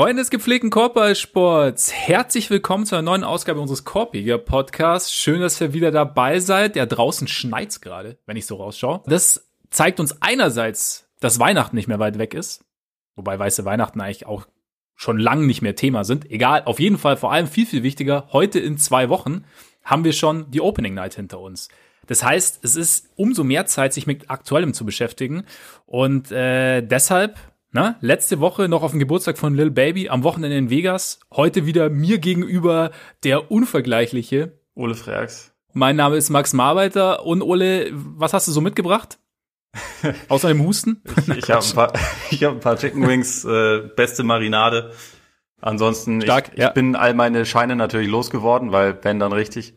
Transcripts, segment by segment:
Freunde des gepflegten Korbballsports, herzlich willkommen zu einer neuen Ausgabe unseres Korbiger Podcasts. Schön, dass ihr wieder dabei seid. Ja, draußen schneit's gerade, wenn ich so rausschaue. Das zeigt uns einerseits, dass Weihnachten nicht mehr weit weg ist. Wobei weiße Weihnachten eigentlich auch schon lang nicht mehr Thema sind. Egal, auf jeden Fall vor allem viel, viel wichtiger. Heute in zwei Wochen haben wir schon die Opening Night hinter uns. Das heißt, es ist umso mehr Zeit, sich mit Aktuellem zu beschäftigen. Und äh, deshalb na, letzte Woche noch auf dem Geburtstag von Lil Baby, am Wochenende in Vegas. Heute wieder mir gegenüber der unvergleichliche Ole Freaks. Mein Name ist Max Marbeiter und Ole, was hast du so mitgebracht? Außer dem Husten? ich ich habe ein, paar, ich hab ein paar Chicken Wings, äh, beste Marinade. Ansonsten, Stark, ich, ja. ich bin all meine Scheine natürlich losgeworden, weil wenn dann richtig.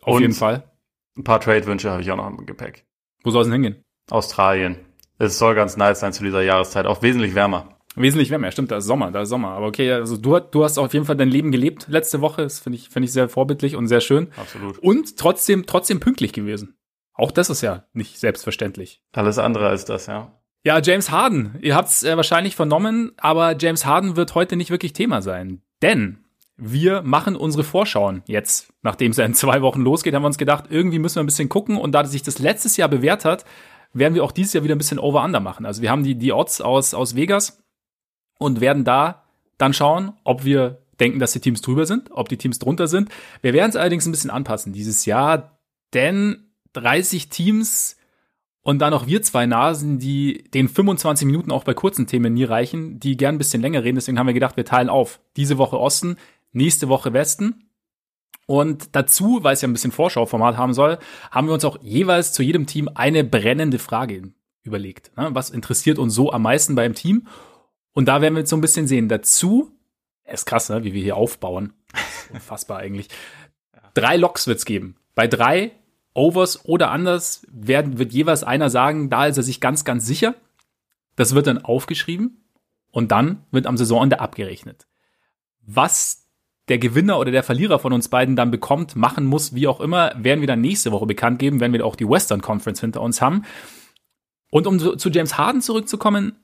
Auf und jeden Fall. Ein paar Trade-Wünsche habe ich auch noch im Gepäck. Wo soll es denn hingehen? Australien. Es soll ganz nice sein zu dieser Jahreszeit, auch wesentlich wärmer. Wesentlich wärmer, ja, stimmt, da ist Sommer, da ist Sommer. Aber okay, also du, du hast auf jeden Fall dein Leben gelebt letzte Woche. Das finde ich, finde ich sehr vorbildlich und sehr schön. Absolut. Und trotzdem, trotzdem pünktlich gewesen. Auch das ist ja nicht selbstverständlich. Alles andere als das, ja. Ja, James Harden. Ihr habt es äh, wahrscheinlich vernommen, aber James Harden wird heute nicht wirklich Thema sein. Denn wir machen unsere Vorschauen jetzt. Nachdem es ja in zwei Wochen losgeht, haben wir uns gedacht, irgendwie müssen wir ein bisschen gucken. Und da sich das letztes Jahr bewährt hat, werden wir auch dieses Jahr wieder ein bisschen Over-Under machen. Also wir haben die, die Odds aus, aus Vegas und werden da dann schauen, ob wir denken, dass die Teams drüber sind, ob die Teams drunter sind. Wir werden es allerdings ein bisschen anpassen dieses Jahr, denn 30 Teams und dann noch wir zwei Nasen, die den 25 Minuten auch bei kurzen Themen nie reichen, die gern ein bisschen länger reden. Deswegen haben wir gedacht, wir teilen auf. Diese Woche Osten, nächste Woche Westen. Und dazu, weil es ja ein bisschen Vorschauformat haben soll, haben wir uns auch jeweils zu jedem Team eine brennende Frage überlegt. Ne? Was interessiert uns so am meisten beim Team? Und da werden wir jetzt so ein bisschen sehen. Dazu, ist krass, ne? wie wir hier aufbauen. Unfassbar eigentlich. Drei Loks wird's geben. Bei drei Overs oder anders werden, wird jeweils einer sagen, da ist er sich ganz, ganz sicher. Das wird dann aufgeschrieben und dann wird am Saisonende abgerechnet. Was der Gewinner oder der Verlierer von uns beiden dann bekommt, machen muss, wie auch immer, werden wir dann nächste Woche bekannt geben, wenn wir auch die Western Conference hinter uns haben. Und um zu James Harden zurückzukommen,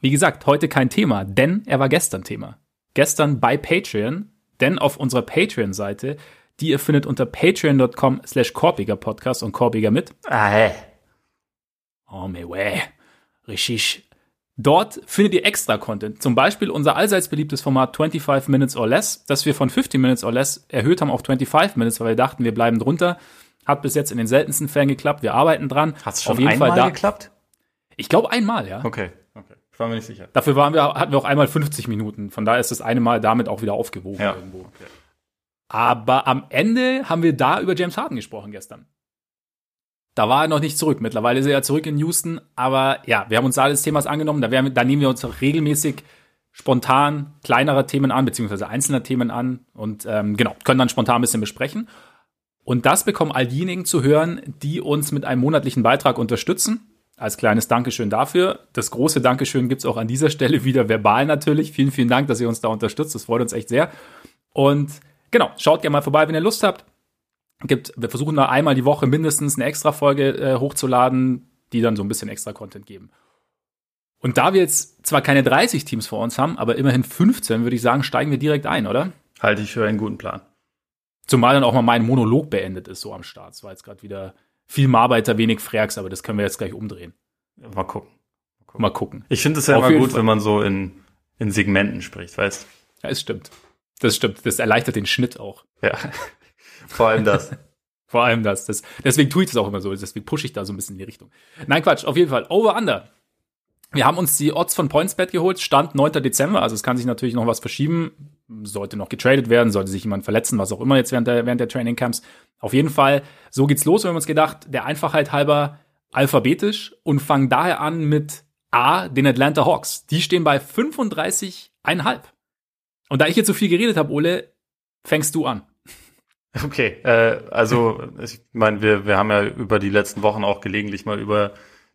wie gesagt, heute kein Thema, denn er war gestern Thema. Gestern bei Patreon, denn auf unserer Patreon-Seite, die ihr findet unter patreon.com slash Korbiger Podcast und Korbiger mit. Ah, hey. Oh, me way. Richtig Dort findet ihr extra Content. Zum Beispiel unser allseits beliebtes Format 25 Minutes or Less, das wir von 15 Minutes or Less erhöht haben auf 25 Minutes, weil wir dachten, wir bleiben drunter. Hat bis jetzt in den seltensten Fällen geklappt. Wir arbeiten dran. Hat es schon auf jeden einmal Fall da geklappt? Ich glaube einmal, ja. Okay, okay. Ich war mir nicht sicher. Dafür waren wir, hatten wir auch einmal 50 Minuten. Von daher ist das eine Mal damit auch wieder aufgewogen ja. irgendwo. Okay. Aber am Ende haben wir da über James Harden gesprochen gestern. Da war er noch nicht zurück. Mittlerweile ist er ja zurück in Houston. Aber ja, wir haben uns da des Themas angenommen. Da, werden, da nehmen wir uns regelmäßig spontan kleinere Themen an, beziehungsweise einzelne Themen an und ähm, genau, können dann spontan ein bisschen besprechen. Und das bekommen all diejenigen zu hören, die uns mit einem monatlichen Beitrag unterstützen. Als kleines Dankeschön dafür. Das große Dankeschön gibt's auch an dieser Stelle wieder verbal natürlich. Vielen, vielen Dank, dass ihr uns da unterstützt. Das freut uns echt sehr. Und genau, schaut gerne mal vorbei, wenn ihr Lust habt gibt, wir versuchen da einmal die Woche mindestens eine extra Folge äh, hochzuladen, die dann so ein bisschen extra Content geben. Und da wir jetzt zwar keine 30 Teams vor uns haben, aber immerhin 15, würde ich sagen, steigen wir direkt ein, oder? Halte ich für einen guten Plan. Zumal dann auch mal mein Monolog beendet ist, so am Start. Es war jetzt gerade wieder viel Arbeiter, wenig Freaks, aber das können wir jetzt gleich umdrehen. Mal gucken. Mal gucken. Mal gucken. Ich finde es ja Auf immer gut, Fall. wenn man so in, in Segmenten spricht, weißt Ja, es stimmt. Das stimmt. Das erleichtert den Schnitt auch. Ja. Vor allem das. Vor allem das. das. Deswegen tue ich das auch immer so. Deswegen pushe ich da so ein bisschen in die Richtung. Nein, Quatsch. Auf jeden Fall. Over Under. Wir haben uns die Odds von PointsBet geholt. Stand 9. Dezember. Also es kann sich natürlich noch was verschieben. Sollte noch getradet werden. Sollte sich jemand verletzen. Was auch immer jetzt während der, während der Training Camps. Auf jeden Fall. So geht's los. Wir haben uns gedacht, der Einfachheit halber alphabetisch und fangen daher an mit A, den Atlanta Hawks. Die stehen bei 35,5. Und da ich jetzt so viel geredet habe, Ole, fängst du an. Okay, äh, also ich meine, wir, wir haben ja über die letzten Wochen auch gelegentlich mal über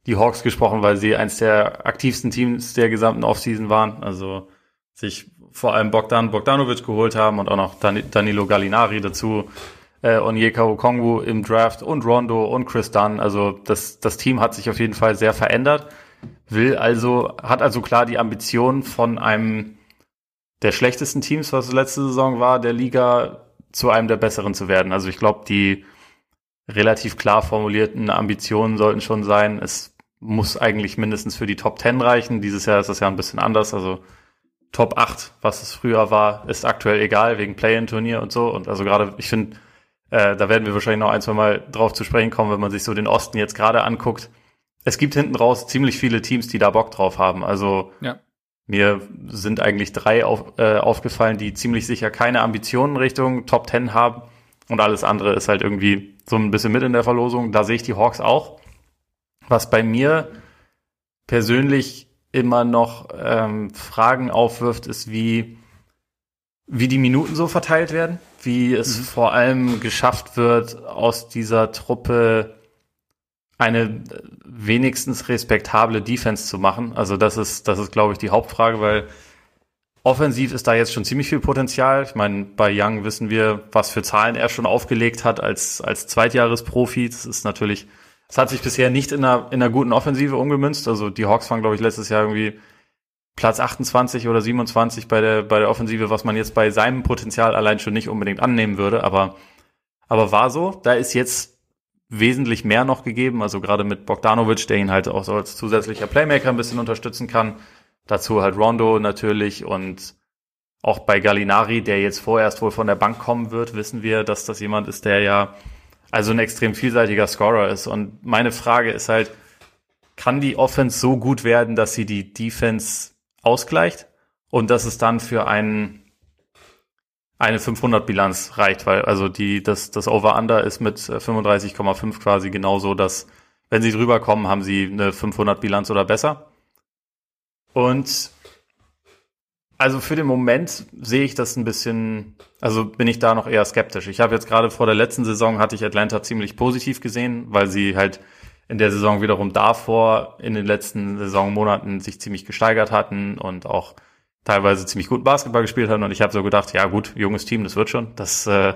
die Hawks gesprochen, weil sie eins der aktivsten Teams der gesamten Offseason waren. Also sich vor allem Bogdan Bogdanovic geholt haben und auch noch Dan Danilo Gallinari dazu, äh, Onyeka Okongwu im Draft und Rondo und Chris Dunn. Also das, das Team hat sich auf jeden Fall sehr verändert. will also, hat also klar die Ambition von einem der schlechtesten Teams, was letzte Saison war, der Liga zu einem der besseren zu werden. Also ich glaube, die relativ klar formulierten Ambitionen sollten schon sein, es muss eigentlich mindestens für die Top 10 reichen. Dieses Jahr ist das ja ein bisschen anders. Also Top 8, was es früher war, ist aktuell egal, wegen Play-In-Turnier und so. Und also gerade, ich finde, äh, da werden wir wahrscheinlich noch ein, zwei Mal drauf zu sprechen kommen, wenn man sich so den Osten jetzt gerade anguckt. Es gibt hinten raus ziemlich viele Teams, die da Bock drauf haben. Also ja. Mir sind eigentlich drei auf, äh, aufgefallen, die ziemlich sicher keine Ambitionen Richtung Top 10 haben. Und alles andere ist halt irgendwie so ein bisschen mit in der Verlosung. Da sehe ich die Hawks auch. Was bei mir persönlich immer noch ähm, Fragen aufwirft, ist, wie, wie die Minuten so verteilt werden, wie es mhm. vor allem geschafft wird, aus dieser Truppe eine wenigstens respektable Defense zu machen. Also das ist, das ist, glaube ich, die Hauptfrage, weil offensiv ist da jetzt schon ziemlich viel Potenzial. Ich meine, bei Young wissen wir, was für Zahlen er schon aufgelegt hat als, als Zweitjahresprofi. Das ist natürlich es hat sich bisher nicht in einer, in einer guten Offensive umgemünzt. Also die Hawks waren, glaube ich, letztes Jahr irgendwie Platz 28 oder 27 bei der, bei der Offensive, was man jetzt bei seinem Potenzial allein schon nicht unbedingt annehmen würde. Aber, aber war so. Da ist jetzt wesentlich mehr noch gegeben. Also gerade mit Bogdanovic, der ihn halt auch so als zusätzlicher Playmaker ein bisschen unterstützen kann. Dazu halt Rondo natürlich und auch bei Gallinari, der jetzt vorerst wohl von der Bank kommen wird, wissen wir, dass das jemand ist, der ja also ein extrem vielseitiger Scorer ist. Und meine Frage ist halt, kann die Offense so gut werden, dass sie die Defense ausgleicht und dass es dann für einen eine 500 Bilanz reicht, weil also die das das Over/Under ist mit 35,5 quasi genauso, dass wenn sie drüber kommen, haben sie eine 500 Bilanz oder besser. Und also für den Moment sehe ich das ein bisschen, also bin ich da noch eher skeptisch. Ich habe jetzt gerade vor der letzten Saison hatte ich Atlanta ziemlich positiv gesehen, weil sie halt in der Saison wiederum davor in den letzten Saisonmonaten sich ziemlich gesteigert hatten und auch teilweise ziemlich gut Basketball gespielt haben. Und ich habe so gedacht, ja gut, junges Team, das wird schon. Das äh,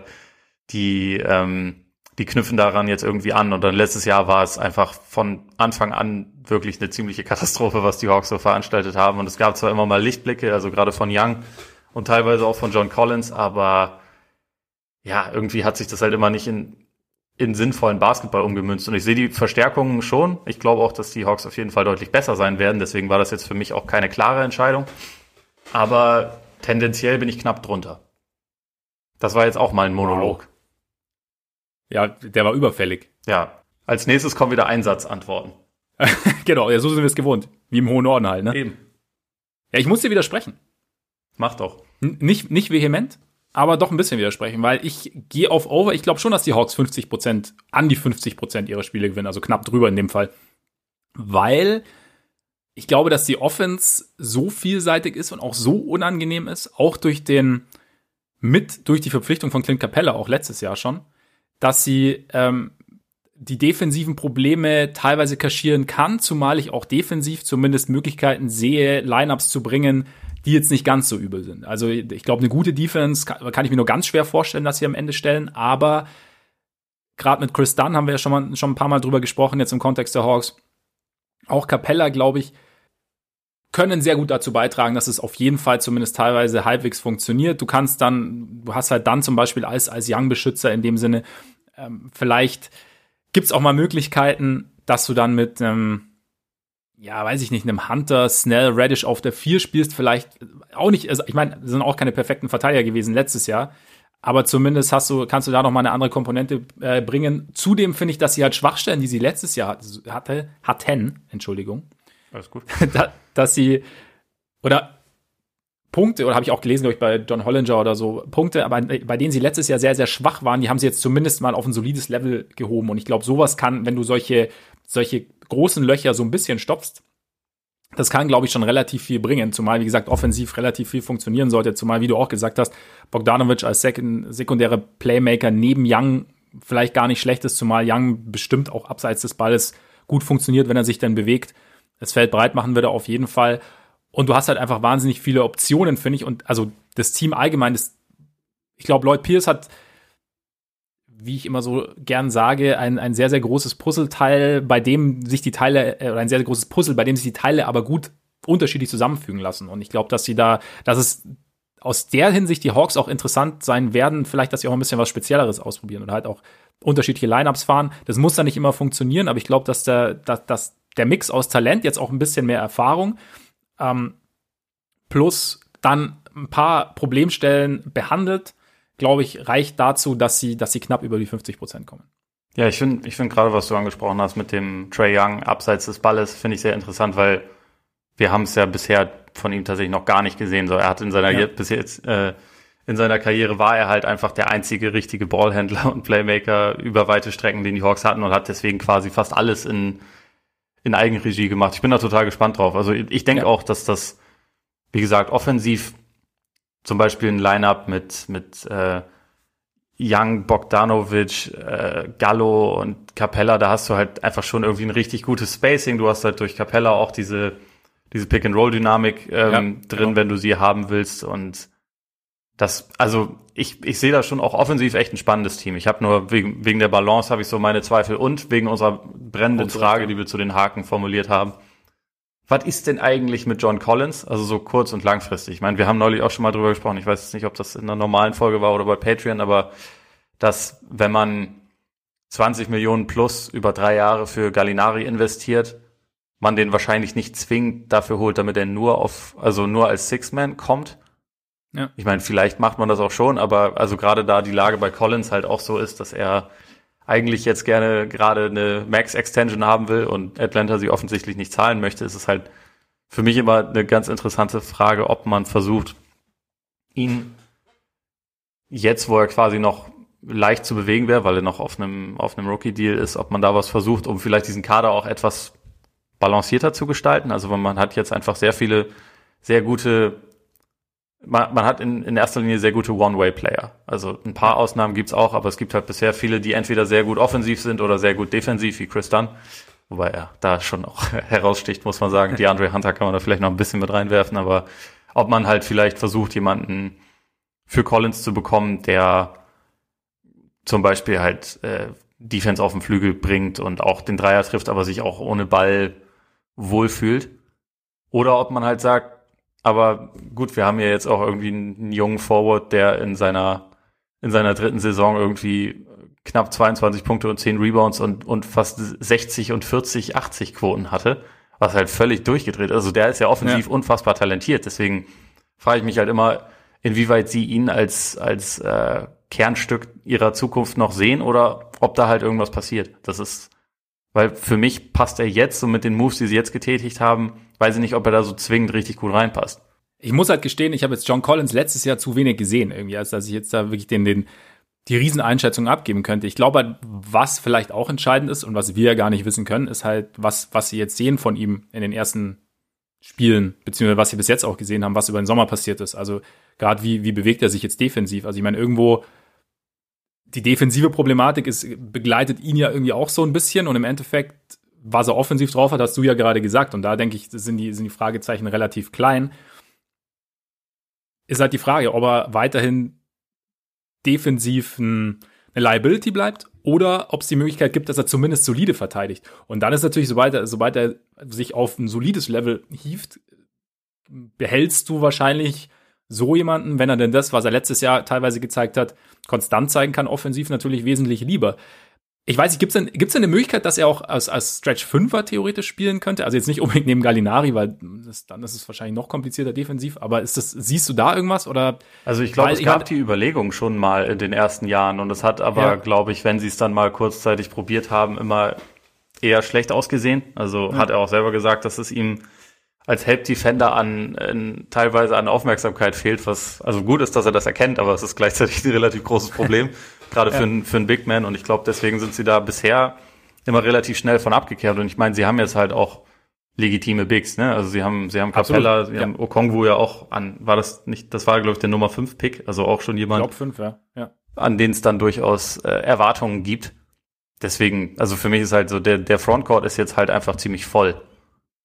die ähm, die knüpfen daran jetzt irgendwie an. Und dann letztes Jahr war es einfach von Anfang an wirklich eine ziemliche Katastrophe, was die Hawks so veranstaltet haben. Und es gab zwar immer mal Lichtblicke, also gerade von Young und teilweise auch von John Collins, aber ja, irgendwie hat sich das halt immer nicht in, in sinnvollen Basketball umgemünzt. Und ich sehe die Verstärkungen schon. Ich glaube auch, dass die Hawks auf jeden Fall deutlich besser sein werden. Deswegen war das jetzt für mich auch keine klare Entscheidung. Aber tendenziell bin ich knapp drunter. Das war jetzt auch mal ein Monolog. Wow. Ja, der war überfällig. Ja. Als nächstes kommen wieder Einsatzantworten. genau, ja, so sind wir es gewohnt. Wie im hohen Norden halt, ne? Eben. Ja, ich muss dir widersprechen. Mach doch. N nicht, nicht vehement, aber doch ein bisschen widersprechen, weil ich gehe auf Over. Ich glaube schon, dass die Hawks 50 Prozent, an die 50 Prozent ihrer Spiele gewinnen, also knapp drüber in dem Fall. Weil ich glaube, dass die Offense so vielseitig ist und auch so unangenehm ist, auch durch den, mit, durch die Verpflichtung von Clint Capella, auch letztes Jahr schon, dass sie ähm, die defensiven Probleme teilweise kaschieren kann, zumal ich auch defensiv zumindest Möglichkeiten sehe, Lineups zu bringen, die jetzt nicht ganz so übel sind. Also ich glaube, eine gute Defense kann, kann, ich mir nur ganz schwer vorstellen, dass sie am Ende stellen, aber gerade mit Chris Dunn haben wir ja schon, mal, schon ein paar Mal drüber gesprochen, jetzt im Kontext der Hawks. Auch Capella, glaube ich, können sehr gut dazu beitragen, dass es auf jeden Fall zumindest teilweise halbwegs funktioniert. Du kannst dann, du hast halt dann zum Beispiel als, als Young-Beschützer in dem Sinne, ähm, vielleicht gibt's auch mal Möglichkeiten, dass du dann mit einem, ja, weiß ich nicht, einem Hunter, Snell, Radish auf der 4 spielst, vielleicht auch nicht, also ich meine, sind auch keine perfekten Verteidiger gewesen letztes Jahr, aber zumindest hast du, kannst du da noch mal eine andere Komponente äh, bringen. Zudem finde ich, dass sie halt Schwachstellen, die sie letztes Jahr hatte, hatten, Entschuldigung, alles gut. da, dass sie oder Punkte, oder habe ich auch gelesen, glaube ich, bei John Hollinger oder so, Punkte, aber bei denen sie letztes Jahr sehr, sehr schwach waren, die haben sie jetzt zumindest mal auf ein solides Level gehoben. Und ich glaube, sowas kann, wenn du solche, solche großen Löcher so ein bisschen stopfst, das kann, glaube ich, schon relativ viel bringen, zumal, wie gesagt, offensiv relativ viel funktionieren sollte, zumal, wie du auch gesagt hast, Bogdanovic als sekundäre Playmaker neben Young vielleicht gar nicht schlecht ist, zumal Young bestimmt auch abseits des Balles gut funktioniert, wenn er sich dann bewegt das Feld breit machen würde auf jeden Fall. Und du hast halt einfach wahnsinnig viele Optionen, finde ich. Und also das Team allgemein, das, ich glaube, Lloyd Pierce hat wie ich immer so gern sage, ein, ein sehr, sehr großes Puzzleteil, bei dem sich die Teile, äh, oder ein sehr, sehr großes Puzzle, bei dem sich die Teile aber gut unterschiedlich zusammenfügen lassen. Und ich glaube, dass sie da, dass es aus der Hinsicht die Hawks auch interessant sein werden, vielleicht, dass sie auch ein bisschen was Spezielleres ausprobieren oder halt auch unterschiedliche Lineups fahren. Das muss dann nicht immer funktionieren, aber ich glaube, dass der, dass, dass der Mix aus Talent, jetzt auch ein bisschen mehr Erfahrung, ähm, plus dann ein paar Problemstellen behandelt, glaube ich, reicht dazu, dass sie, dass sie knapp über die 50 Prozent kommen. Ja, ich finde, ich finde gerade, was du angesprochen hast mit dem Trey Young abseits des Balles, finde ich sehr interessant, weil wir haben es ja bisher von ihm tatsächlich noch gar nicht gesehen. So, er hat in seiner ja. bis jetzt äh, in seiner Karriere war er halt einfach der einzige richtige Ballhändler und Playmaker über weite Strecken, den die Hawks hatten und hat deswegen quasi fast alles in in Eigenregie gemacht. Ich bin da total gespannt drauf. Also ich denke ja. auch, dass das, wie gesagt, offensiv zum Beispiel ein Lineup mit mit äh, Young, Bogdanovic, äh, Gallo und Capella, da hast du halt einfach schon irgendwie ein richtig gutes Spacing. Du hast halt durch Capella auch diese diese Pick-and-Roll-Dynamik ähm, ja, drin, genau. wenn du sie haben willst. Und das, also ich, ich sehe da schon auch offensiv echt ein spannendes Team. Ich habe nur wegen, wegen der Balance habe ich so meine Zweifel und wegen unserer brennenden und Frage, die wir zu den Haken formuliert haben. Was ist denn eigentlich mit John Collins? Also so kurz und langfristig. Ich meine, wir haben neulich auch schon mal drüber gesprochen. Ich weiß jetzt nicht, ob das in einer normalen Folge war oder bei Patreon, aber dass, wenn man 20 Millionen plus über drei Jahre für Gallinari investiert, man den wahrscheinlich nicht zwingend dafür holt, damit er nur auf, also nur als Six-Man kommt. Ja. Ich meine, vielleicht macht man das auch schon, aber also gerade da die Lage bei Collins halt auch so ist, dass er eigentlich jetzt gerne gerade eine Max-Extension haben will und Atlanta sie offensichtlich nicht zahlen möchte, ist es halt für mich immer eine ganz interessante Frage, ob man versucht, ihn jetzt, wo er quasi noch leicht zu bewegen wäre, weil er noch auf einem, auf einem Rookie-Deal ist, ob man da was versucht, um vielleicht diesen Kader auch etwas balancierter zu gestalten. Also man hat jetzt einfach sehr viele, sehr gute, man, man hat in, in erster Linie sehr gute One-Way-Player. Also ein paar Ausnahmen gibt's auch, aber es gibt halt bisher viele, die entweder sehr gut offensiv sind oder sehr gut defensiv, wie Chris Dunn. Wobei er da schon auch heraussticht, muss man sagen. Die Andre Hunter kann man da vielleicht noch ein bisschen mit reinwerfen, aber ob man halt vielleicht versucht, jemanden für Collins zu bekommen, der zum Beispiel halt äh, Defense auf den Flügel bringt und auch den Dreier trifft, aber sich auch ohne Ball wohlfühlt. Oder ob man halt sagt, aber gut, wir haben ja jetzt auch irgendwie einen jungen Forward, der in seiner, in seiner dritten Saison irgendwie knapp 22 Punkte und 10 Rebounds und, und fast 60 und 40, 80 Quoten hatte, was halt völlig durchgedreht. Also der ist ja offensiv ja. unfassbar talentiert. Deswegen frage ich mich halt immer, inwieweit sie ihn als, als äh, Kernstück ihrer Zukunft noch sehen oder ob da halt irgendwas passiert. Das ist weil für mich passt er jetzt so mit den Moves, die sie jetzt getätigt haben, weiß ich nicht, ob er da so zwingend richtig gut reinpasst. Ich muss halt gestehen, ich habe jetzt John Collins letztes Jahr zu wenig gesehen, irgendwie, als dass ich jetzt da wirklich den, den, die Rieseneinschätzung abgeben könnte. Ich glaube, was vielleicht auch entscheidend ist und was wir gar nicht wissen können, ist halt, was, was sie jetzt sehen von ihm in den ersten Spielen, beziehungsweise was sie bis jetzt auch gesehen haben, was über den Sommer passiert ist. Also gerade wie, wie bewegt er sich jetzt defensiv? Also ich meine, irgendwo die defensive Problematik ist, begleitet ihn ja irgendwie auch so ein bisschen und im Endeffekt, was er offensiv drauf hat, hast du ja gerade gesagt. Und da denke ich, sind die, sind die Fragezeichen relativ klein. Ist halt die Frage, ob er weiterhin defensiv ein, eine Liability bleibt oder ob es die Möglichkeit gibt, dass er zumindest solide verteidigt. Und dann ist natürlich, sobald er, sobald er sich auf ein solides Level hieft, behältst du wahrscheinlich so jemanden, wenn er denn das, was er letztes Jahr teilweise gezeigt hat, konstant zeigen kann, offensiv natürlich wesentlich lieber. Ich weiß nicht, gibt es denn, gibt's denn eine Möglichkeit, dass er auch als, als Stretch Fünfer theoretisch spielen könnte? Also jetzt nicht unbedingt neben Gallinari, weil das, dann ist es wahrscheinlich noch komplizierter defensiv, aber ist das, siehst du da irgendwas oder? Also ich glaube, es gab die Überlegung schon mal in den ersten Jahren und es hat aber, ja. glaube ich, wenn sie es dann mal kurzzeitig probiert haben, immer eher schlecht ausgesehen. Also ja. hat er auch selber gesagt, dass es ihm als Help Defender an, an teilweise an Aufmerksamkeit fehlt, was also gut ist, dass er das erkennt, aber es ist gleichzeitig ein relativ großes Problem, gerade ja. für, einen, für einen Big Man. Und ich glaube, deswegen sind sie da bisher immer relativ schnell von abgekehrt. Und ich meine, sie haben jetzt halt auch legitime Bigs, ne? Also sie haben, sie haben Capella, Absolut. sie ja. haben Okongwu ja auch an, war das nicht, das war, glaube ich, der Nummer 5 Pick, also auch schon jemand, Top 5, ja. ja. an den es dann durchaus äh, Erwartungen gibt. Deswegen, also für mich ist halt so, der, der Frontcourt ist jetzt halt einfach ziemlich voll.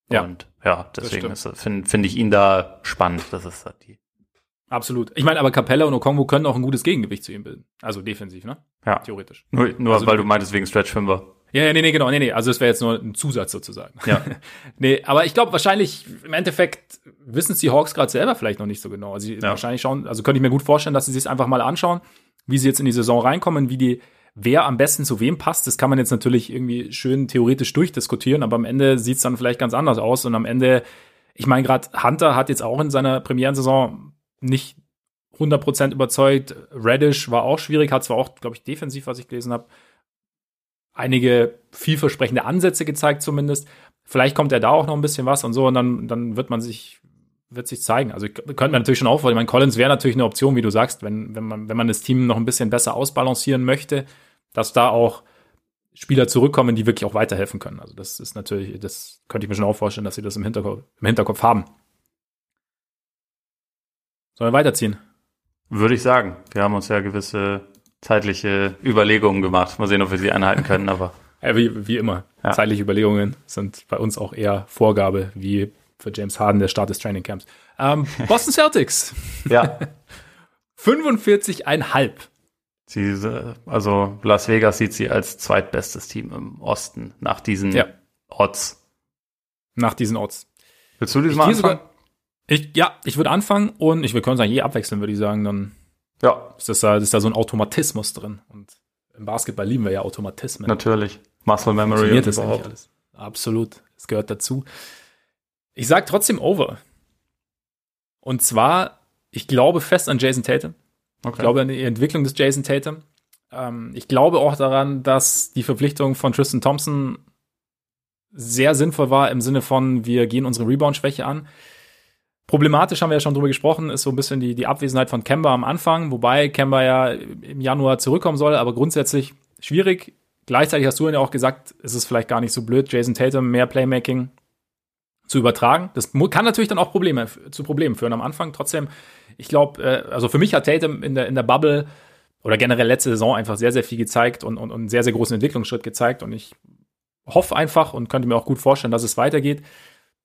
Ja. Und ja, deswegen finde find ich ihn da spannend. Das ist halt die, Absolut. Ich meine, aber Capella und Okongwu können auch ein gutes Gegengewicht zu ihm bilden. Also defensiv, ne? Ja. Theoretisch. Nur, nur Also weil du- meintest wegen Stretch Fünfer. Ja, ja, nee, nee, genau, nee, nee. Also es wäre jetzt nur ein Zusatz sozusagen. Ja. nee, aber ich glaube wahrscheinlich im Endeffekt wissen es die Hawks gerade selber vielleicht noch nicht so genau. Also sie Ja. wahrscheinlich schauen, also könnte ich mir gut vorstellen, dass sie sich einfach mal anschauen, wie sie jetzt in die Saison reinkommen, wie die wer am besten zu wem passt. Das kann man jetzt natürlich irgendwie schön theoretisch durchdiskutieren, aber am Ende sieht es dann vielleicht ganz anders aus und am Ende ich meine gerade Hunter hat jetzt auch in seiner Premierensaison nicht 100% überzeugt. Reddish war auch schwierig, hat zwar auch, glaube ich, defensiv, was ich gelesen habe, einige vielversprechende Ansätze gezeigt zumindest. Vielleicht kommt er da auch noch ein bisschen was und so und dann, dann wird man sich, wird sich zeigen. Also könnte man natürlich schon aufholen. Ich meine, Collins wäre natürlich eine Option, wie du sagst, wenn, wenn man, wenn man das Team noch ein bisschen besser ausbalancieren möchte, dass da auch Spieler zurückkommen, die wirklich auch weiterhelfen können. Also das ist natürlich, das könnte ich mir schon auch vorstellen, dass sie das im Hinterkopf, im Hinterkopf haben. Sollen wir weiterziehen? Würde ich sagen. Wir haben uns ja gewisse zeitliche Überlegungen gemacht. Mal sehen, ob wir sie einhalten können, aber Ja, wie, wie immer. Ja. Zeitliche Überlegungen sind bei uns auch eher Vorgabe, wie für James Harden der Start des Training Camps. Ähm, Boston Celtics, ja. 45,5. Sie, also Las Vegas sieht sie als zweitbestes Team im Osten nach diesen Ja. Odds. nach diesen Odds. Willst du diesmal gehe anfangen? sogar- Ich, ja, ich würde anfangen und ich, wir können eigentlich je abwechseln, würde ich sagen. Dann Ja, ist das, da, ist da so ein Automatismus drin. Und im Basketball lieben wir ja Automatismen. natürlich. Muscle Memory und das überhaupt. alles. Absolut. Es gehört dazu. Ich sag trotzdem over. Und zwar, ich glaube fest an Jason Tatum. Okay. Ich glaube an die Entwicklung des Jason Tatum. Ähm, ich glaube auch daran, dass die Verpflichtung von Tristan Thompson sehr sinnvoll war im Sinne von, wir gehen unsere Rebound-Schwäche an. Problematisch haben wir ja schon drüber gesprochen, ist so ein bisschen die, die Abwesenheit von Kemba am Anfang, wobei Kemba ja im Januar zurückkommen soll, aber grundsätzlich schwierig. Gleichzeitig hast du ja auch gesagt, es ist vielleicht gar nicht so blöd, Jason Tatum mehr Playmaking zu übertragen. Das kann natürlich dann auch Probleme zu Problemen führen am Anfang. Trotzdem, ich glaube, äh, also für mich hat Tatum in der, in der Bubble oder generell letzte Saison einfach sehr, sehr viel gezeigt und, und, und einen sehr, sehr großen Entwicklungsschritt gezeigt. Und ich hoffe einfach und könnte mir auch gut vorstellen, dass es weitergeht.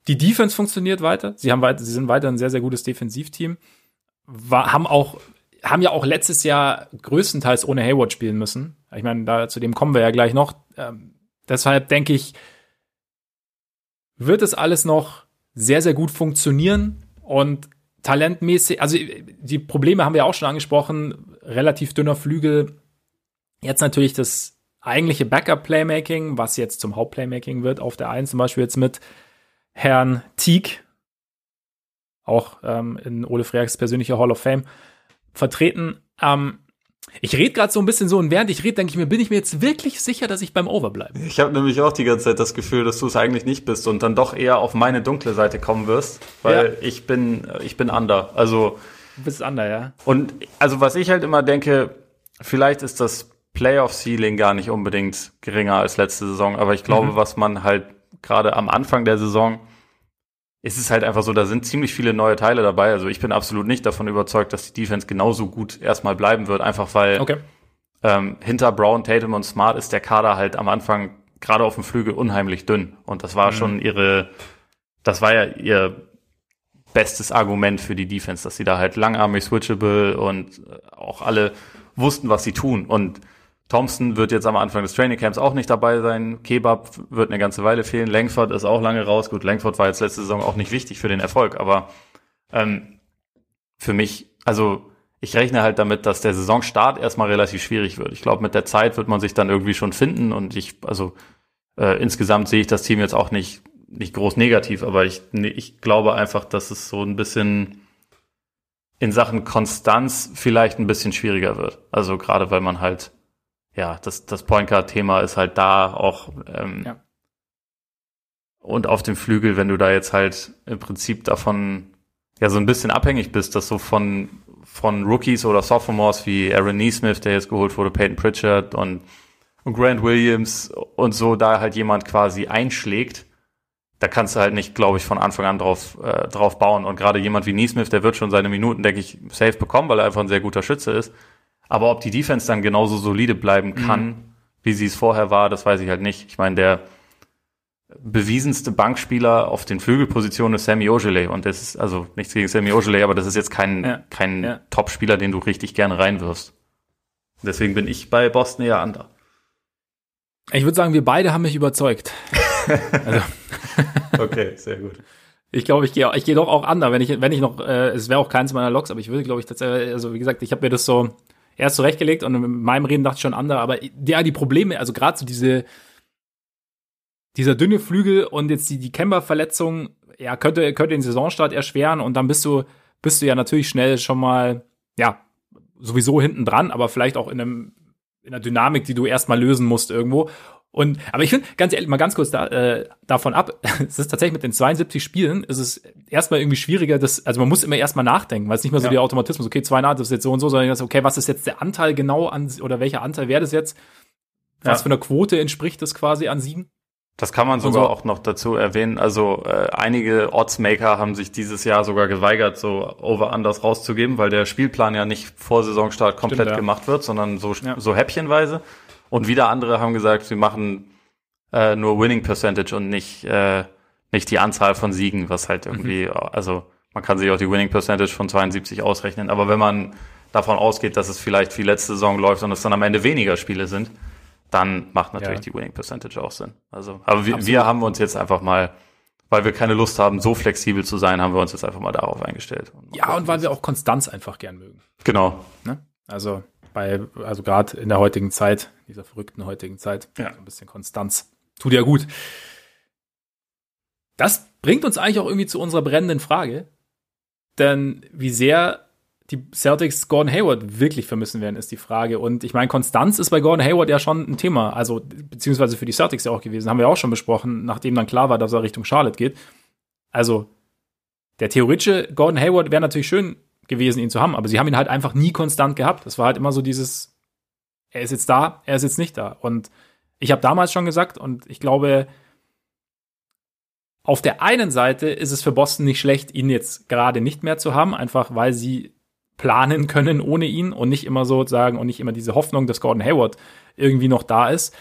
Die Defense funktioniert weiter. Sie haben weiter, sie sind weiter ein sehr, sehr gutes Defensivteam. War, haben auch, haben ja auch letztes Jahr größtenteils ohne Hayward spielen müssen. Ich meine, da, zu dem kommen wir ja gleich noch. Ähm, deshalb denke ich, wird es alles noch sehr, sehr gut funktionieren und talentmäßig, also die Probleme haben wir auch schon angesprochen, relativ dünner Flügel. Jetzt natürlich das eigentliche Backup-Playmaking, was jetzt zum Haupt-Playmaking wird, auf der 1 zum Beispiel jetzt mit Herrn Teague, auch ähm, in Ole Freaks persönlicher Hall of Fame, vertreten. Ähm, ich rede gerade so ein bisschen so und während ich rede, denke ich mir, bin ich mir jetzt wirklich sicher, dass ich beim Over bleibe? Ich habe nämlich auch die ganze Zeit das Gefühl, dass du es eigentlich nicht bist und dann doch eher auf meine dunkle Seite kommen wirst, weil ich bin ich bin under. Also Du bist anders, ja? und also was ich halt immer denke, vielleicht ist das Playoff Ceiling gar nicht unbedingt geringer als letzte Saison, aber ich glaube, was man halt gerade am Anfang der Saison ist es halt einfach so, da sind ziemlich viele neue Teile dabei. Also ich bin absolut nicht davon überzeugt, dass die Defense genauso gut erstmal bleiben wird, einfach weil Okay. ähm, hinter Brown, Tatum und Smart ist der Kader halt am Anfang gerade auf dem Flügel unheimlich dünn. Und das war schon ihre, das war ja ihr bestes Argument für die Defense, dass sie da halt langarmig switchable und äh, auch alle wussten, was sie tun. Und Thompson wird jetzt am Anfang des Trainingcamps auch nicht dabei sein. Kebab wird eine ganze Weile fehlen. Langford ist auch lange raus. Gut, Langford war jetzt letzte Saison auch nicht wichtig für den Erfolg, aber ähm, für mich, also ich rechne halt damit, dass der Saisonstart erstmal relativ schwierig wird. Ich glaube, mit der Zeit wird man sich dann irgendwie schon finden und ich, also äh, insgesamt sehe ich das Team jetzt auch nicht, nicht groß negativ, aber ich, ich glaube einfach, dass es so ein bisschen in Sachen Konstanz vielleicht ein bisschen schwieriger wird. Also gerade weil man halt, ja, das, das Point Guard-Thema ist halt da auch ähm, Ja. und auf dem Flügel, wenn du da jetzt halt im Prinzip davon ja so ein bisschen abhängig bist, dass so von von Rookies oder Sophomores wie Aaron Neesmith, der jetzt geholt wurde, Peyton Pritchard und, und Grant Williams und so da halt jemand quasi einschlägt, da kannst du halt nicht, glaube ich, von Anfang an drauf, äh, drauf bauen. Und gerade jemand wie Neesmith, der wird schon seine Minuten, denke ich, safe bekommen, weil er einfach ein sehr guter Schütze ist. Aber ob die Defense dann genauso solide bleiben kann, wie sie es vorher war, das weiß ich halt nicht. Ich meine, der bewiesenste Bankspieler auf den Flügelpositionen ist Sammy Ogilvy. Und das ist, also nichts gegen Sammy Ogilvy, aber das ist jetzt kein, ja. kein ja. Top-Spieler, den du richtig gerne reinwirfst. Deswegen bin ich bei Boston eher under. Ich würde sagen, wir beide haben mich überzeugt. also. okay, sehr gut. Ich glaube, ich gehe ich gehe doch auch under, wenn ich wenn ich noch äh, es wäre auch keins meiner Logs, aber ich würde glaube ich tatsächlich also wie gesagt, ich habe mir das so erst zurechtgelegt und in meinem Reden dachte ich schon under, aber ja, die Probleme, also gerade so diese dieser dünne Flügel und jetzt die die Kemba Verletzung, ja, könnte könnte den Saisonstart erschweren und dann bist du bist du ja natürlich schnell schon mal ja, sowieso hinten dran, aber vielleicht auch in einem in der Dynamik, die du erstmal lösen musst irgendwo. Und, aber ich finde, ganz ehrlich, mal ganz kurz da, äh, davon ab, es ist tatsächlich mit den 72 Spielen, ist es erstmal irgendwie schwieriger, das, also man muss immer erstmal nachdenken, weil es nicht mehr so ja. der Automatismus, okay, zwei das ist jetzt so und so, sondern das, okay, was ist jetzt der Anteil genau an, oder welcher Anteil wäre das jetzt? Was ja. für eine Quote entspricht das quasi an sieben? Das kann man sogar so. auch noch dazu erwähnen. Also äh, einige Oddsmaker haben sich dieses Jahr sogar geweigert, so Over-Unders rauszugeben, weil der Spielplan ja nicht vor Saisonstart komplett Stimmt, ja. gemacht wird, sondern so, ja. so häppchenweise. Und wieder andere haben gesagt, sie machen äh, nur Winning Percentage und nicht, äh, nicht die Anzahl von Siegen, was halt irgendwie, mhm. also man kann sich auch die Winning Percentage von 72 ausrechnen. Aber wenn man davon ausgeht, dass es vielleicht wie letzte Saison läuft und es dann am Ende weniger Spiele sind, dann macht natürlich ja. die Winning Percentage auch Sinn. Also, aber wir, wir haben uns jetzt einfach mal, weil wir keine Lust haben, so flexibel zu sein, haben wir uns jetzt einfach mal darauf eingestellt. Und ja, und weil wir auch Konstanz einfach gern mögen. Genau. Ne? Also bei, also gerade in der heutigen Zeit, dieser verrückten heutigen Zeit, ja. so ein bisschen Konstanz. Tut ja gut. Das bringt uns eigentlich auch irgendwie zu unserer brennenden Frage. Denn wie sehr die Celtics Gordon Hayward wirklich vermissen werden, ist die Frage. Und ich meine, Konstanz ist bei Gordon Hayward ja schon ein Thema. Also, beziehungsweise für die Celtics ja auch gewesen. Haben wir auch schon besprochen, nachdem dann klar war, dass er Richtung Charlotte geht. Also, der theoretische Gordon Hayward wäre natürlich schön gewesen, ihn zu haben, aber sie haben ihn halt einfach nie konstant gehabt. Das war halt immer so dieses, er ist jetzt da, er ist jetzt nicht da. Und ich habe damals schon gesagt, und ich glaube, auf der einen Seite ist es für Boston nicht schlecht, ihn jetzt gerade nicht mehr zu haben, einfach weil sie planen können ohne ihn und nicht immer so sagen und nicht immer diese Hoffnung, dass Gordon Hayward irgendwie noch da ist.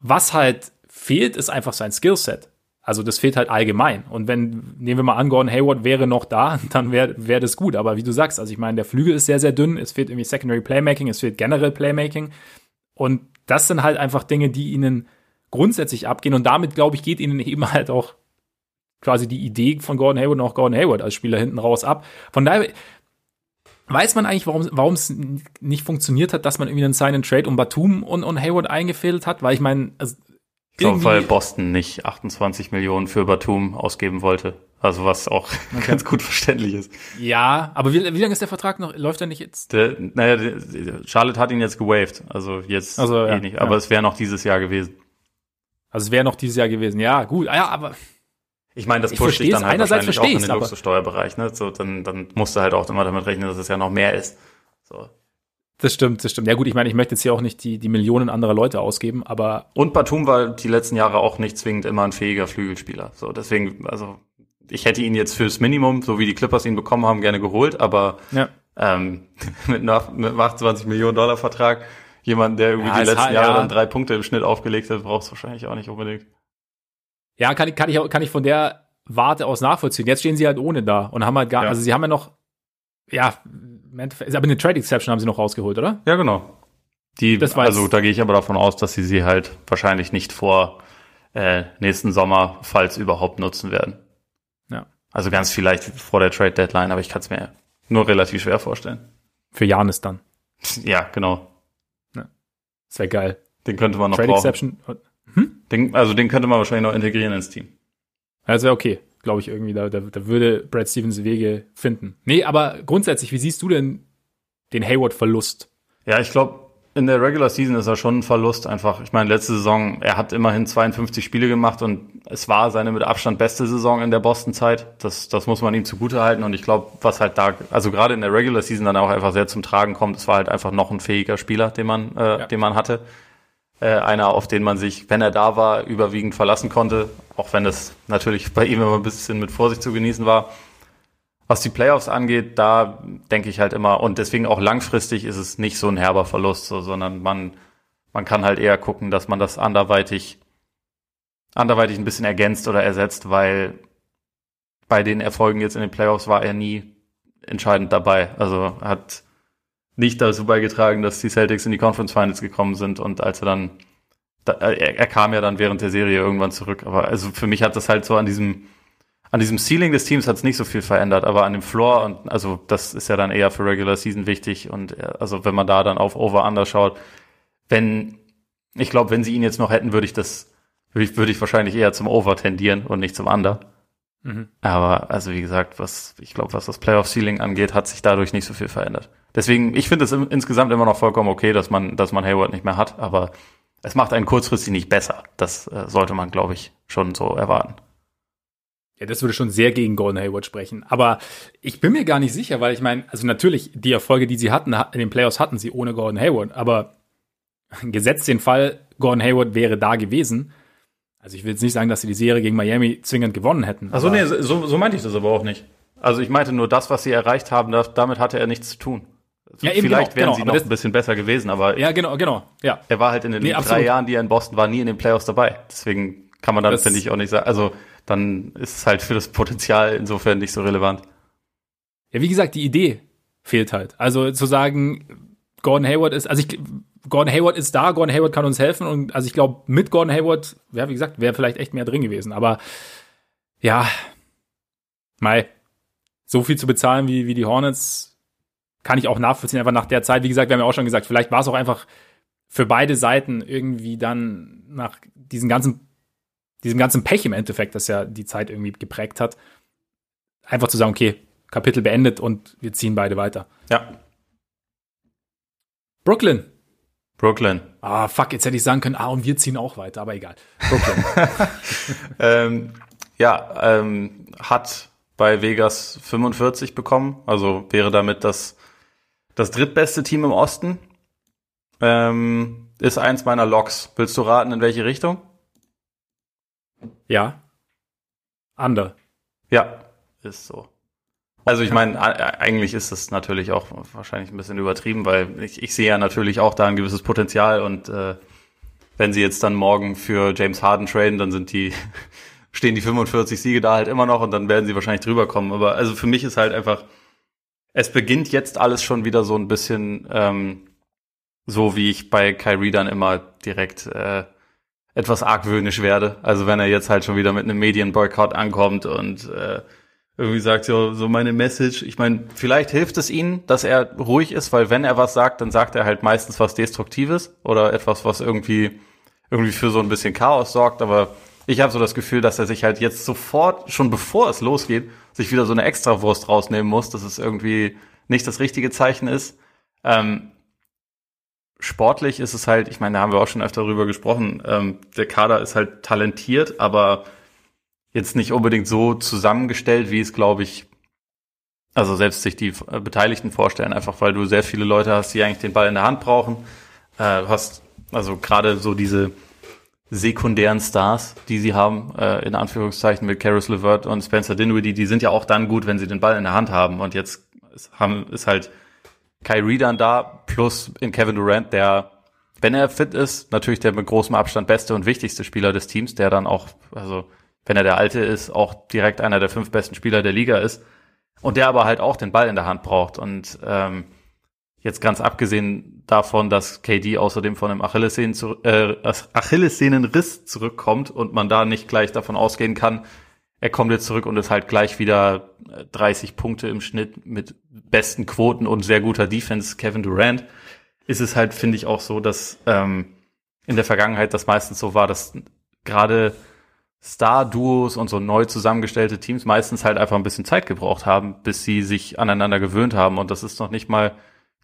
Was halt fehlt, ist einfach sein Skillset. Also das fehlt halt allgemein. Und wenn, nehmen wir mal an, Gordon Hayward wäre noch da, dann wäre wär das gut. Aber wie du sagst, also ich meine, der Flügel ist sehr, sehr dünn, es fehlt irgendwie Secondary Playmaking, es fehlt generell Playmaking. Und das sind halt einfach Dinge, die ihnen grundsätzlich abgehen. Und damit, glaube ich, geht ihnen eben halt auch quasi die Idee von Gordon Hayward noch Gordon Hayward als Spieler hinten raus ab. Von daher weiß man eigentlich, warum es nicht funktioniert hat, dass man irgendwie einen Sign and Trade um Batum und, und Hayward eingefädelt hat, weil ich meine, also ich glaube, weil Boston nicht 28 Millionen für Batum ausgeben wollte. Also was auch okay. ganz gut verständlich ist. Ja, aber wie, wie lange ist der Vertrag noch? Läuft er nicht jetzt? Der, naja, der, Charlotte hat ihn jetzt gewaved. Also jetzt also, eh ja, nicht. Aber ja. es wäre noch dieses Jahr gewesen. Also es wäre noch dieses Jahr gewesen. Ja, gut. Ah, ja, aber ich meine, das pusht dich dann halt wahrscheinlich auch in den Luxussteuerbereich, ne? So, dann, dann musst du halt auch immer damit rechnen, dass es ja noch mehr ist. So. Das stimmt, das stimmt. Ja gut, ich meine, ich möchte jetzt hier auch nicht die, die Millionen anderer Leute ausgeben, aber. Und Batum war die letzten Jahre auch nicht zwingend immer ein fähiger Flügelspieler. So, deswegen, also, ich hätte ihn jetzt fürs Minimum, so wie die Clippers ihn bekommen haben, gerne geholt, aber ja. ähm, mit, einem, mit einem 28 Millionen Dollar Vertrag, jemand, der irgendwie ja, die letzten halt, Jahre ja. dann drei Punkte im Schnitt aufgelegt hat, brauchst du wahrscheinlich auch nicht unbedingt. Ja, kann, kann, ich, kann ich von der Warte aus nachvollziehen. Jetzt stehen sie halt ohne da und haben halt gar, also sie haben ja noch, ja, aber eine Trade Exception haben sie noch rausgeholt, oder? Ja, genau. Die, also da gehe ich aber davon aus, dass sie sie halt wahrscheinlich nicht vor äh, nächsten Sommer, falls überhaupt, nutzen werden. Ja. Also ganz vielleicht vor der Trade Deadline, aber ich kann es mir nur relativ schwer vorstellen. Für Janis dann. Ja, genau. Ja. Wäre geil. Den könnte man noch Trade brauchen. Exception. Hm? Den, also den könnte man wahrscheinlich noch integrieren ins Team. Wäre okay, glaube ich, irgendwie. Da, da, da würde Brad Stevens Wege finden. Nee, aber grundsätzlich, wie siehst du denn den Hayward-Verlust? Ja, ich glaube, in der Regular Season ist er schon ein Verlust einfach. Ich meine, letzte Saison, er hat immerhin 52 Spiele gemacht und es war seine mit Abstand beste Saison in der Boston-Zeit. Das, das muss man ihm zugute halten und ich glaube, was halt da, also gerade in der Regular Season dann auch einfach sehr zum Tragen kommt, es war halt einfach noch ein fähiger Spieler, den man, äh, ja. den man hatte. Äh, einer, auf den man sich, wenn er da war, überwiegend verlassen konnte, auch wenn es natürlich bei ihm immer ein bisschen mit Vorsicht zu genießen war. Was die Playoffs angeht, da denke ich halt immer, und deswegen auch langfristig ist es nicht so ein herber Verlust, so, sondern man, man kann halt eher gucken, dass man das anderweitig anderweitig ein bisschen ergänzt oder ersetzt, weil bei den Erfolgen jetzt in den Playoffs war er nie entscheidend dabei. Also hat nicht dazu beigetragen, dass die Celtics in die Conference Finals gekommen sind und als er dann da, er, er, kam ja dann während der Serie irgendwann zurück, aber also für mich hat das halt so an diesem an diesem Ceiling des Teams hat es nicht so viel verändert, aber an dem Floor und also das ist ja dann eher für Regular Season wichtig und äh, also wenn man da dann auf Over Under schaut, wenn ich glaube, wenn sie ihn jetzt noch hätten, würde ich das würde ich, würde ich wahrscheinlich eher zum Over tendieren und nicht zum Under. Mhm. Aber also wie gesagt, was ich glaube, was das Playoff Ceiling angeht, hat sich dadurch nicht so viel verändert. Deswegen, ich finde es im, insgesamt immer noch vollkommen okay, dass man, dass man Hayward nicht mehr hat, aber es macht einen kurzfristig nicht besser. Das äh, sollte man, glaube ich, schon so erwarten. Ja, das würde schon sehr gegen Gordon Hayward sprechen. Aber ich bin mir gar nicht sicher, weil ich meine, also natürlich, die Erfolge, die sie hatten, in den Playoffs hatten sie ohne Gordon Hayward. Aber gesetzt den Fall, Gordon Hayward wäre da gewesen. Also ich will jetzt nicht sagen, dass sie die Serie gegen Miami zwingend gewonnen hätten. Also nee, so, so meinte ich das aber auch nicht. Also ich meinte nur das, was sie erreicht haben, das, damit hatte er nichts zu tun. Ja, eben Vielleicht genau, wären genau, sie noch ein bisschen besser gewesen, aber ja, genau, genau, ja. Er war halt in den nee, drei Jahren, die er in Boston war, nie in den Playoffs dabei. Deswegen kann man dann, finde ich, auch nicht sagen. Also dann ist es halt für das Potenzial insofern nicht so relevant. Ja, wie gesagt, die Idee fehlt halt. Also zu sagen, Gordon Hayward ist, also ich, Gordon Hayward ist da, Gordon Hayward kann uns helfen und also ich glaube, mit Gordon Hayward, ja, wie gesagt, wäre vielleicht echt mehr drin gewesen. Aber ja, Mai, so viel zu bezahlen wie, wie die Hornets kann ich auch nachvollziehen, einfach nach der Zeit. Wie gesagt, wir haben ja auch schon gesagt, vielleicht war es auch einfach für beide Seiten irgendwie dann nach diesen ganzen, diesem ganzen Pech im Endeffekt, das ja die Zeit irgendwie geprägt hat, einfach zu sagen, okay, Kapitel beendet und wir ziehen beide weiter. Ja. Brooklyn. Brooklyn. Ah, fuck, jetzt hätte ich sagen können, ah, und wir ziehen auch weiter, aber egal. Brooklyn. ähm, ja, ähm, hat bei Vegas 45 bekommen, also wäre damit das das drittbeste Team im Osten ähm, ist eins meiner Loks. Willst du raten, in welche Richtung? Ja. Ander. Ja, ist so. Also ich meine, eigentlich ist es natürlich auch wahrscheinlich ein bisschen übertrieben, weil ich, ich sehe ja natürlich auch da ein gewisses Potenzial und äh, wenn sie jetzt dann morgen für James Harden traden, dann sind die stehen die 45 Siege da halt immer noch und dann werden sie wahrscheinlich drüber kommen. Aber also für mich ist halt einfach es beginnt jetzt alles schon wieder so ein bisschen ähm, so, wie ich bei Kyrie dann immer direkt äh, etwas argwöhnisch werde. Also wenn er jetzt halt schon wieder mit einem Medienboykott ankommt und äh, irgendwie sagt so, so meine Message. Ich meine, vielleicht hilft es ihnen, dass er ruhig ist, weil wenn er was sagt, dann sagt er halt meistens was Destruktives oder etwas, was irgendwie irgendwie für so ein bisschen Chaos sorgt. Aber ich habe so das Gefühl, dass er sich halt jetzt sofort, schon bevor es losgeht, sich wieder so eine Extrawurst rausnehmen muss, dass es irgendwie nicht das richtige Zeichen ist. Ähm, sportlich ist es halt, ich meine, da haben wir auch schon öfter drüber gesprochen, ähm, der Kader ist halt talentiert, aber jetzt nicht unbedingt so zusammengestellt, wie es, glaube ich, also selbst sich die Beteiligten vorstellen, einfach weil du sehr viele Leute hast, die eigentlich den Ball in der Hand brauchen. Äh, du hast also gerade so diese sekundären Stars, die sie haben, äh, in Anführungszeichen mit Karis LeVert und Spencer Dinwiddie, die sind ja auch dann gut, wenn sie den Ball in der Hand haben. Und jetzt haben, ist halt Kyrie dann da, plus in Kevin Durant, der, wenn er fit ist, natürlich der mit großem Abstand beste und wichtigste Spieler des Teams, der dann auch, also wenn er der Alte ist, auch direkt einer der fünf besten Spieler der Liga ist. Und der aber halt auch den Ball in der Hand braucht. Und ähm, Jetzt ganz abgesehen davon, dass KD außerdem von einem Achillessehnen zu, äh, Achillessehnenriss zurückkommt und man da nicht gleich davon ausgehen kann, er kommt jetzt zurück und ist halt gleich wieder 30 Punkte im Schnitt mit besten Quoten und sehr guter Defense Kevin Durant, ist es halt, finde ich, auch so, dass ähm, in der Vergangenheit das meistens so war, dass gerade Star-Duos und so neu zusammengestellte Teams meistens halt einfach ein bisschen Zeit gebraucht haben, bis sie sich aneinander gewöhnt haben. Und das ist noch nicht mal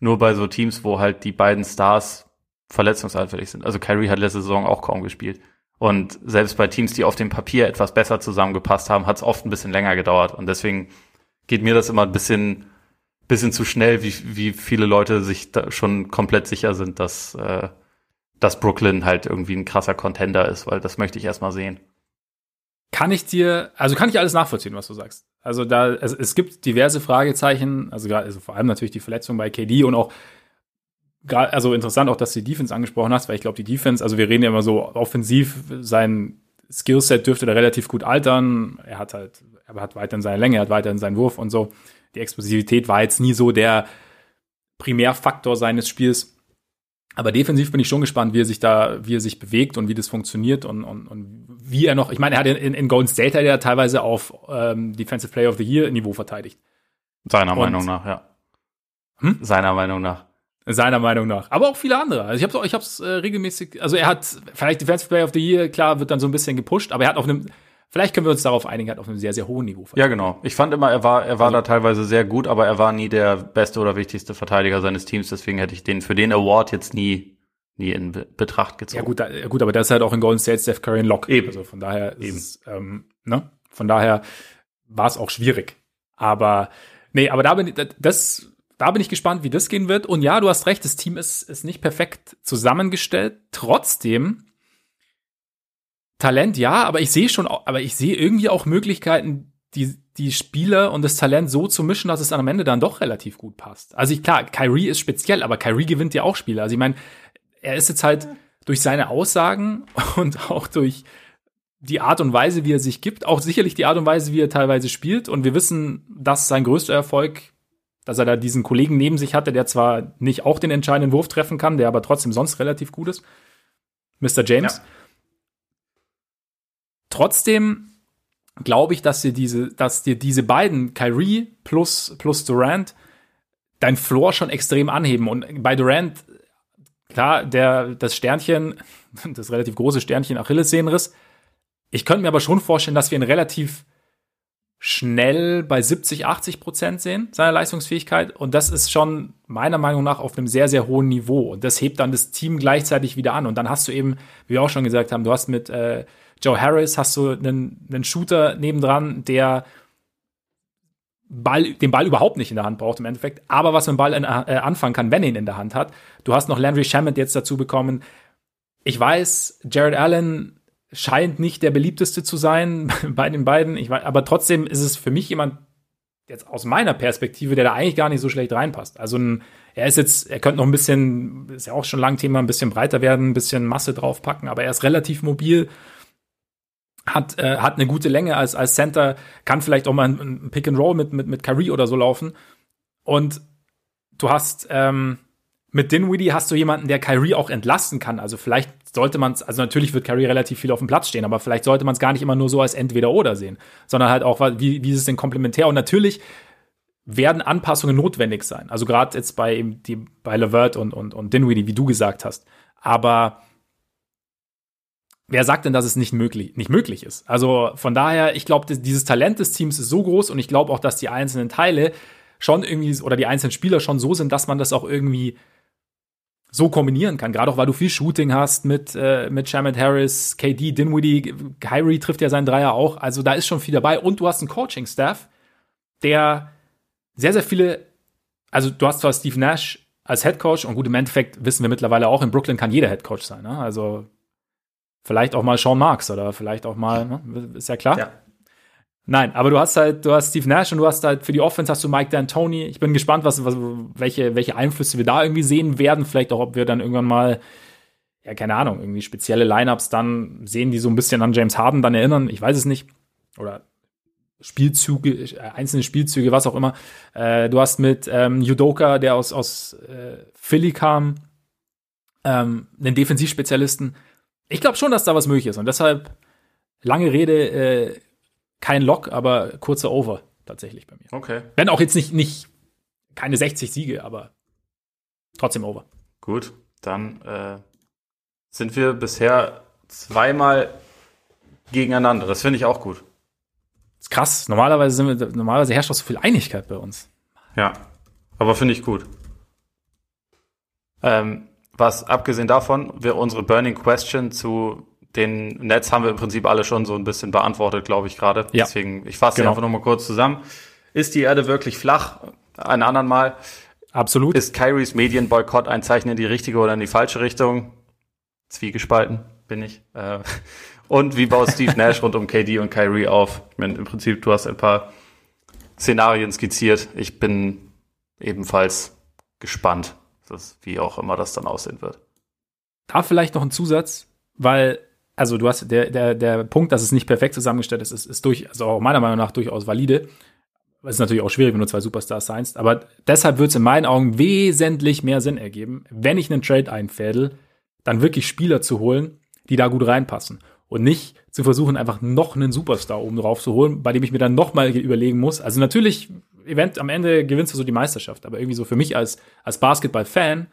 nur bei so Teams, wo halt die beiden Stars verletzungsanfällig sind. Also Kyrie hat letzte Saison auch kaum gespielt. Und selbst bei Teams, die auf dem Papier etwas besser zusammengepasst haben, hat es oft ein bisschen länger gedauert. Und deswegen geht mir das immer ein bisschen, bisschen zu schnell, wie, wie viele Leute sich da schon komplett sicher sind, dass, äh, dass Brooklyn halt irgendwie ein krasser Contender ist, weil das möchte ich erstmal sehen. Kann ich dir, also kann ich alles nachvollziehen, was du sagst. Also da, also es gibt diverse Fragezeichen, also, gerade, also vor allem natürlich die Verletzung bei KD und auch also interessant auch, dass du die Defense angesprochen hast, weil ich glaube, die Defense, also wir reden ja immer so offensiv, sein Skillset dürfte da relativ gut altern. Er hat halt, er hat weiterhin seine Länge, er hat weiterhin seinen Wurf und so. Die Explosivität war jetzt nie so der Primärfaktor seines Spiels. Aber defensiv bin ich schon gespannt, wie er sich da, wie er sich bewegt und wie das funktioniert und, und, und wie er noch, ich meine, er hat in, in Golden State hat er teilweise auf ähm, Defensive Player of the Year Niveau verteidigt. Seiner und, Meinung nach, ja. Hm? Seiner Meinung nach. Seiner Meinung nach. Aber auch viele andere. Also ich habe es ich hab's, äh, regelmäßig, also er hat vielleicht Defensive Player of the Year, klar, wird dann so ein bisschen gepusht, aber er hat auf einem, vielleicht können wir uns darauf einigen, hat auf einem sehr, sehr hohen Niveau. Ja, genau. Ich fand immer, er war, er war also, da teilweise sehr gut, aber er war nie der beste oder wichtigste Verteidiger seines Teams, deswegen hätte ich den für den Award jetzt nie, nie in Betracht gezogen. Ja gut, da, gut, aber das ist halt auch in Golden State Steph Curry ein Lock. Eben. Also von daher Eben. ist, ähm, ne? Von daher war es auch schwierig. Aber, nee, aber da bin ich, das, da bin ich gespannt, wie das gehen wird. Und ja, du hast recht, das Team ist, ist nicht perfekt zusammengestellt. Trotzdem, Talent ja, aber ich sehe schon, aber ich sehe irgendwie auch Möglichkeiten, die, die Spieler und das Talent so zu mischen, dass es am Ende dann doch relativ gut passt. Also ich, klar, Kyrie ist speziell, aber Kyrie gewinnt ja auch Spiele. Also ich meine, er ist jetzt halt durch seine Aussagen und auch durch die Art und Weise, wie er sich gibt, auch sicherlich die Art und Weise, wie er teilweise spielt. Und wir wissen, dass sein größter Erfolg dass er da diesen Kollegen neben sich hatte, der zwar nicht auch den entscheidenden Wurf treffen kann, der aber trotzdem sonst relativ gut ist. Mr. James. Ja. Trotzdem glaube ich, dass dir diese, dass dir diese beiden, Kyrie plus, plus Durant, dein Floor schon extrem anheben. Und bei Durant, klar, der, das Sternchen, das relativ große Sternchen Achillessehnenriss. Ich könnte mir aber schon vorstellen, dass wir einen relativ schnell bei 70, 80 Prozent sehen, seiner Leistungsfähigkeit. Und das ist schon meiner Meinung nach auf einem sehr, sehr hohen Niveau. Und das hebt dann das Team gleichzeitig wieder an. Und dann hast du eben, wie wir auch schon gesagt haben, du hast mit äh, Joe Harris, hast du einen, einen Shooter nebendran, der Ball, den Ball überhaupt nicht in der Hand braucht im Endeffekt, aber was mit dem Ball in, äh, anfangen kann, wenn er ihn in der Hand hat. Du hast noch Landry Shamet jetzt dazu bekommen. Ich weiß, Jared Allen scheint nicht der beliebteste zu sein bei den beiden. Ich weiß, aber trotzdem ist es für mich jemand, jetzt aus meiner Perspektive, der da eigentlich gar nicht so schlecht reinpasst. Also ein, er ist jetzt, er könnte noch ein bisschen, ist ja auch schon lang Thema, ein bisschen breiter werden, ein bisschen Masse draufpacken, aber er ist relativ mobil, hat, äh, hat eine gute Länge als, als Center, kann vielleicht auch mal ein, ein Pick and Roll mit, mit, mit Kyrie oder so laufen. Und du hast, ähm, mit Dinwiddie hast du jemanden, der Kyrie auch entlasten kann. Also vielleicht sollte man also natürlich wird Kyrie relativ viel auf dem Platz stehen, aber vielleicht sollte man es gar nicht immer nur so als Entweder-Oder sehen, sondern halt auch, wie, wie ist es denn komplementär? Und natürlich werden Anpassungen notwendig sein. Also gerade jetzt bei, die, bei Levert und, und, und Dinwiddie, wie du gesagt hast. Aber wer sagt denn, dass es nicht möglich, nicht möglich ist? Also von daher, ich glaube, dieses Talent des Teams ist so groß und ich glaube auch, dass die einzelnen Teile schon irgendwie oder die einzelnen Spieler schon so sind, dass man das auch irgendwie so kombinieren kann. Gerade auch, weil du viel Shooting hast mit, äh, mit Shamet Harris, KD, Dinwiddie, Kyrie trifft ja seinen Dreier auch. Also da ist schon viel dabei. Und du hast einen Coaching-Staff, der sehr, sehr viele, also du hast zwar Steve Nash als Head Coach und gut, im Endeffekt wissen wir mittlerweile auch, in Brooklyn kann jeder Head Coach sein. Ne? Also vielleicht auch mal Sean Marks oder vielleicht auch mal, ne? ist ja klar. Ja. Nein, aber du hast halt, du hast Steve Nash und du hast halt für die Offense hast du Mike D'Antoni. Ich bin gespannt, was, was, welche, welche Einflüsse wir da irgendwie sehen werden. Vielleicht auch, ob wir dann irgendwann mal, ja, keine Ahnung, irgendwie spezielle Lineups dann sehen, die so ein bisschen an James Harden dann erinnern. Ich weiß es nicht. Oder Spielzüge, äh, einzelne Spielzüge, was auch immer. Äh, du hast mit ähm, Judoka, der aus, aus äh, Philly kam, ähm, einen Defensivspezialisten. Ich glaube schon, dass da was möglich ist. Und deshalb, lange Rede, äh, kein Lock, aber kurzer Over tatsächlich bei mir. Okay. Wenn auch jetzt nicht, nicht keine 60 Siege, aber trotzdem Over. Gut, dann äh, sind wir bisher zweimal gegeneinander. Das finde ich auch gut. Das ist krass. Normalerweise, sind wir, normalerweise herrscht auch so viel Einigkeit bei uns. Ja, aber finde ich gut. Ähm, was abgesehen davon, wir unsere Burning Question zu den Netz haben wir im Prinzip alle schon so ein bisschen beantwortet, glaube ich gerade. Ja. Deswegen, ich fasse genau. einfach nochmal kurz zusammen. Ist die Erde wirklich flach? Ein anderen Mal. Absolut. Ist Kyries Medienboykott ein Zeichen in die richtige oder in die falsche Richtung? Zwiegespalten bin ich. Äh, und wie baut Steve Nash rund um KD und Kyrie auf? Ich meine, im Prinzip, du hast ein paar Szenarien skizziert. Ich bin ebenfalls gespannt, wie auch immer das dann aussehen wird. Da vielleicht noch ein Zusatz, weil also du hast der, der, der Punkt, dass es nicht perfekt zusammengestellt ist, ist, ist durch, also auch meiner Meinung nach durchaus valide. Es ist natürlich auch schwierig, wenn du zwei Superstars seinst, aber deshalb wird es in meinen Augen wesentlich mehr Sinn ergeben, wenn ich einen Trade einfädel, dann wirklich Spieler zu holen, die da gut reinpassen. Und nicht zu versuchen, einfach noch einen Superstar oben drauf zu holen, bei dem ich mir dann noch mal überlegen muss. Also natürlich, event, am Ende gewinnst du so die Meisterschaft, aber irgendwie so für mich als, als Basketball-Fan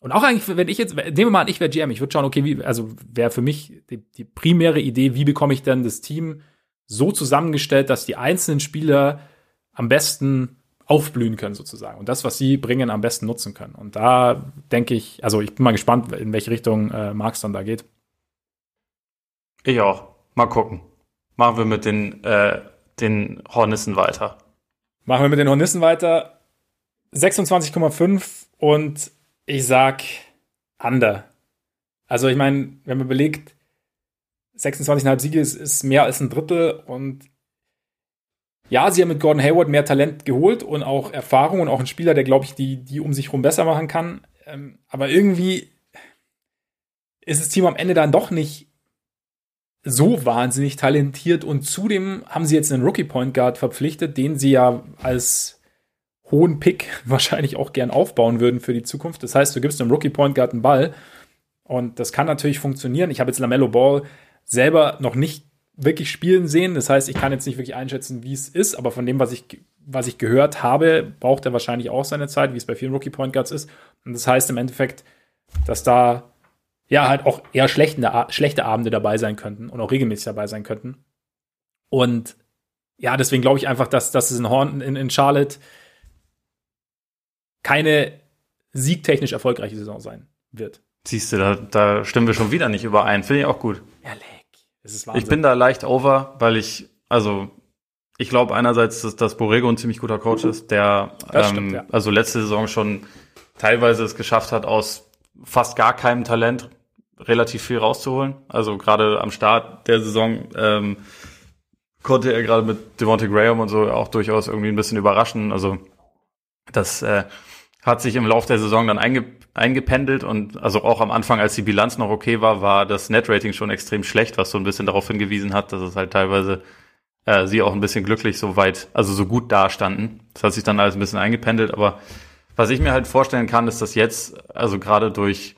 und auch eigentlich, wenn ich jetzt, nehmen wir mal an, ich wäre GM, ich würde schauen, okay, wie, also wäre für mich die, die primäre Idee, wie bekomme ich denn das Team so zusammengestellt, dass die einzelnen Spieler am besten aufblühen können sozusagen und das, was sie bringen, am besten nutzen können. Und da denke ich, also ich bin mal gespannt, in welche Richtung äh, Marx dann da geht. Ich auch. Mal gucken. Machen wir mit den, äh, den Hornissen weiter. Machen wir mit den Hornissen weiter. 26,5 und ich sag Under. Also ich meine, wenn man überlegt, 26,5 Siege ist, ist mehr als ein Drittel und ja, sie haben mit Gordon Hayward mehr Talent geholt und auch Erfahrung und auch einen Spieler, der, glaube ich, die, die um sich herum besser machen kann. Ähm, aber irgendwie ist das Team am Ende dann doch nicht so wahnsinnig talentiert und zudem haben sie jetzt einen Rookie Point Guard verpflichtet, den sie ja als hohen Pick wahrscheinlich auch gern aufbauen würden für die Zukunft. Das heißt, du gibst einem Rookie Point Guard einen Ball und das kann natürlich funktionieren. Ich habe jetzt Lamello Ball selber noch nicht wirklich spielen sehen. Das heißt, ich kann jetzt nicht wirklich einschätzen, wie es ist, aber von dem, was ich, was ich gehört habe, braucht er wahrscheinlich auch seine Zeit, wie es bei vielen Rookie Point Guards ist. Und das heißt im Endeffekt, dass da ja halt auch eher schlechte, schlechte Abende dabei sein könnten und auch regelmäßig dabei sein könnten. Und ja, deswegen glaube ich einfach, dass, dass es in, Horn, in, in Charlotte keine siegtechnisch erfolgreiche Saison sein wird. Siehst du, da, da stimmen wir schon wieder nicht überein. Finde ich auch gut. Ja, leck. Das ist Wahnsinn. Ich bin da leicht over, weil ich, also ich glaube einerseits, dass, dass Borrego ein ziemlich guter Coach ist, der ähm, stimmt, ja. also letzte Saison schon teilweise es geschafft hat, aus fast gar keinem Talent relativ viel rauszuholen. Also gerade am Start der Saison ähm, konnte er gerade mit Devontae Graham und so auch durchaus irgendwie ein bisschen überraschen. Also das äh, hat sich im Laufe der Saison dann einge eingependelt und also auch am Anfang, als die Bilanz noch okay war, war das Net-Rating schon extrem schlecht, was so ein bisschen darauf hingewiesen hat, dass es halt teilweise äh, sie auch ein bisschen glücklich so weit, also so gut dastanden. Das hat sich dann alles ein bisschen eingependelt, aber was ich mir halt vorstellen kann, ist, dass jetzt, also gerade durch,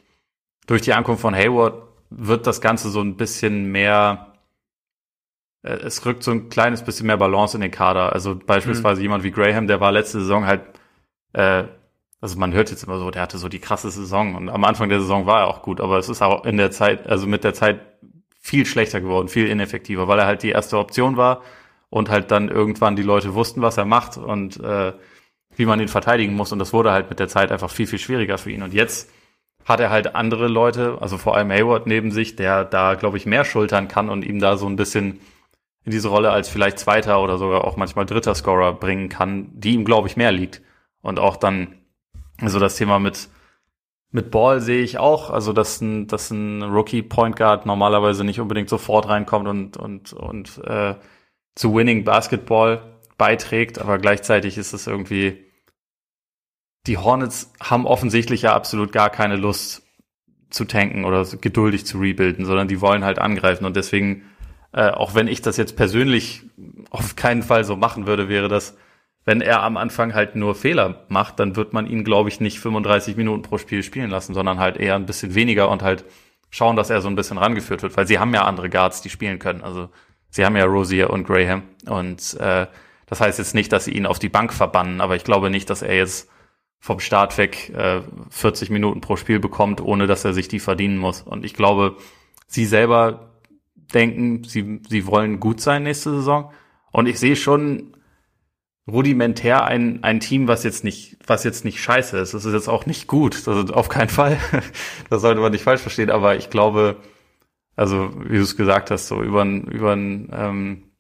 durch die Ankunft von Hayward, wird das Ganze so ein bisschen mehr, äh, es rückt so ein kleines bisschen mehr Balance in den Kader. Also beispielsweise mhm. jemand wie Graham, der war letzte Saison halt äh, also man hört jetzt immer so, der hatte so die krasse Saison und am Anfang der Saison war er auch gut, aber es ist auch in der Zeit, also mit der Zeit viel schlechter geworden, viel ineffektiver, weil er halt die erste Option war und halt dann irgendwann die Leute wussten, was er macht und äh, wie man ihn verteidigen muss und das wurde halt mit der Zeit einfach viel, viel schwieriger für ihn und jetzt hat er halt andere Leute, also vor allem Hayward neben sich, der da, glaube ich, mehr schultern kann und ihm da so ein bisschen in diese Rolle als vielleicht zweiter oder sogar auch manchmal dritter Scorer bringen kann, die ihm, glaube ich, mehr liegt. Und auch dann, also das Thema mit, mit Ball sehe ich auch, also dass ein, dass ein Rookie Point Guard normalerweise nicht unbedingt sofort reinkommt und, und, und äh, zu Winning Basketball beiträgt, aber gleichzeitig ist es irgendwie, die Hornets haben offensichtlich ja absolut gar keine Lust zu tanken oder geduldig zu rebuilden, sondern die wollen halt angreifen. Und deswegen, äh, auch wenn ich das jetzt persönlich auf keinen Fall so machen würde, wäre das wenn er am Anfang halt nur Fehler macht, dann wird man ihn, glaube ich, nicht 35 Minuten pro Spiel spielen lassen, sondern halt eher ein bisschen weniger und halt schauen, dass er so ein bisschen rangeführt wird, weil sie haben ja andere Guards, die spielen können. Also sie haben ja Rosier und Graham. Und äh, das heißt jetzt nicht, dass sie ihn auf die Bank verbannen, aber ich glaube nicht, dass er jetzt vom Start weg äh, 40 Minuten pro Spiel bekommt, ohne dass er sich die verdienen muss. Und ich glaube, sie selber denken, sie, sie wollen gut sein nächste Saison. Und ich sehe schon rudimentär ein, ein Team, was jetzt nicht, was jetzt nicht scheiße ist. Das ist jetzt auch nicht gut. Also auf keinen Fall. das sollte man nicht falsch verstehen. Aber ich glaube, also wie du es gesagt hast, so über über ähm,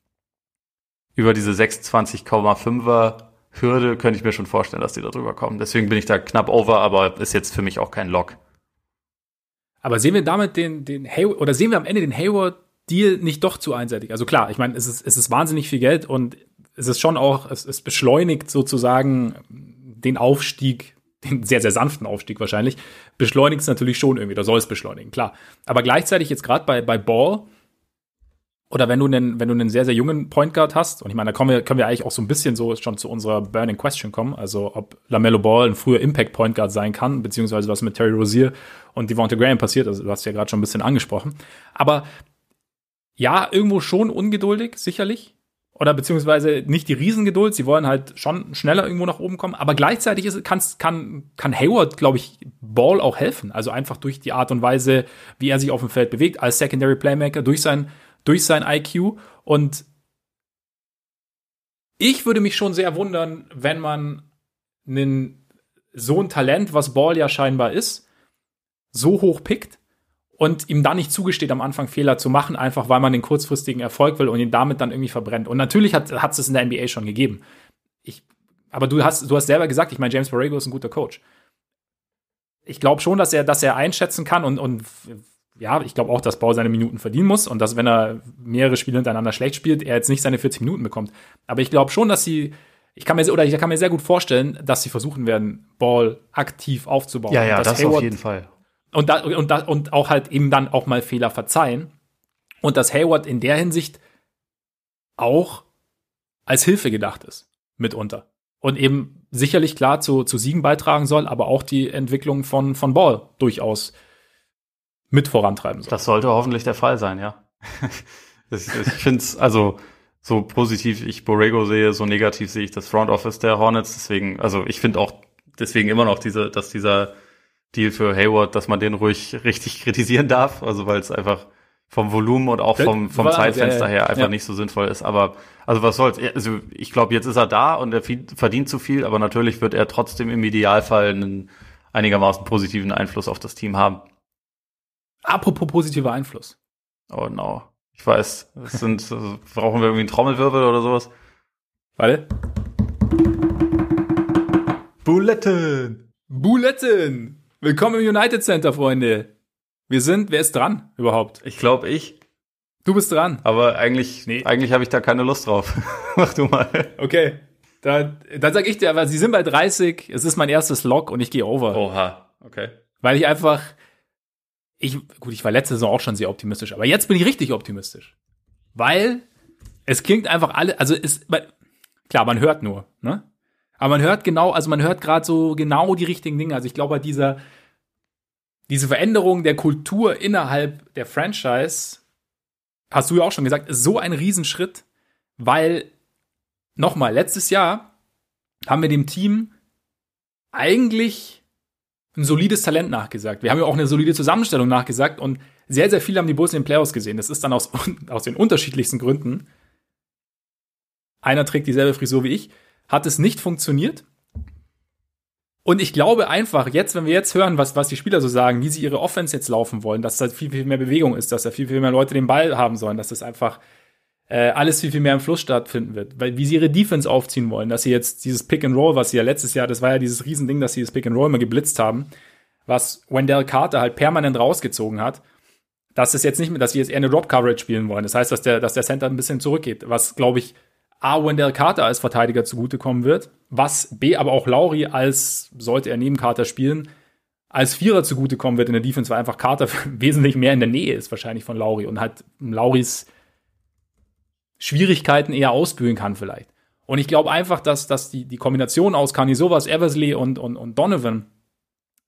über diese 26,5er Hürde könnte ich mir schon vorstellen, dass die da drüber kommen. Deswegen bin ich da knapp over, aber ist jetzt für mich auch kein Lock. Aber sehen wir damit den, den Hayward, oder sehen wir am Ende den Hayward Deal nicht doch zu einseitig? Also klar, ich meine, es ist, es ist wahnsinnig viel Geld und es ist schon auch, es, es beschleunigt sozusagen den Aufstieg den sehr, sehr sanften Aufstieg wahrscheinlich, beschleunigt es natürlich schon irgendwie, da soll es beschleunigen, klar. Aber gleichzeitig jetzt gerade bei, bei Ball, oder wenn du einen, wenn du einen sehr, sehr jungen Point Guard hast, und ich meine, da kommen wir, können wir eigentlich auch so ein bisschen so schon zu unserer Burning Question kommen, also ob LaMelo Ball ein früher Impact Point Guard sein kann, beziehungsweise was mit Terry Rozier und Devonta Graham passiert, also du hast ja gerade schon ein bisschen angesprochen. Aber ja, irgendwo schon ungeduldig, sicherlich. Oder beziehungsweise nicht die Riesengeduld, sie wollen halt schon schneller irgendwo nach oben kommen, aber gleichzeitig ist, kann, kann, kann Hayward, glaube ich, Ball auch helfen. Also einfach durch die Art und Weise, wie er sich auf dem Feld bewegt, als Secondary Playmaker, durch sein durch sein IQ. Und ich würde mich schon sehr wundern, wenn man einen, so ein Talent, was Ball ja scheinbar ist, so hoch pickt und ihm dann nicht zugesteht, am Anfang Fehler zu machen, einfach weil man den kurzfristigen Erfolg will und ihn damit dann irgendwie verbrennt. Und natürlich hat es es in der NBA schon gegeben. Ich, aber du hast, du hast selber gesagt, ich meine, James Borrego ist ein guter Coach. Ich glaube schon, dass er, dass er einschätzen kann und, und ja, ich glaube auch, dass Bau seine Minuten verdienen muss und dass, wenn er mehrere Spiele hintereinander schlecht spielt, er jetzt nicht seine 40 Minuten bekommt. Aber ich glaube schon, dass sie, ich kann mir, oder ich kann mir sehr gut vorstellen, dass sie versuchen werden, Ball aktiv aufzubauen. Ja, ja, das Hayward, auf jeden Fall. Und, da, und, da, und auch halt eben dann auch mal Fehler verzeihen. Und dass Hayward in der Hinsicht auch als Hilfe gedacht ist, mitunter. Und eben sicherlich klar zu, zu Siegen beitragen soll, aber auch die Entwicklung von, von Ball durchaus mit vorantreiben soll. Das sollte hoffentlich der Fall sein, ja. ich finde es, also so positiv ich Borrego sehe, so negativ sehe ich das Front Office der Hornets. Deswegen, also ich finde auch deswegen immer noch diese, dass dieser Deal für Hayward, dass man den ruhig richtig kritisieren darf. Also weil es einfach vom Volumen und auch vom, vom Zeitfenster her einfach ja. nicht so sinnvoll ist. Aber also was soll's? Also ich glaube, jetzt ist er da und er verdient zu viel, aber natürlich wird er trotzdem im Idealfall einen einigermaßen positiven Einfluss auf das Team haben. Apropos positiver Einfluss. Oh no. Ich weiß, das sind, brauchen wir irgendwie einen Trommelwirbel oder sowas? Warte. Buletten! Buletten! Willkommen im United Center, Freunde. Wir sind, wer ist dran überhaupt? Ich glaube ich. Du bist dran. Aber eigentlich, nee. eigentlich habe ich da keine Lust drauf. Mach du mal. Okay. Da, dann sag ich dir, aber sie sind bei 30, es ist mein erstes Log und ich gehe over. Oha, okay. Weil ich einfach, ich, gut, ich war letzte Saison auch schon sehr optimistisch, aber jetzt bin ich richtig optimistisch. Weil es klingt einfach alle, also ist, klar, man hört nur, ne? Aber man hört genau, also man hört gerade so genau die richtigen Dinge. Also ich glaube, dieser, diese Veränderung der Kultur innerhalb der Franchise, hast du ja auch schon gesagt, ist so ein Riesenschritt, weil, nochmal, letztes Jahr haben wir dem Team eigentlich ein solides Talent nachgesagt. Wir haben ja auch eine solide Zusammenstellung nachgesagt und sehr, sehr viele haben die Bulls in den Playoffs gesehen. Das ist dann aus, aus den unterschiedlichsten Gründen. Einer trägt dieselbe Frisur wie ich. Hat es nicht funktioniert. Und ich glaube einfach, jetzt, wenn wir jetzt hören, was, was die Spieler so sagen, wie sie ihre Offense jetzt laufen wollen, dass da viel, viel mehr Bewegung ist, dass da viel, viel mehr Leute den Ball haben sollen, dass das einfach äh, alles viel, viel mehr im Fluss stattfinden wird. Weil, wie sie ihre Defense aufziehen wollen, dass sie jetzt dieses Pick and Roll, was sie ja letztes Jahr, das war ja dieses Riesending, dass sie das Pick and Roll mal geblitzt haben, was Wendell Carter halt permanent rausgezogen hat, dass es jetzt nicht mehr, dass sie jetzt eher eine Drop Coverage spielen wollen. Das heißt, dass der, dass der Center ein bisschen zurückgeht, was, glaube ich, A, Wendell Carter als Verteidiger zugutekommen wird, was B, aber auch Lauri als, sollte er neben Carter spielen, als Vierer zugutekommen wird in der Defense, weil einfach Carter wesentlich mehr in der Nähe ist wahrscheinlich von Lauri und halt Lauris Schwierigkeiten eher ausbügeln kann vielleicht. Und ich glaube einfach, dass, dass die, die Kombination aus Kanisovas, Eversley und, und, und Donovan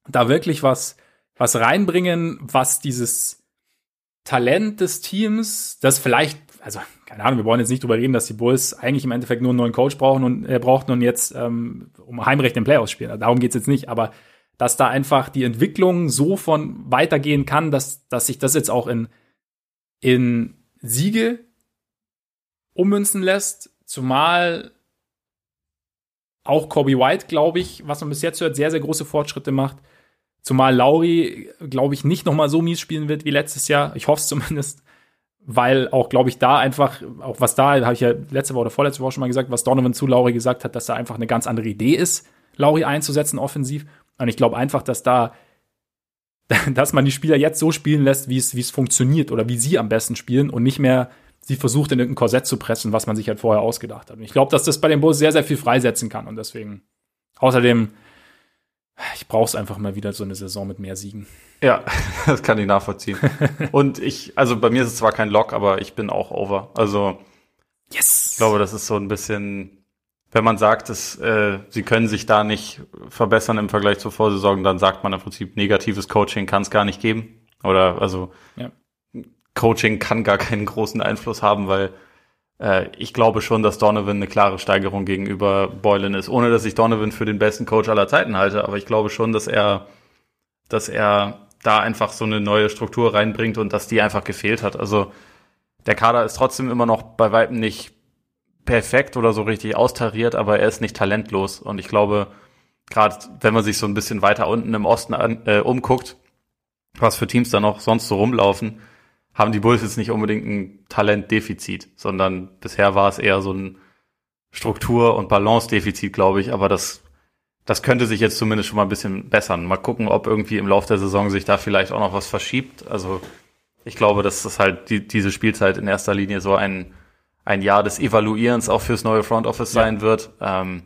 da wirklich was, was reinbringen, was dieses Talent des Teams, das vielleicht, also keine Ahnung, wir wollen jetzt nicht drüber reden, dass die Bulls eigentlich im Endeffekt nur einen neuen Coach brauchen und äh, brauchten und jetzt ähm, um Heimrecht im Playoffs spielen. Darum geht's jetzt nicht, aber dass da einfach die Entwicklung so von weitergehen kann, dass, dass sich das jetzt auch in, in Siege ummünzen lässt, zumal auch Kobe White, glaube ich, was man bis jetzt hört, sehr, sehr große Fortschritte macht. Zumal Lauri, glaube ich, nicht noch mal so mies spielen wird wie letztes Jahr. Ich hoffe es zumindest, weil auch, glaube ich, da einfach, auch was da, habe ich ja letzte Woche oder vorletzte Woche schon mal gesagt, was Donovan zu Lauri gesagt hat, dass da einfach eine ganz andere Idee ist, Lauri einzusetzen offensiv. Und ich glaube einfach, dass da, dass man die Spieler jetzt so spielen lässt, wie es, wie es funktioniert oder wie sie am besten spielen und nicht mehr sie versucht, in irgendein Korsett zu pressen, was man sich halt vorher ausgedacht hat. Und ich glaube, dass das bei den Bulls sehr, sehr viel freisetzen kann. Und deswegen, außerdem, Ich brauch's einfach mal wieder so eine Saison mit mehr Siegen. Ja, das kann ich nachvollziehen. Und ich, also bei mir ist es zwar kein Lock, aber ich bin auch over. Also yes. ich glaube, das ist so ein bisschen, wenn man sagt, dass äh, sie können sich da nicht verbessern im Vergleich zur Vorsaison, dann sagt man im Prinzip, negatives Coaching kann es gar nicht geben. Oder also Ja. Coaching kann gar keinen großen Einfluss haben, weil äh, ich glaube schon, dass Donovan eine klare Steigerung gegenüber Boylan ist. Ohne dass ich Donovan für den besten Coach aller Zeiten halte, aber ich glaube schon, dass er, dass er da einfach so eine neue Struktur reinbringt und dass die einfach gefehlt hat. Also der Kader ist trotzdem immer noch bei weitem nicht perfekt oder so richtig austariert, aber er ist nicht talentlos. Und ich glaube, gerade wenn man sich so ein bisschen weiter unten im Osten an, äh, umguckt, was für Teams da noch sonst so rumlaufen, haben die Bulls jetzt nicht unbedingt ein Talentdefizit, sondern bisher war es eher so ein Struktur- und Balance-Defizit, glaube ich. Aber das, das könnte sich jetzt zumindest schon mal ein bisschen bessern. Mal gucken, ob irgendwie im Laufe der Saison sich da vielleicht auch noch was verschiebt. Also ich glaube, dass das halt die, diese Spielzeit in erster Linie so ein, ein Jahr des Evaluierens auch fürs neue Front Office Ja. sein wird. Ähm,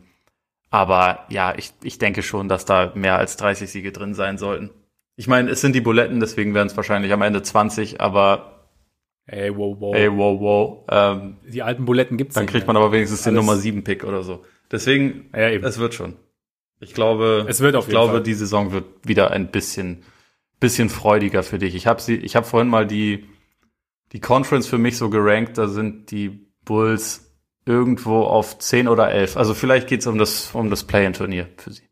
aber ja, ich, ich denke schon, dass da mehr als 30 Siege drin sein sollten. Ich meine, es sind die Buletten, deswegen werden es wahrscheinlich am Ende 20, aber Ey, wow, wow. ey, wow, wow. Ähm, Die alten Buletten gibt's dann nicht kriegt mehr. man aber wenigstens den Nummer 7 Pick oder so. Deswegen, Ja, eben. es wird schon. Ich glaube, Es wird auf ich jeden glaube, Fall. die Saison wird wieder ein bisschen, bisschen freudiger für dich. Ich habe sie, ich habe vorhin mal die, die Conference für mich so gerankt. Da sind die Bulls irgendwo auf 10 oder 11. Also vielleicht geht's um das, um das Play-in-Turnier für sie.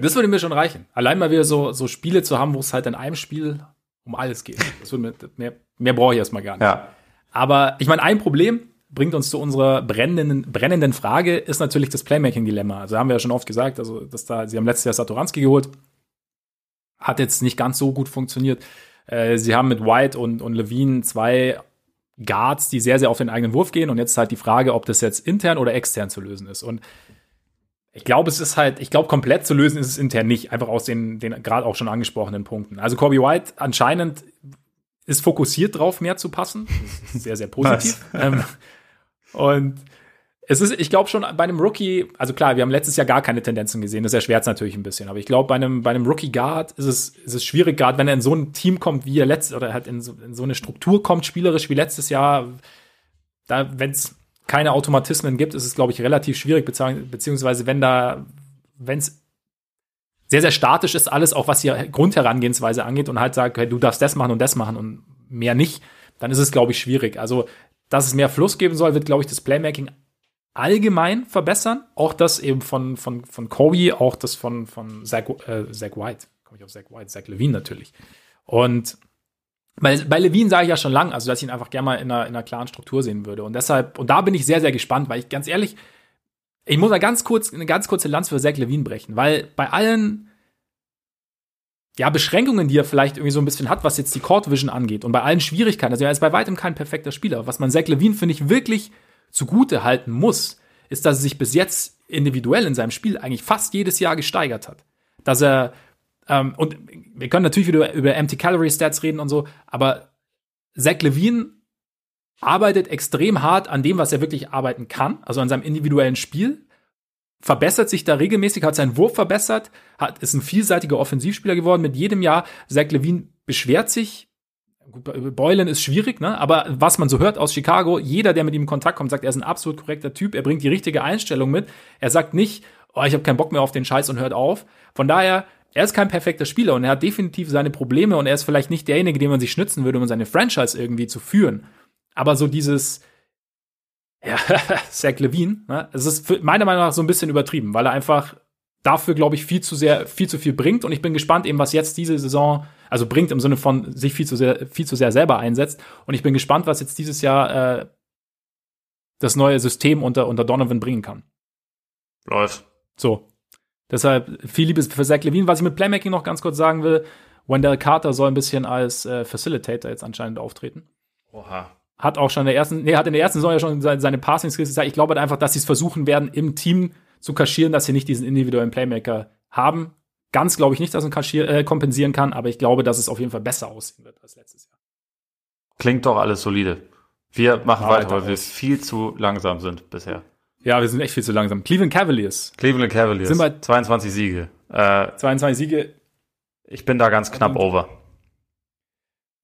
Das würde mir schon reichen. Allein mal wieder so, so Spiele zu haben, wo es halt in einem Spiel um alles geht. Das würde mir, mehr, mehr brauche ich erstmal gar nicht. Ja, Aber ich meine, ein Problem bringt uns zu unserer brennenden, brennenden Frage, ist natürlich das Playmaking-Dilemma. Also haben wir ja schon oft gesagt, also dass da, sie haben letztes Jahr Satoranski geholt, hat jetzt nicht ganz so gut funktioniert. Äh, sie haben mit White und, und Levine zwei Guards, die sehr, sehr auf den eigenen Wurf gehen. Und jetzt ist halt die Frage, ob das jetzt intern oder extern zu lösen ist. Und ich glaube, es ist halt, ich glaube, komplett zu lösen ist es intern nicht, einfach aus den, den gerade auch schon angesprochenen Punkten. Also Kobe White anscheinend ist fokussiert drauf, mehr zu passen. Das ist sehr, sehr positiv. ähm, und es ist, ich glaube schon bei einem Rookie, also klar, wir haben letztes Jahr gar keine Tendenzen gesehen, das erschwert es natürlich ein bisschen, aber ich glaube, bei einem, bei einem Rookie Guard ist es, ist es schwierig, gerade wenn er in so ein Team kommt, wie er letztes, oder halt in so, in so eine Struktur kommt, spielerisch wie letztes Jahr, da, wenn es keine Automatismen gibt, ist es, glaube ich, relativ schwierig, beziehungs- beziehungsweise wenn da, wenn es sehr, sehr statisch ist, alles, auch was die Grundherangehensweise angeht und halt sagt, hey, du darfst das machen und das machen und mehr nicht, dann ist es, glaube ich, schwierig. Also, dass es mehr Fluss geben soll, wird, glaube ich, das Playmaking allgemein verbessern. Auch das eben von, von, von Kobe, auch das von, von Zach, äh, Zach White. Komme ich auf Zach White, Zach Levine natürlich. Und bei, bei Levine sage ich ja schon lang, also dass ich ihn einfach gerne mal in einer, in einer klaren Struktur sehen würde. Und deshalb, und da bin ich sehr, sehr gespannt, weil ich ganz ehrlich, ich muss mal ganz kurz, eine ganz kurze Lanze für Zach Levine brechen, weil bei allen ja, Beschränkungen, die er vielleicht irgendwie so ein bisschen hat, was jetzt die Court Vision angeht und bei allen Schwierigkeiten, also er ist bei weitem kein perfekter Spieler. Was man Zach Levine, finde ich, wirklich zugute halten muss, ist, dass er sich bis jetzt individuell in seinem Spiel eigentlich fast jedes Jahr gesteigert hat. Dass er, ähm, und wir können natürlich wieder über Empty Calorie Stats reden und so, aber Zach Levine arbeitet extrem hart an dem, was er wirklich arbeiten kann, also an seinem individuellen Spiel, verbessert sich da regelmäßig, hat seinen Wurf verbessert, hat, ist ein vielseitiger Offensivspieler geworden mit jedem Jahr. Zach Levine beschwert sich. Boylan ist schwierig, ne? Aber was man so hört aus Chicago, jeder, der mit ihm in Kontakt kommt, sagt, er ist ein absolut korrekter Typ, er bringt die richtige Einstellung mit. Er sagt nicht, oh, ich habe keinen Bock mehr auf den Scheiß und hört auf. Von daher, er ist kein perfekter Spieler und er hat definitiv seine Probleme und er ist vielleicht nicht derjenige, den man sich schützen würde, um seine Franchise irgendwie zu führen. Aber so dieses, ja, Zach Levine, ne? es ist für, meiner Meinung nach so ein bisschen übertrieben, weil er einfach dafür, glaube ich, viel zu sehr, viel zu viel bringt. Und ich bin gespannt, eben, was jetzt diese Saison, also bringt im Sinne von sich viel zu sehr, viel zu sehr selber einsetzt. Und ich bin gespannt, was jetzt dieses Jahr äh, das neue System unter, unter Donovan bringen kann. läuft. So. Deshalb viel Liebe für Zach Levine. Was ich mit Playmaking noch ganz kurz sagen will, Wendell Carter soll ein bisschen als äh, Facilitator jetzt anscheinend auftreten Oha. hat auch schon in der ersten, nee, hat in der ersten Saison ja schon seine, seine Passing Skills gesagt. Ich glaube halt einfach, dass sie es versuchen werden, im Team zu kaschieren, dass sie nicht diesen individuellen Playmaker haben. Ganz glaube ich nicht, dass man kaschier, äh, kompensieren kann, aber ich glaube, dass es auf jeden Fall besser aussehen wird als letztes Jahr. Klingt doch alles solide. Wir machen Ja, weiter, weil wir viel zu langsam sind bisher. Ja, wir sind echt viel zu langsam. Cleveland Cavaliers. Cleveland Cavaliers. Sind wir 22 Siege. Äh, 22 Siege. ich bin da ganz knapp over.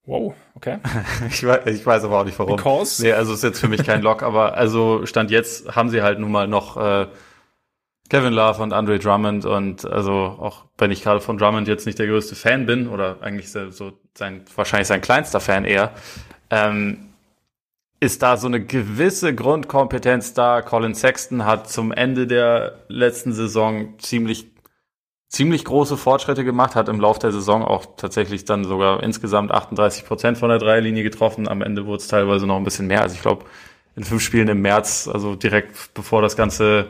Wow, okay. Ich weiß, ich weiß aber auch nicht warum. Because? Nee, also ist jetzt für mich kein Lock, aber also Stand jetzt haben sie halt nun mal noch äh, Kevin Love und Andre Drummond und also auch wenn ich gerade von Drummond jetzt nicht der größte Fan bin oder eigentlich so so sein wahrscheinlich sein kleinster Fan eher, ähm, ist da so eine gewisse Grundkompetenz da. Colin Sexton hat zum Ende der letzten Saison ziemlich ziemlich große Fortschritte gemacht, hat im Lauf der Saison auch tatsächlich dann sogar insgesamt 38 Prozent von der Dreierlinie getroffen. Am Ende wurde es teilweise noch ein bisschen mehr. Also ich glaube, in fünf Spielen im März, also direkt bevor das Ganze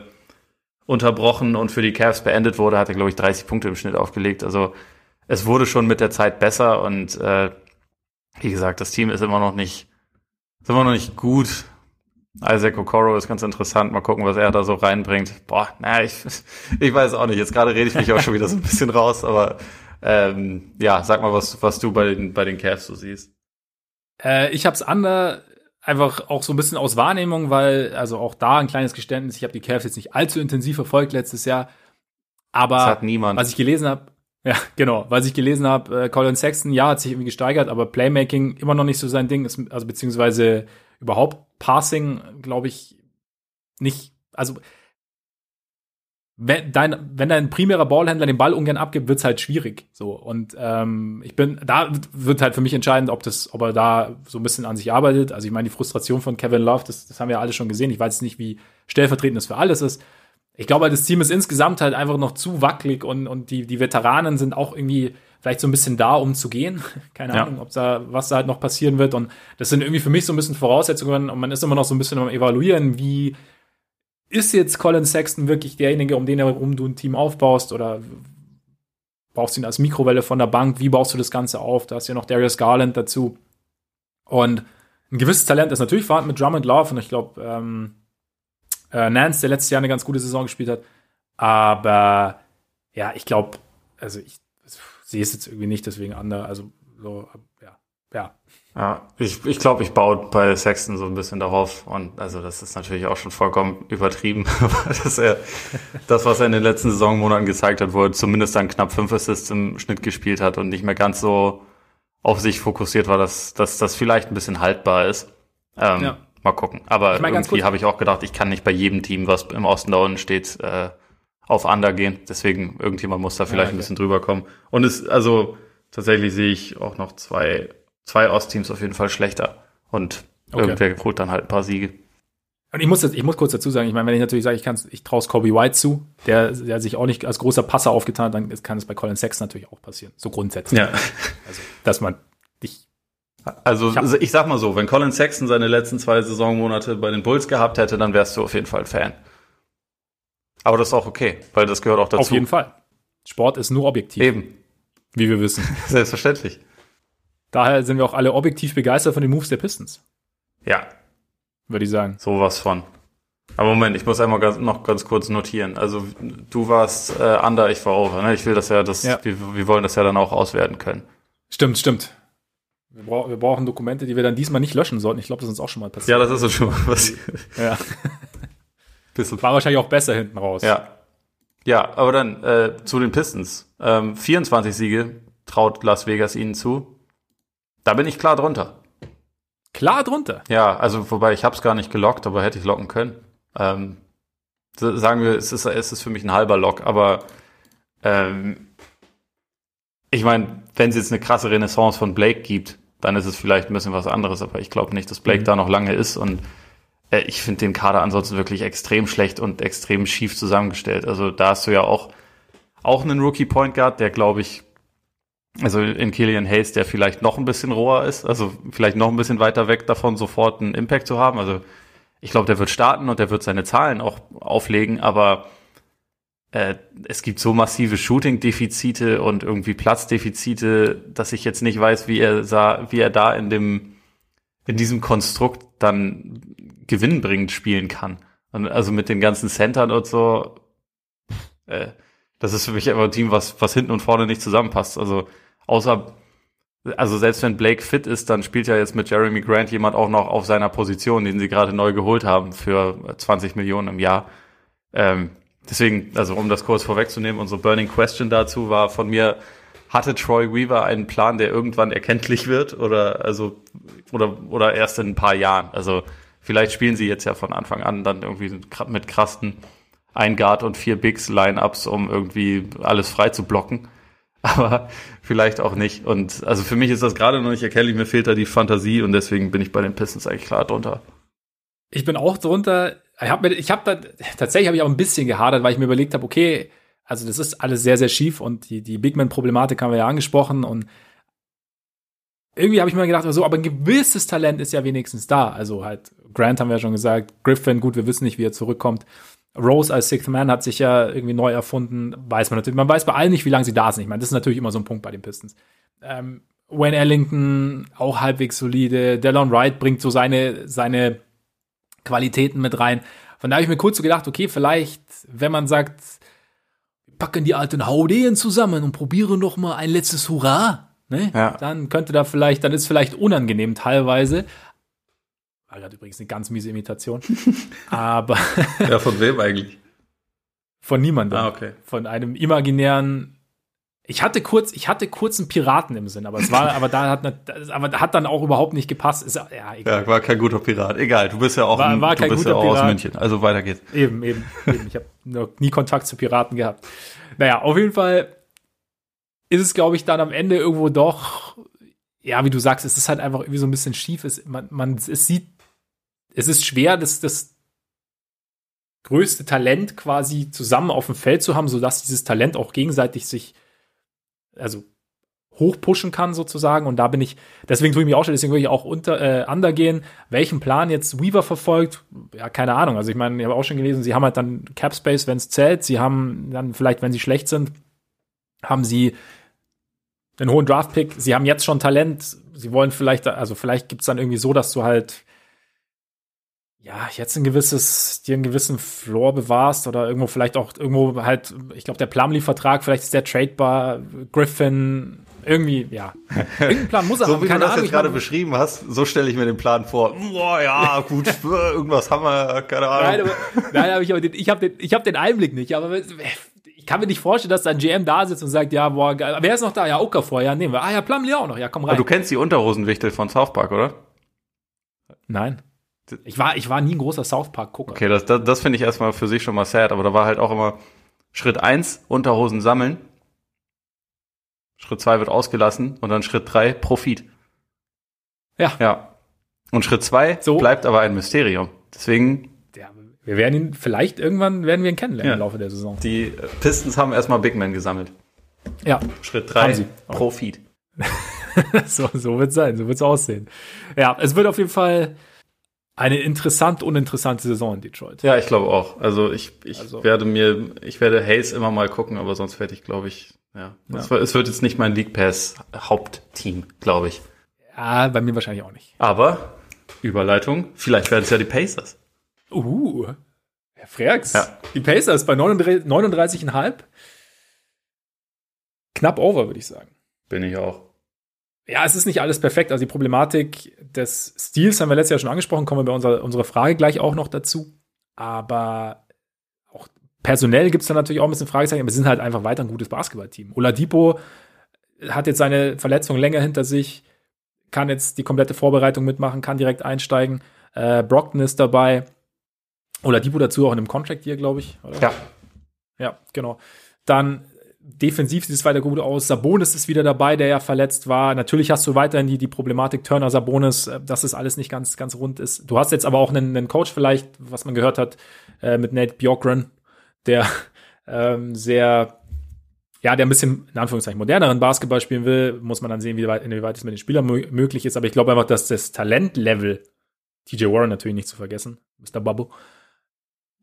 unterbrochen und für die Cavs beendet wurde, hat er, glaube ich, 30 Punkte im Schnitt aufgelegt. Also es wurde schon mit der Zeit besser und äh, wie gesagt, das Team ist immer noch nicht, ist immer noch nicht gut. Isaac Okoro ist ganz interessant. Mal gucken, was er da so reinbringt. Boah, naja, ich, ich weiß auch nicht. Jetzt gerade rede ich mich auch schon wieder so ein bisschen raus, aber ähm, ja, sag mal, was, was du bei den, bei den Cavs so siehst. Äh, ich hab's ander einfach auch so ein bisschen aus Wahrnehmung, weil, also auch da ein kleines Geständnis, ich habe die Cavs jetzt nicht allzu intensiv verfolgt letztes Jahr. Aber Das hat niemand. was ich gelesen habe, ja, genau, was ich gelesen habe, äh, Colin Sexton, ja, hat sich irgendwie gesteigert, aber Playmaking immer noch nicht so sein Ding, ist, also beziehungsweise überhaupt Passing, glaube ich, nicht, also wenn dein, wenn dein primärer Ballhändler den Ball ungern abgibt, wird's halt schwierig. So. Und ähm, ich bin, da wird halt für mich entscheidend, ob das, ob er da so ein bisschen an sich arbeitet. Also ich meine, die Frustration von Kevin Love, das, das haben wir alle schon gesehen. Ich weiß nicht, wie stellvertretend das für alles ist. Ich glaube, das Team ist insgesamt halt einfach noch zu wackelig und, und die, die Veteranen sind auch irgendwie vielleicht so ein bisschen da, um zu gehen. Keine Ja. Ahnung, ob da, was da halt noch passieren wird. Und das sind irgendwie für mich so ein bisschen Voraussetzungen und man ist immer noch so ein bisschen am Evaluieren, wie ist jetzt Colin Sexton wirklich derjenige, um den herum du ein Team aufbaust oder brauchst du ihn als Mikrowelle von der Bank? Wie baust du das Ganze auf? Da hast du ja noch Darius Garland dazu. Und ein gewisses Talent ist natürlich vorhanden mit Drummond Love und ich glaube, ähm, äh, Nance, der letztes Jahr eine ganz gute Saison gespielt hat. Aber ja, ich glaube, also ich sehe es jetzt irgendwie nicht deswegen anders. Also so, ja, ja. Ja, ich, ich glaube, ich baue bei Sexton so ein bisschen darauf und also das ist natürlich auch schon vollkommen übertrieben, dass er das, was er in den letzten Saisonmonaten gezeigt hat, wo er zumindest dann knapp fünf Assists im Schnitt gespielt hat und nicht mehr ganz so auf sich fokussiert war, dass, dass das vielleicht ein bisschen haltbar ist. Ähm, Ja. Mal gucken. Aber Ich mein, irgendwie habe ich auch gedacht, ich kann nicht bei jedem Team, was im Osten da unten steht, äh, auf Under gehen. Deswegen irgendjemand muss da vielleicht okay. ein bisschen drüber kommen. Und es, also tatsächlich sehe ich auch noch zwei, zwei Ostteams auf jeden Fall schlechter. Und Okay. irgendwer holt dann halt ein paar Siege. Und ich muss, jetzt, ich muss kurz dazu sagen, ich meine, wenn ich natürlich sage, ich, kann's, ich traue es Kobe White zu, der, der sich auch nicht als großer Passer aufgetan hat, dann kann es bei Colin Sexton natürlich auch passieren. So grundsätzlich. Ja. Also, dass man. Also Ich hab- ich, sag mal so, wenn Colin Sexton seine letzten zwei Saisonmonate bei den Bulls gehabt hätte, dann wärst du auf jeden Fall Fan. Aber das ist auch okay, weil das gehört auch dazu. Auf jeden Fall. Sport ist nur objektiv, Eben, wie wir wissen. selbstverständlich. Daher sind wir auch alle objektiv begeistert von den Moves der Pistons, Ja, würde ich sagen. sowas von. Aber Moment, ich muss einmal ganz, noch ganz kurz notieren. Also du warst äh, under, ich war over. Ne? Ich will das ja, das, Ja. Wir, wir wollen das ja dann auch auswerten können. Stimmt, stimmt. Wir, brauch, wir brauchen Dokumente, die wir dann diesmal nicht löschen sollten. Ich glaube, das ist uns auch schon mal passiert. Ja, das ist so schon mal passiert. Ja. Bisschen War wahrscheinlich auch besser hinten raus. Ja. Ja, aber dann äh, zu den Pistons. Ähm, 24 Siege traut Las Vegas ihnen zu. Da bin ich klar drunter. Klar drunter. Ja, also wobei ich habe es gar nicht gelockt, aber hätte ich locken können. Ähm, sagen wir, es ist, es ist für mich ein halber Lock, aber ähm, ich meine, wenn es jetzt eine krasse Renaissance von Blake gibt, dann ist es vielleicht ein bisschen was anderes, aber ich glaube nicht, dass Blake Mhm. da noch lange ist und äh, ich finde den Kader ansonsten wirklich extrem schlecht und extrem schief zusammengestellt. Also da hast du ja auch auch einen Rookie Point Guard, der glaube ich also in Killian Hayes, der vielleicht noch ein bisschen roher ist, also vielleicht noch ein bisschen weiter weg davon, sofort einen Impact zu haben. Also ich glaube, der wird starten und der wird seine Zahlen auch auflegen, aber äh, es gibt so massive Shooting-Defizite und irgendwie Platzdefizite, dass ich jetzt nicht weiß, wie er sah, wie er da in dem in diesem Konstrukt dann gewinnbringend spielen kann. Und also mit den ganzen Centern und so, äh, das ist für mich einfach ein Team, was, was hinten und vorne nicht zusammenpasst. Also außer also selbst wenn Blake fit ist, dann spielt ja jetzt mit Jeremy Grant jemand auch noch auf seiner Position, den sie gerade neu geholt haben für 20 Millionen im Jahr. Ähm, deswegen, also um das kurz vorwegzunehmen, unsere Burning Question dazu war von mir, hatte Troy Weaver einen Plan, der irgendwann erkenntlich wird oder also oder oder erst in ein paar Jahren? Also vielleicht spielen sie jetzt ja von Anfang an dann irgendwie mit krassen ein Guard und vier Bigs Lineups, um irgendwie alles frei zu blocken. Aber vielleicht auch nicht. Und also für mich ist das gerade noch nicht erkennlich. Mir fehlt da die Fantasie und deswegen bin ich bei den Pistons eigentlich klar drunter. Ich bin auch drunter. Ich habe ich hab da tatsächlich habe ich auch ein bisschen gehadert, weil ich mir überlegt habe, okay, also das ist alles sehr sehr schief und die die Big Man Problematik haben wir ja angesprochen und irgendwie habe ich mir gedacht, so, aber ein gewisses Talent ist ja wenigstens da. Also halt Grant haben wir ja schon gesagt, Griffin, gut, wir wissen nicht, wie er zurückkommt. Rose als Sixth Man hat sich ja irgendwie neu erfunden, weiß man natürlich. Man weiß bei allen nicht, wie lange sie da sind. Ich meine, das ist natürlich immer so ein Punkt bei den Pistons. Ähm, Wayne Ellington auch halbwegs solide. Delon Wright bringt so seine, seine Qualitäten mit rein. Von da habe ich mir kurz so gedacht, okay, vielleicht, wenn man sagt, packen die alten Haudeen zusammen und probieren noch mal ein letztes Hurra, ne? Ja. Dann könnte da vielleicht, dann ist vielleicht unangenehm teilweise. War gerade übrigens eine ganz miese Imitation. Aber. ja, von wem eigentlich? Von niemandem. Ah, okay. Von einem imaginären. Ich hatte kurz, ich hatte kurz einen Piraten im Sinn, aber es war, aber da hat, aber hat dann auch überhaupt nicht gepasst. Ist, ja, egal. ja, war kein guter Pirat. Egal, du bist ja auch, war, war du bist ja auch aus München. Also weiter geht's. Eben, eben, eben. Ich habe noch nie Kontakt zu Piraten gehabt. Naja, auf jeden Fall ist es, glaube ich, dann am Ende irgendwo doch, ja, wie du sagst, es ist halt einfach irgendwie so ein bisschen schief. Es, man, man, es sieht es ist schwer, das, das größte Talent quasi zusammen auf dem Feld zu haben, sodass dieses Talent auch gegenseitig sich, also hochpushen kann sozusagen. Und da bin ich, deswegen tue ich mich auch schon, deswegen würde ich auch unter, äh, undergehen, welchen Plan jetzt Weaver verfolgt. Ja, keine Ahnung. Also ich meine, ich habe auch schon gelesen, sie haben halt dann Cap Space, wenn es zählt. Sie haben dann vielleicht, wenn sie schlecht sind, haben sie einen hohen Draft-Pick. Sie haben jetzt schon Talent. Sie wollen vielleicht, also vielleicht gibt es dann irgendwie so, dass du halt ja, jetzt ein gewisses, dir einen gewissen Floor bewahrst oder irgendwo vielleicht auch irgendwo halt, ich glaube, der Plumlee-Vertrag, vielleicht ist der tradebar, Griffin, irgendwie, ja. Irgendein Plan muss er so haben. So wie Keine du das Ahnung, jetzt gerade beschrieben hast, so stelle ich mir den Plan vor. Boah, ja, gut, irgendwas haben wir, keine Ahnung. Nein, aber, nein, aber ich habe den, ich hab den, ich hab den Einblick nicht, aber ich kann mir nicht vorstellen, dass da ein GM da sitzt und sagt, ja, boah, geil. wer ist noch da? Ja, Okafor, ja, nehmen wir. Ah ja, Plumlee auch noch, ja, komm rein. Aber du kennst die Unterhosenwichtel von South Park, oder? Nein. Ich war, ich war nie ein großer South Park-Gucker. Okay, das, das, das finde ich erstmal für sich schon mal sad, aber da war halt auch immer Schritt eins Unterhosen sammeln. Schritt zwei wird ausgelassen und dann Schritt drei Profit. Ja. Ja. Und Schritt zwei so. bleibt aber ein Mysterium. Deswegen. Ja, wir werden ihn, vielleicht irgendwann werden wir ihn kennenlernen ja. im Laufe der Saison. Die Pistons haben erstmal Big Men gesammelt. Ja. Schritt drei Profit. so, so wird es sein, so wird es aussehen. Ja, es wird auf jeden Fall eine interessant uninteressante Saison in Detroit. Ja, ich glaube auch. Also ich, ich also. werde mir, ich werde Hayes immer mal gucken, aber sonst werde ich, glaube ich, ja. ja. Es, es, wird jetzt nicht mein League Pass Hauptteam, glaube ich. Ja, bei mir wahrscheinlich auch nicht. Aber Überleitung, vielleicht werden es ja die Pacers. Uh, Herr Freaks. Ja. Die Pacers bei 39,5. Knapp over, würde ich sagen. Bin ich auch ja, es ist nicht alles perfekt. Also die Problematik des Stils haben wir letztes Jahr schon angesprochen, kommen wir bei unserer, unserer Frage gleich auch noch dazu. Aber auch personell gibt es da natürlich auch ein bisschen Fragezeichen, aber sie sind halt einfach weiter ein gutes Basketballteam. Oladipo hat jetzt seine Verletzung länger hinter sich, kann jetzt die komplette Vorbereitung mitmachen, kann direkt einsteigen. Äh, Brockton ist dabei. Oladipo dazu auch in einem Contract hier, glaube ich. Oder? Ja. Ja, genau. Dann defensiv sieht es weiter gut aus. Sabonis ist wieder dabei, der ja verletzt war. Natürlich hast du weiterhin die, die Problematik Turner, Sabonis, äh, dass es alles nicht ganz, ganz rund ist. Du hast jetzt aber auch einen, einen Coach vielleicht, was man gehört hat, äh, mit Nate Bjorkgren, der ähm, sehr, ja, der ein bisschen, in Anführungszeichen, moderneren Basketball spielen will. Muss man dann sehen, wie weit, inwieweit es mit den Spielern möglich ist. Aber ich glaube einfach, dass das Talentlevel, TJ Warren natürlich nicht zu vergessen, Mr. Bubble,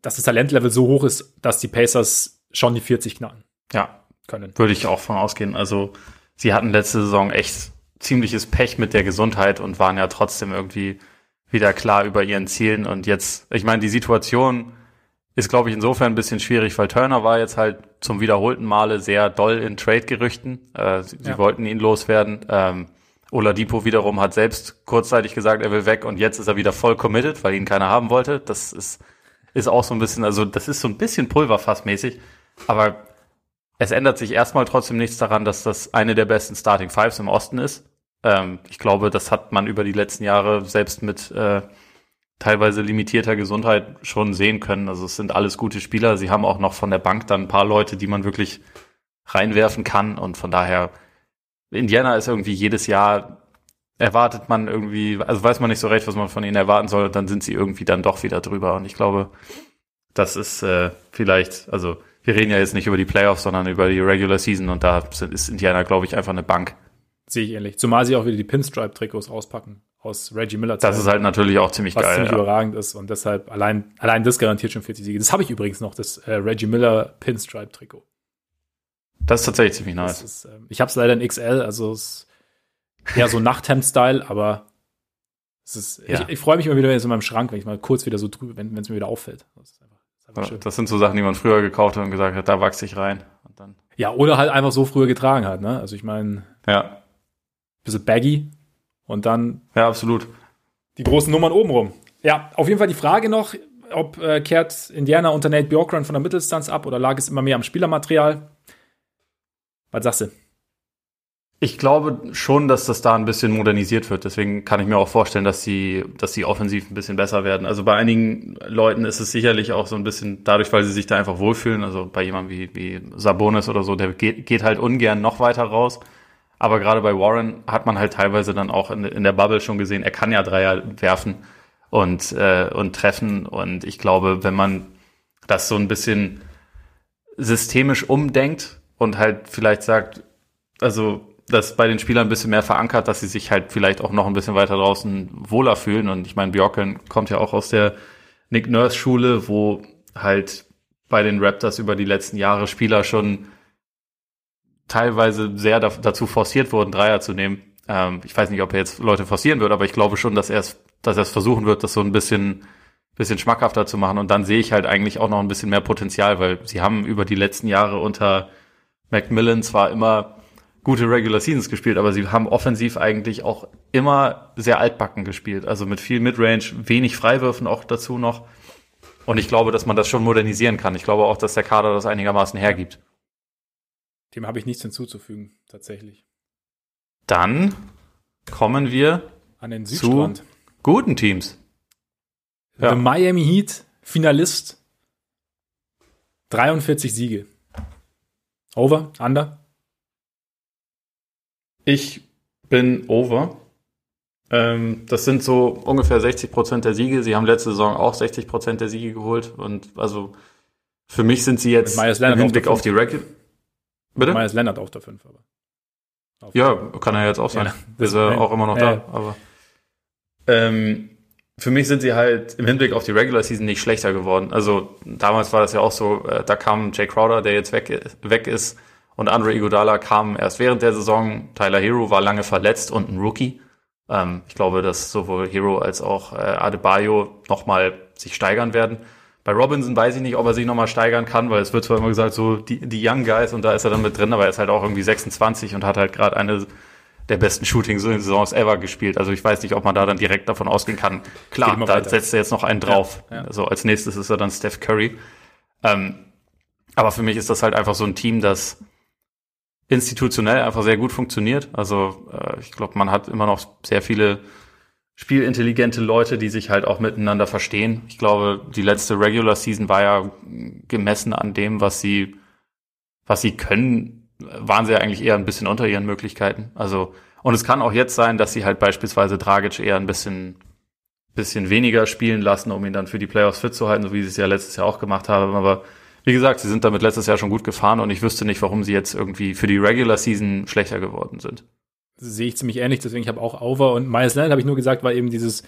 dass das Talentlevel so hoch ist, dass die Pacers schon die 40 knacken. Ja, können. Würde ich auch von ausgehen. Also sie hatten letzte Saison echt ziemliches Pech mit der Gesundheit und waren ja trotzdem irgendwie wieder klar über ihren Zielen. Und jetzt, ich meine, die Situation ist, glaube ich, insofern ein bisschen schwierig, weil Turner war jetzt halt zum wiederholten Male sehr doll in Trade-Gerüchten. Äh, sie, ja. sie, wollten ihn loswerden. Ähm, Oladipo wiederum hat selbst kurzzeitig gesagt, er will weg und jetzt ist er wieder voll committed, weil ihn keiner haben wollte. Das ist, ist auch so ein bisschen, also das ist so ein bisschen Pulverfassmäßig, aber es ändert sich erstmal trotzdem nichts daran, dass das eine der besten Starting Fives im Osten ist. Ähm, ich glaube, das hat man über die letzten Jahre selbst mit äh, teilweise limitierter Gesundheit schon sehen können. Also es sind alles gute Spieler. Sie haben auch noch von der Bank dann ein paar Leute, die man wirklich reinwerfen kann und von daher Indiana ist irgendwie jedes Jahr erwartet man irgendwie, also weiß man nicht so recht, was man von ihnen erwarten soll, und dann sind sie irgendwie dann doch wieder drüber. Und ich glaube, das ist äh, vielleicht, also wir reden ja jetzt nicht über die Playoffs, sondern über die Regular Season und da ist Indiana, glaube ich, einfach eine Bank. Sehe ich ähnlich. Zumal sie auch wieder die Pinstripe-Trikots auspacken aus Reggie Miller. Das ist halt natürlich auch ziemlich was geil. Was ziemlich ja. überragend ist und deshalb allein, allein das garantiert schon 40 Siege. Das habe ich übrigens noch, das äh, Reggie Miller Pinstripe-Trikot. Das ist tatsächlich ziemlich nice. Ist, äh, ich habe es leider in XL, also es ist eher so Nachthemd-Style, aber es ist, ja. ich, ich freue mich immer wieder, wenn es in meinem Schrank, wenn ich mal kurz wieder so drüber, wenn es mir wieder auffällt. Das, einfach das sind so Sachen, die man früher gekauft hat und gesagt hat, da wachse ich rein. Ja, oder halt einfach so früher getragen hat, ne? Also ich meine, ja. bisschen baggy und dann ja, absolut. die großen Nummern oben rum. Ja, auf jeden Fall die Frage noch, ob äh, kehrt Indiana unter Nate Bjorkran von der Mitteldistanz ab oder lag es immer mehr am Spielermaterial? Was sagst du? Ich glaube schon, dass das da ein bisschen modernisiert wird. Deswegen kann ich mir auch vorstellen, dass die, dass die offensiv ein bisschen besser werden. Also bei einigen Leuten ist es sicherlich auch so ein bisschen dadurch, weil sie sich da einfach wohlfühlen. Also bei jemandem wie, wie Sabonis oder so, der geht, geht halt ungern noch weiter raus. Aber gerade bei Warren hat man halt teilweise dann auch in, in der Bubble schon gesehen, er kann ja Dreier werfen und, äh, und treffen. Und ich glaube, wenn man das so ein bisschen systemisch umdenkt, und halt vielleicht sagt, also das bei den Spielern ein bisschen mehr verankert, dass sie sich halt vielleicht auch noch ein bisschen weiter draußen wohler fühlen. Und ich meine, Bjorken kommt ja auch aus der Nick Nurse Schule, wo halt bei den Raptors über die letzten Jahre Spieler schon teilweise sehr dazu forciert wurden, Dreier zu nehmen. Ähm, ich weiß nicht, ob er jetzt Leute forcieren wird, aber ich glaube schon, dass er es, dass er es versuchen wird, das so ein bisschen, bisschen schmackhafter zu machen. Und dann sehe ich halt eigentlich auch noch ein bisschen mehr Potenzial, weil sie haben über die letzten Jahre unter Macmillan zwar immer gute Regular Seasons gespielt, aber sie haben offensiv eigentlich auch immer sehr altbacken gespielt. Also mit viel Midrange, wenig Freiwürfen auch dazu noch. Und ich glaube, dass man das schon modernisieren kann. Ich glaube auch, dass der Kader das einigermaßen hergibt. Dem habe ich nichts hinzuzufügen, tatsächlich. Dann kommen wir an den Südstrand. Zu guten Teams. Ja. The Miami Heat, Finalist. 43 Siege. Over? Under? Ich bin over. Ähm, das sind so ungefähr 60 Prozent der Siege. Sie haben letzte Saison auch 60 Prozent der Siege geholt. Und also für mich sind sie jetzt im Hinblick auf, auf die Regular. Bitte? Myers Leonard auf der 5, aber. Auf ja, kann er jetzt auch sein. Ja, ist er auch immer noch ja. da. Aber ähm, für mich sind sie halt im Hinblick auf die Regular Season nicht schlechter geworden. Also damals war das ja auch so, äh, da kam Jay Crowder, der jetzt weg, weg ist, und Andre Iguodala kam erst während der Saison. Tyler Hero war lange verletzt und ein Rookie. Ähm, ich glaube, dass sowohl Hero als auch äh, Adebayo nochmal sich steigern werden. Bei Robinson weiß ich nicht, ob er sich nochmal steigern kann, weil es wird zwar immer gesagt, so die, die Young Guys und da ist er dann mit drin, aber er ist halt auch irgendwie 26 und hat halt gerade eine der besten Shooting-Saisons ever gespielt. Also ich weiß nicht, ob man da dann direkt davon ausgehen kann. Klar, da weiter. setzt er jetzt noch einen drauf. Ja, ja. Also als nächstes ist er dann Steph Curry. Ähm, aber für mich ist das halt einfach so ein Team, das institutionell einfach sehr gut funktioniert. Also äh, ich glaube, man hat immer noch sehr viele spielintelligente Leute, die sich halt auch miteinander verstehen. Ich glaube, die letzte Regular Season war ja gemessen an dem, was sie, was sie können, waren sie ja eigentlich eher ein bisschen unter ihren Möglichkeiten. Also, und es kann auch jetzt sein, dass sie halt beispielsweise Dragic eher ein bisschen, bisschen weniger spielen lassen, um ihn dann für die Playoffs fit zu halten, so wie sie es ja letztes Jahr auch gemacht haben. Aber wie gesagt, sie sind damit letztes Jahr schon gut gefahren und ich wüsste nicht, warum sie jetzt irgendwie für die Regular Season schlechter geworden sind. Sehe ich ziemlich ähnlich, deswegen ich habe auch Over und Miles Leonard habe ich nur gesagt, weil eben dieses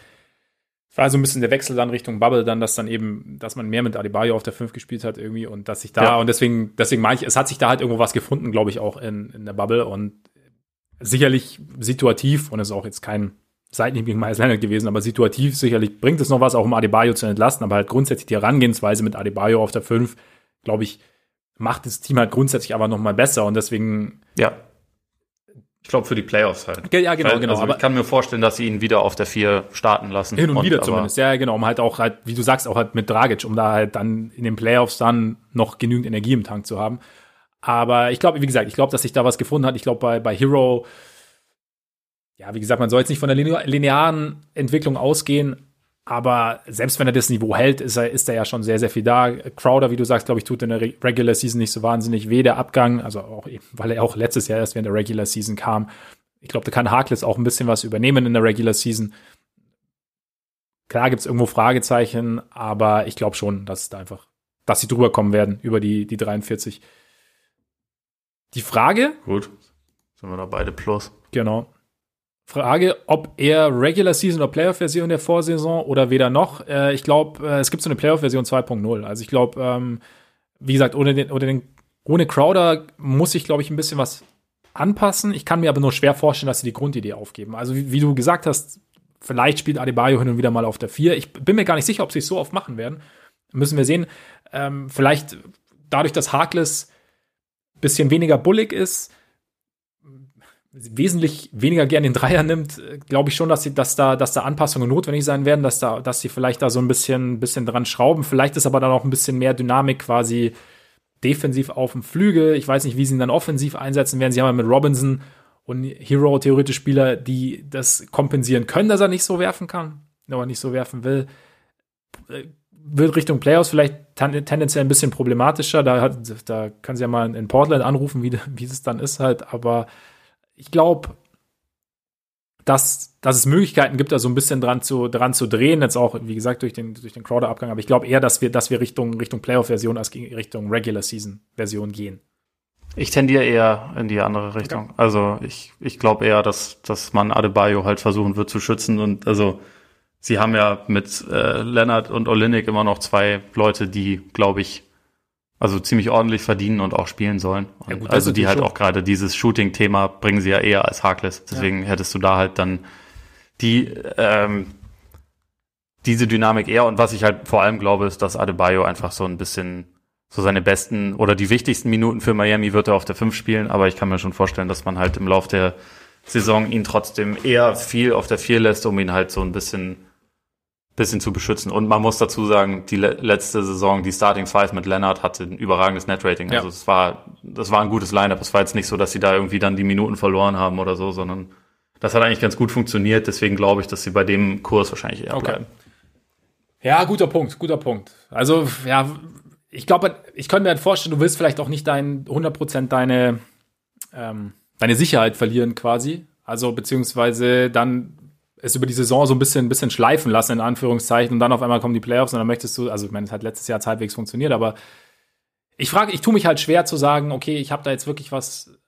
war so ein bisschen der Wechsel dann Richtung Bubble, dann, dass dann eben, dass man mehr mit Adebayo auf der 5 gespielt hat irgendwie und dass sich da, ja. und deswegen, deswegen meine ich, es hat sich da halt irgendwo was gefunden, glaube ich, auch in, in der Bubble und sicherlich situativ und es ist auch jetzt kein Seitenhieb gegen Miles Leonard gewesen, aber situativ sicherlich bringt es noch was, auch um Adebayo zu entlasten, aber halt grundsätzlich die Herangehensweise mit Adebayo auf der 5, glaube ich, macht das Team halt grundsätzlich aber noch mal besser und deswegen ja Ich glaube für die Playoffs halt. Ja, genau, genau. Also aber ich kann mir vorstellen, dass sie ihn wieder auf der vier starten lassen. Hin und, und wieder zumindest. Ja, genau. Um halt auch halt, wie du sagst, auch halt mit Dragic, um da halt dann in den Playoffs dann noch genügend Energie im Tank zu haben. Aber ich glaube, wie gesagt, ich glaube, dass sich da was gefunden hat. Ich glaube, bei, bei Hero, ja, wie gesagt, man soll jetzt nicht von der linearen Entwicklung ausgehen, aber selbst wenn er das Niveau hält, ist er, ist er ja schon sehr, sehr viel da. Crowder, wie du sagst, glaube ich, tut in der Regular Season nicht so wahnsinnig weh, der Abgang. Also auch, weil er auch letztes Jahr erst während der Regular Season kam. Ich glaube, da kann Harkless auch ein bisschen was übernehmen in der Regular Season. Klar gibt es irgendwo Fragezeichen, aber ich glaube schon, dass da einfach, dass sie drüber kommen werden über die, die 43. Die Frage. Gut. Sind wir da beide plus. Genau. Frage, ob er Regular Season oder Playoff-Version der Vorsaison oder weder noch. Äh, ich glaube, äh, es gibt so eine Playoff-Version 2.0. Also ich glaube, ähm, wie gesagt, ohne, den, ohne, den, ohne Crowder muss ich, glaube ich, ein bisschen was anpassen. Ich kann mir aber nur schwer vorstellen, dass sie die Grundidee aufgeben. Also wie, wie du gesagt hast, vielleicht spielt Adebayo hin und wieder mal auf der 4. Ich bin mir gar nicht sicher, ob sie es so oft machen werden. Müssen wir sehen. Ähm, vielleicht dadurch, dass Harkless bisschen weniger bullig ist, wesentlich weniger gern den Dreier nimmt, glaube ich schon, dass sie, dass da, dass da Anpassungen notwendig sein werden, dass da, dass sie vielleicht da so ein bisschen, bisschen dran schrauben. Vielleicht ist aber dann auch ein bisschen mehr Dynamik quasi defensiv auf dem Flügel. Ich weiß nicht, wie sie ihn dann offensiv einsetzen werden. Sie haben ja mit Robinson und Hero theoretisch Spieler, die das kompensieren können, dass er nicht so werfen kann, aber nicht so werfen will. Wird Richtung Playoffs vielleicht tendenziell ein bisschen problematischer. Da, hat, da kann sie ja mal in Portland anrufen, wie, wie es dann ist halt, aber ich glaube, dass, dass es Möglichkeiten gibt, da so ein bisschen dran zu, dran zu drehen, jetzt auch, wie gesagt, durch den, durch den Crowder-Abgang, aber ich glaube eher, dass wir, dass wir Richtung, Richtung Playoff-Version als Richtung Regular-Season-Version gehen. Ich tendiere eher in die andere Richtung. Okay. Also ich, ich glaube eher, dass, dass man Adebayo halt versuchen wird zu schützen und also sie haben ja mit äh, Leonard und Olinik immer noch zwei Leute, die, glaube ich, also ziemlich ordentlich verdienen und auch spielen sollen. Ja, gut, also die halt schon. auch gerade dieses Shooting-Thema bringen sie ja eher als Harkless. Deswegen ja. hättest du da halt dann die ähm, diese Dynamik eher. Und was ich halt vor allem glaube, ist, dass Adebayo einfach so ein bisschen so seine besten oder die wichtigsten Minuten für Miami wird er auf der 5 spielen. Aber ich kann mir schon vorstellen, dass man halt im Lauf der Saison ihn trotzdem eher viel auf der 4 lässt, um ihn halt so ein bisschen bisschen zu beschützen. Und man muss dazu sagen, die le letzte Saison, die Starting Five mit Leonard hatte ein überragendes Netrating. Ja. Also es war, das war ein gutes Lineup. Es war jetzt nicht so, dass sie da irgendwie dann die Minuten verloren haben oder so, sondern das hat eigentlich ganz gut funktioniert. Deswegen glaube ich, dass sie bei dem Kurs wahrscheinlich eher okay. bleiben. Ja, guter Punkt, guter Punkt. Also, ja, ich glaube, ich könnte mir halt vorstellen, du willst vielleicht auch nicht dein 100% deine, ähm, deine Sicherheit verlieren quasi. Also, beziehungsweise dann es über die Saison so ein bisschen, ein bisschen schleifen lassen, in Anführungszeichen, und dann auf einmal kommen die Playoffs und dann möchtest du, also ich meine, es hat letztes Jahr halbwegs funktioniert, aber ich frage, ich tue mich halt schwer zu sagen, okay, ich habe da jetzt wirklich was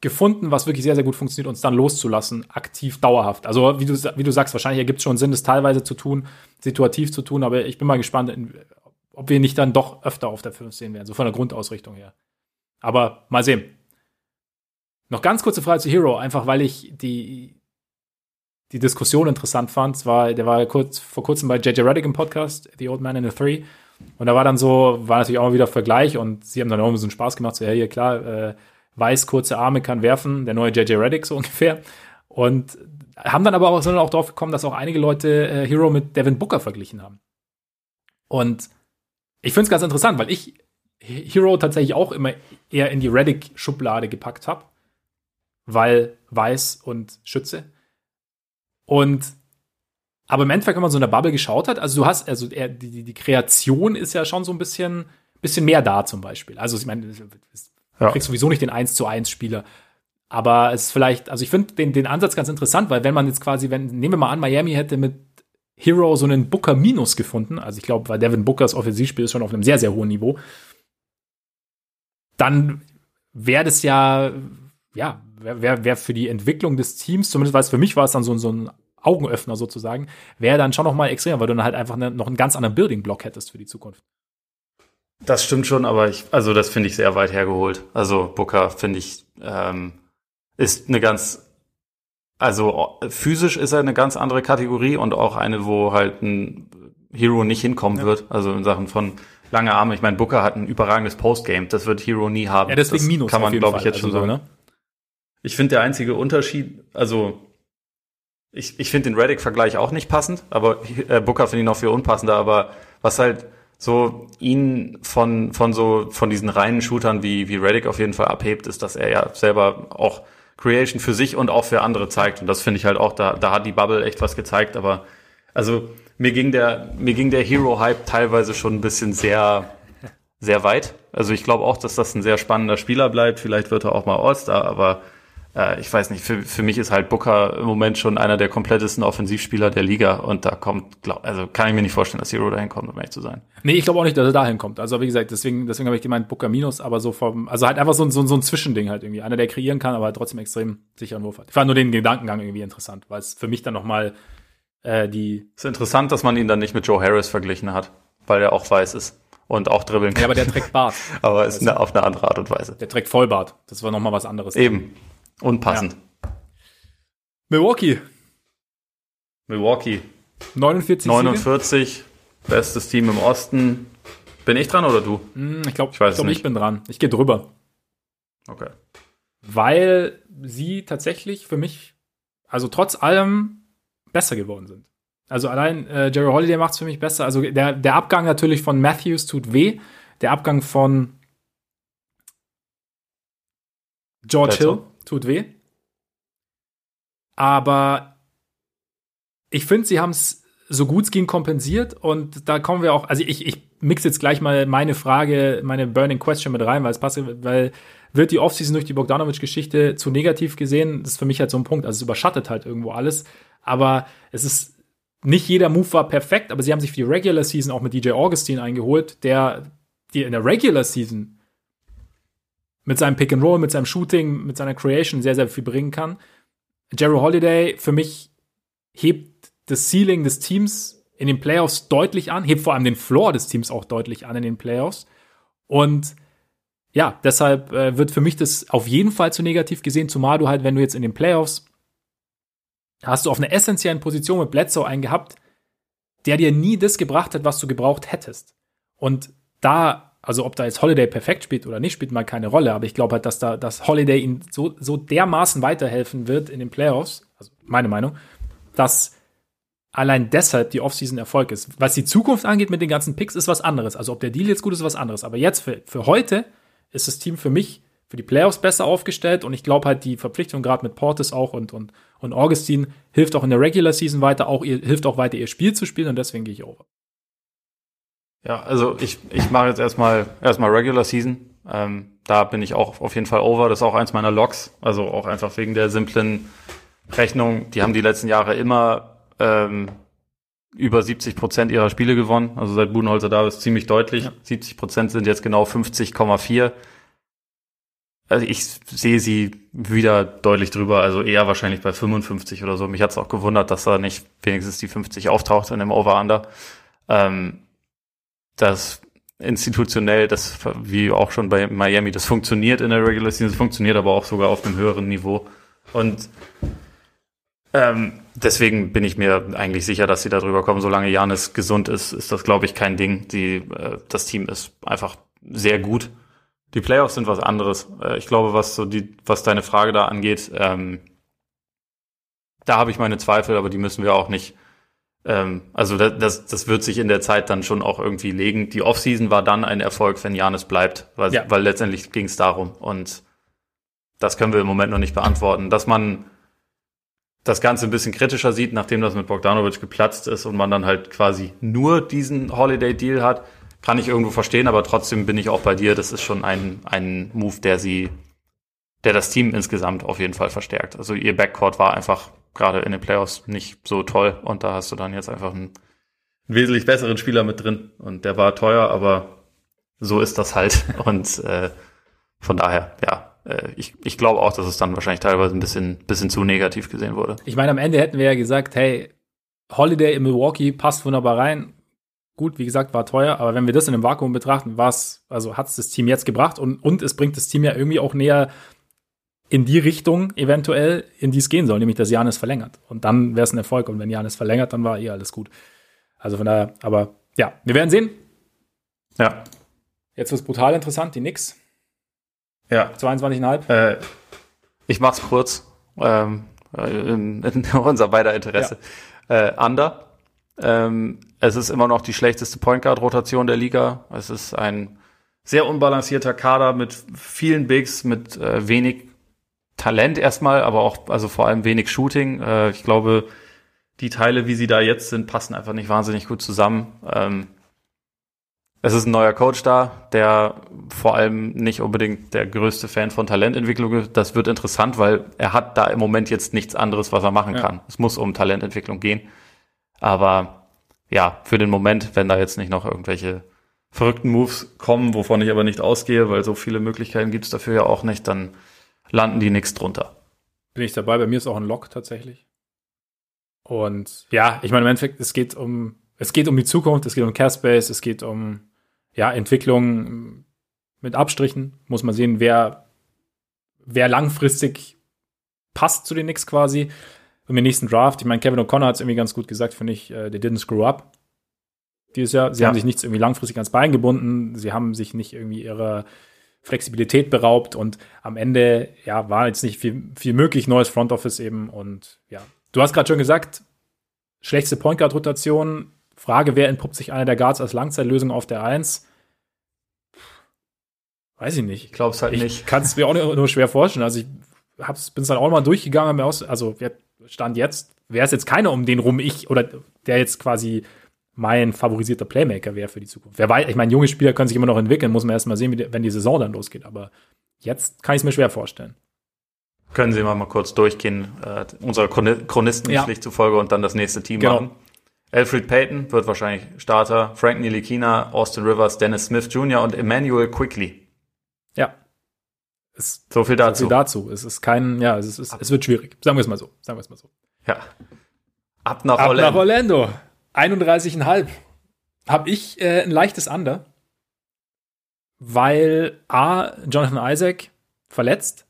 gefunden, was wirklich sehr, sehr gut funktioniert, uns dann loszulassen, aktiv, dauerhaft. Also wie du, wie du sagst, wahrscheinlich ergibt es schon Sinn, das teilweise zu tun, situativ zu tun, aber ich bin mal gespannt, ob wir nicht dann doch öfter auf der 5 sehen werden, so von der Grundausrichtung her. Aber mal sehen. Noch ganz kurze Frage zu Hero, einfach weil ich die, die Diskussion interessant fand. Zwar, der war kurz, vor kurzem bei JJ Reddick im Podcast, The Old Man in the Three. Und da war dann so, war natürlich auch mal wieder Vergleich und sie haben dann auch so einen Spaß gemacht, so, ja, hier, klar, äh, weiß, kurze Arme kann werfen, der neue JJ Reddick so ungefähr. Und haben dann aber auch, sind dann auch drauf gekommen, dass auch einige Leute äh, Hero mit Devin Booker verglichen haben. Und ich finde es ganz interessant, weil ich Hero tatsächlich auch immer eher in die Reddick-Schublade gepackt habe, weil weiß und Schütze. Und aber im Endeffekt, wenn man so in der Bubble geschaut hat, also du hast, also er, die, die Kreation ist ja schon so ein bisschen, bisschen mehr da zum Beispiel. Also ich meine, du ja. kriegst sowieso nicht den 1 zu 1 Spieler. Aber es ist vielleicht, also ich finde den, den Ansatz ganz interessant, weil wenn man jetzt quasi, wenn, nehmen wir mal an, Miami hätte mit Hero so einen Booker Minus gefunden, also ich glaube, weil Devin Bookers Offensivspiel ist schon auf einem sehr, sehr hohen Niveau, dann wäre das ja, ja, wäre wär für die Entwicklung des Teams, zumindest weil es für mich war es dann so, so ein Augenöffner sozusagen, wäre dann schon noch mal extrem, weil du dann halt einfach eine, noch einen ganz anderen Building-Block hättest für die Zukunft. Das stimmt schon, aber ich, also das finde ich sehr weit hergeholt. Also Booker finde ich ähm, ist eine ganz, also physisch ist er eine ganz andere Kategorie und auch eine, wo halt ein Hero nicht hinkommen ja. wird. Also in Sachen von lange Arme. Ich meine, Booker hat ein überragendes Postgame. Das wird Hero nie haben. Ja, deswegen das Minus. Kann man, glaube ich, jetzt also schon so, sagen. Ne? Ich finde der einzige Unterschied, also ich, ich finde den Reddick-Vergleich auch nicht passend, aber äh, Booker finde ich noch viel unpassender, aber was halt so ihn von, von so, von diesen reinen Shootern wie, wie Reddick auf jeden Fall abhebt, ist, dass er ja selber auch Creation für sich und auch für andere zeigt. Und das finde ich halt auch, da, da hat die Bubble echt was gezeigt, aber also mir ging der, mir ging der Hero-Hype teilweise schon ein bisschen sehr, sehr weit. Also ich glaube auch, dass das ein sehr spannender Spieler bleibt. Vielleicht wird er auch mal All-Star, aber äh, ich weiß nicht, für, für mich ist halt Booker im Moment schon einer der komplettesten Offensivspieler der Liga und da kommt, glaub, also kann ich mir nicht vorstellen, dass Hero dahin kommt, um ehrlich zu sein. Nee, ich glaube auch nicht, dass er dahin kommt. Also wie gesagt, deswegen, deswegen habe ich gemeint Booker minus, aber so vom, also halt einfach so, so, so ein Zwischending halt irgendwie. Einer, der kreieren kann, aber trotzdem extrem sicheren Wurf hat. Ich fand nur den Gedankengang irgendwie interessant, weil es für mich dann nochmal äh, die. Es ist interessant, dass man ihn dann nicht mit Joe Harris verglichen hat, weil er auch weiß ist und auch dribbeln kann. Ja, aber der trägt Bart. aber ist eine, auf eine andere Art und Weise. Der trägt Vollbart. Das war nochmal was anderes. Eben. Unpassend. Ja. Milwaukee. Milwaukee. 49. 49. Siege. Bestes Team im Osten. Bin ich dran oder du? Hm, ich glaube, ich, ich, glaub, ich bin dran. Ich gehe drüber. Okay. Weil sie tatsächlich für mich, also trotz allem, besser geworden sind. Also allein äh, Jerry Holiday macht es für mich besser. Also der, der Abgang natürlich von Matthews tut weh. Der Abgang von George Hill tut weh. Aber ich finde, sie haben es so gut es ging kompensiert und da kommen wir auch, also ich, ich mix jetzt gleich mal meine Frage, meine Burning Question mit rein, weil es passt, weil wird die Offseason durch die Bogdanovic-Geschichte zu negativ gesehen? Das ist für mich halt so ein Punkt. Also es überschattet halt irgendwo alles. Aber es ist nicht jeder Move war perfekt, aber sie haben sich für die Regular Season auch mit DJ Augustine eingeholt, der dir in der Regular Season mit seinem Pick and Roll, mit seinem Shooting, mit seiner Creation sehr, sehr viel bringen kann. Jerry Holiday für mich hebt das Ceiling des Teams in den Playoffs deutlich an, hebt vor allem den Floor des Teams auch deutlich an in den Playoffs. Und ja, deshalb äh, wird für mich das auf jeden Fall zu negativ gesehen, zumal du halt, wenn du jetzt in den Playoffs hast du auf einer essentiellen Position mit Bledsoe einen gehabt, der dir nie das gebracht hat, was du gebraucht hättest. Und da, also ob da jetzt Holiday perfekt spielt oder nicht, spielt mal keine Rolle, aber ich glaube halt, dass da, dass Holiday ihm so, so dermaßen weiterhelfen wird in den Playoffs, also meine Meinung, dass allein deshalb die Offseason Erfolg ist. Was die Zukunft angeht mit den ganzen Picks, ist was anderes. Also ob der Deal jetzt gut ist, ist was anderes. Aber jetzt für, für heute ist das Team für mich für die Playoffs besser aufgestellt und ich glaube halt die Verpflichtung gerade mit Portis auch und, und, und Augustin hilft auch in der Regular Season weiter, auch ihr, hilft auch weiter ihr Spiel zu spielen und deswegen gehe ich over. Ja, also ich, ich mache jetzt erstmal erstmal Regular Season. Ähm, da bin ich auch auf jeden Fall over. Das ist auch eins meiner Logs. Also auch einfach wegen der simplen Rechnung. Die haben die letzten Jahre immer ähm, über 70 Prozent ihrer Spiele gewonnen. Also seit Budenholzer da ist ziemlich deutlich. Ja. 70 Prozent sind jetzt genau 50,4 also ich sehe sie wieder deutlich drüber, also eher wahrscheinlich bei 55 oder so. Mich hat es auch gewundert, dass da nicht wenigstens die 50 auftaucht in dem Over-Under. Ähm, das institutionell, das wie auch schon bei Miami, das funktioniert in der Regular Season, das funktioniert aber auch sogar auf einem höheren Niveau. Und ähm, deswegen bin ich mir eigentlich sicher, dass sie da drüber kommen. Solange Janis gesund ist, ist das, glaube ich, kein Ding. Die, äh, das Team ist einfach sehr gut die Playoffs sind was anderes. Äh, ich glaube, was so die, was deine Frage da angeht, ähm, da habe ich meine Zweifel, aber die müssen wir auch nicht. Ähm, also das, das wird sich in der Zeit dann schon auch irgendwie legen. Die Offseason war dann ein Erfolg, wenn Janis bleibt, weil, ja. weil letztendlich ging es darum. Und das können wir im Moment noch nicht beantworten. Dass man das Ganze ein bisschen kritischer sieht, nachdem das mit Bogdanovic geplatzt ist und man dann halt quasi nur diesen Holiday-Deal hat, kann ich irgendwo verstehen, aber trotzdem bin ich auch bei dir. Das ist schon ein, ein Move, der sie, der das Team insgesamt auf jeden Fall verstärkt. Also ihr Backcourt war einfach gerade in den Playoffs nicht so toll. Und da hast du dann jetzt einfach einen, einen wesentlich besseren Spieler mit drin. Und der war teuer, aber so ist das halt. Und äh, von daher, ja, äh, ich, ich glaube auch, dass es dann wahrscheinlich teilweise ein bisschen, bisschen zu negativ gesehen wurde. Ich meine, am Ende hätten wir ja gesagt, hey, Holiday in Milwaukee passt wunderbar rein. Gut, wie gesagt, war teuer, aber wenn wir das in einem Vakuum betrachten, was, also hat es das Team jetzt gebracht. Und, und es bringt das Team ja irgendwie auch näher in die Richtung eventuell, in die es gehen soll, nämlich dass Janis verlängert. Und dann wäre es ein Erfolg. Und wenn Janis verlängert, dann war eh alles gut. Also von daher, aber ja, wir werden sehen. Ja. Jetzt wird es brutal interessant, die Knicks. Ja. 22,5. Äh, Ich mach's kurz. Ähm, in, in unser beider Interesse. Ja. Äh, Under. Ähm, es ist immer noch die schlechteste Point Guard Rotation der Liga. Es ist ein sehr unbalancierter Kader mit vielen Bigs, mit äh, wenig Talent erstmal, aber auch also vor allem wenig Shooting. Äh, ich glaube, die Teile, wie sie da jetzt sind, passen einfach nicht wahnsinnig gut zusammen. Ähm, es ist ein neuer Coach da, der vor allem nicht unbedingt der größte Fan von Talententwicklung ist. Das wird interessant, weil er hat da im Moment jetzt nichts anderes, was er machen ja. kann. Es muss um Talententwicklung gehen. Aber ja, für den Moment, wenn da jetzt nicht noch irgendwelche verrückten Moves kommen, wovon ich aber nicht ausgehe, weil so viele Möglichkeiten gibt es dafür ja auch nicht, dann landen die nichts drunter. Bin ich dabei, bei mir ist auch ein Lock tatsächlich. Und ja, ich meine, im Endeffekt, es geht um, es geht um die Zukunft, es geht um Carespace, es geht um ja, Entwicklung mit Abstrichen. Muss man sehen, wer, wer langfristig passt zu den Knicks quasi. Im nächsten Draft, ich meine, Kevin O'Connor hat es irgendwie ganz gut gesagt, finde ich, äh, they didn't screw up. Dieses Jahr. Sie ja. haben sich nichts irgendwie langfristig ans Bein gebunden. Sie haben sich nicht irgendwie ihrer Flexibilität beraubt und am Ende, ja, war jetzt nicht viel, viel möglich, neues Front Office eben und ja. Du hast gerade schon gesagt, schlechteste Point Guard Rotation. Frage, wer entpuppt sich einer der Guards als Langzeitlösung auf der Eins? Weiß ich nicht. Ich glaube es halt ich nicht. Kann es mir auch nur schwer vorstellen. Also ich bin es dann auch mal durchgegangen, mir aus, also wer stand jetzt, wäre es jetzt keiner um den rum ich oder der jetzt quasi mein favorisierter Playmaker wäre für die Zukunft. Wer weiß, ich meine, junge Spieler können sich immer noch entwickeln, muss man erst mal sehen, die, wenn die Saison dann losgeht. Aber jetzt kann ich es mir schwer vorstellen. Können Sie mal, mal kurz durchgehen, äh, unserer Chronistenpflicht ja. zufolge und dann das nächste Team genau. machen. Alfred Payton wird wahrscheinlich Starter, Frank Nilikina, Austin Rivers, Dennis Smith Jr. und Emmanuel Quickly. Ja. Es, so viel dazu. So viel dazu. Es ist kein, ja, es, ist, es wird schwierig. Sagen wir es mal so. Sagen wir es mal so. Ja. Ab nach Ab Orlando. Nach Orlando. 31,5 habe ich äh, ein leichtes Under, weil A, Jonathan Isaac verletzt,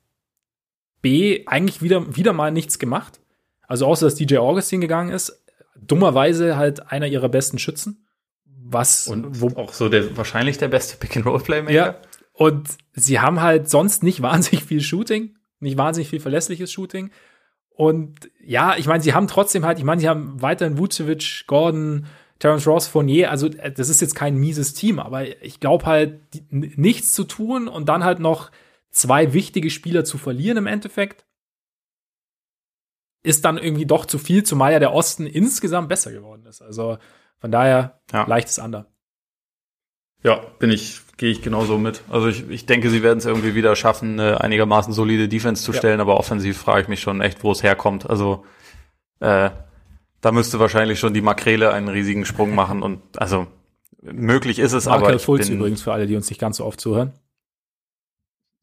B, eigentlich wieder, wieder mal nichts gemacht. Also außer, dass DJ Augustin gegangen ist, dummerweise halt einer ihrer besten Schützen. Was und wo, auch so der wahrscheinlich der beste Pick-and-Roll-Playmaker. Ja, und sie haben halt sonst nicht wahnsinnig viel Shooting, nicht wahnsinnig viel verlässliches Shooting. Und ja, ich meine, sie haben trotzdem halt, ich meine, sie haben weiterhin Vucevic, Gordon, Terence Ross, Fournier, also äh, das ist jetzt kein mieses Team, aber ich glaube halt, die, nichts zu tun und dann halt noch zwei wichtige Spieler zu verlieren im Endeffekt, ist dann irgendwie doch zu viel, zumal ja der Osten insgesamt besser geworden ist. Also von daher ja. leichtes Under. Ja, bin ich, gehe ich genauso mit. Also ich, ich denke, sie werden es irgendwie wieder schaffen, eine einigermaßen solide Defense zu stellen, ja. aber offensiv frage ich mich schon echt, wo es herkommt. Also äh, da müsste wahrscheinlich schon die Makrele einen riesigen Sprung machen und also möglich ist es, Markel aber ich Fultz bin, übrigens für alle, die uns nicht ganz so oft zuhören.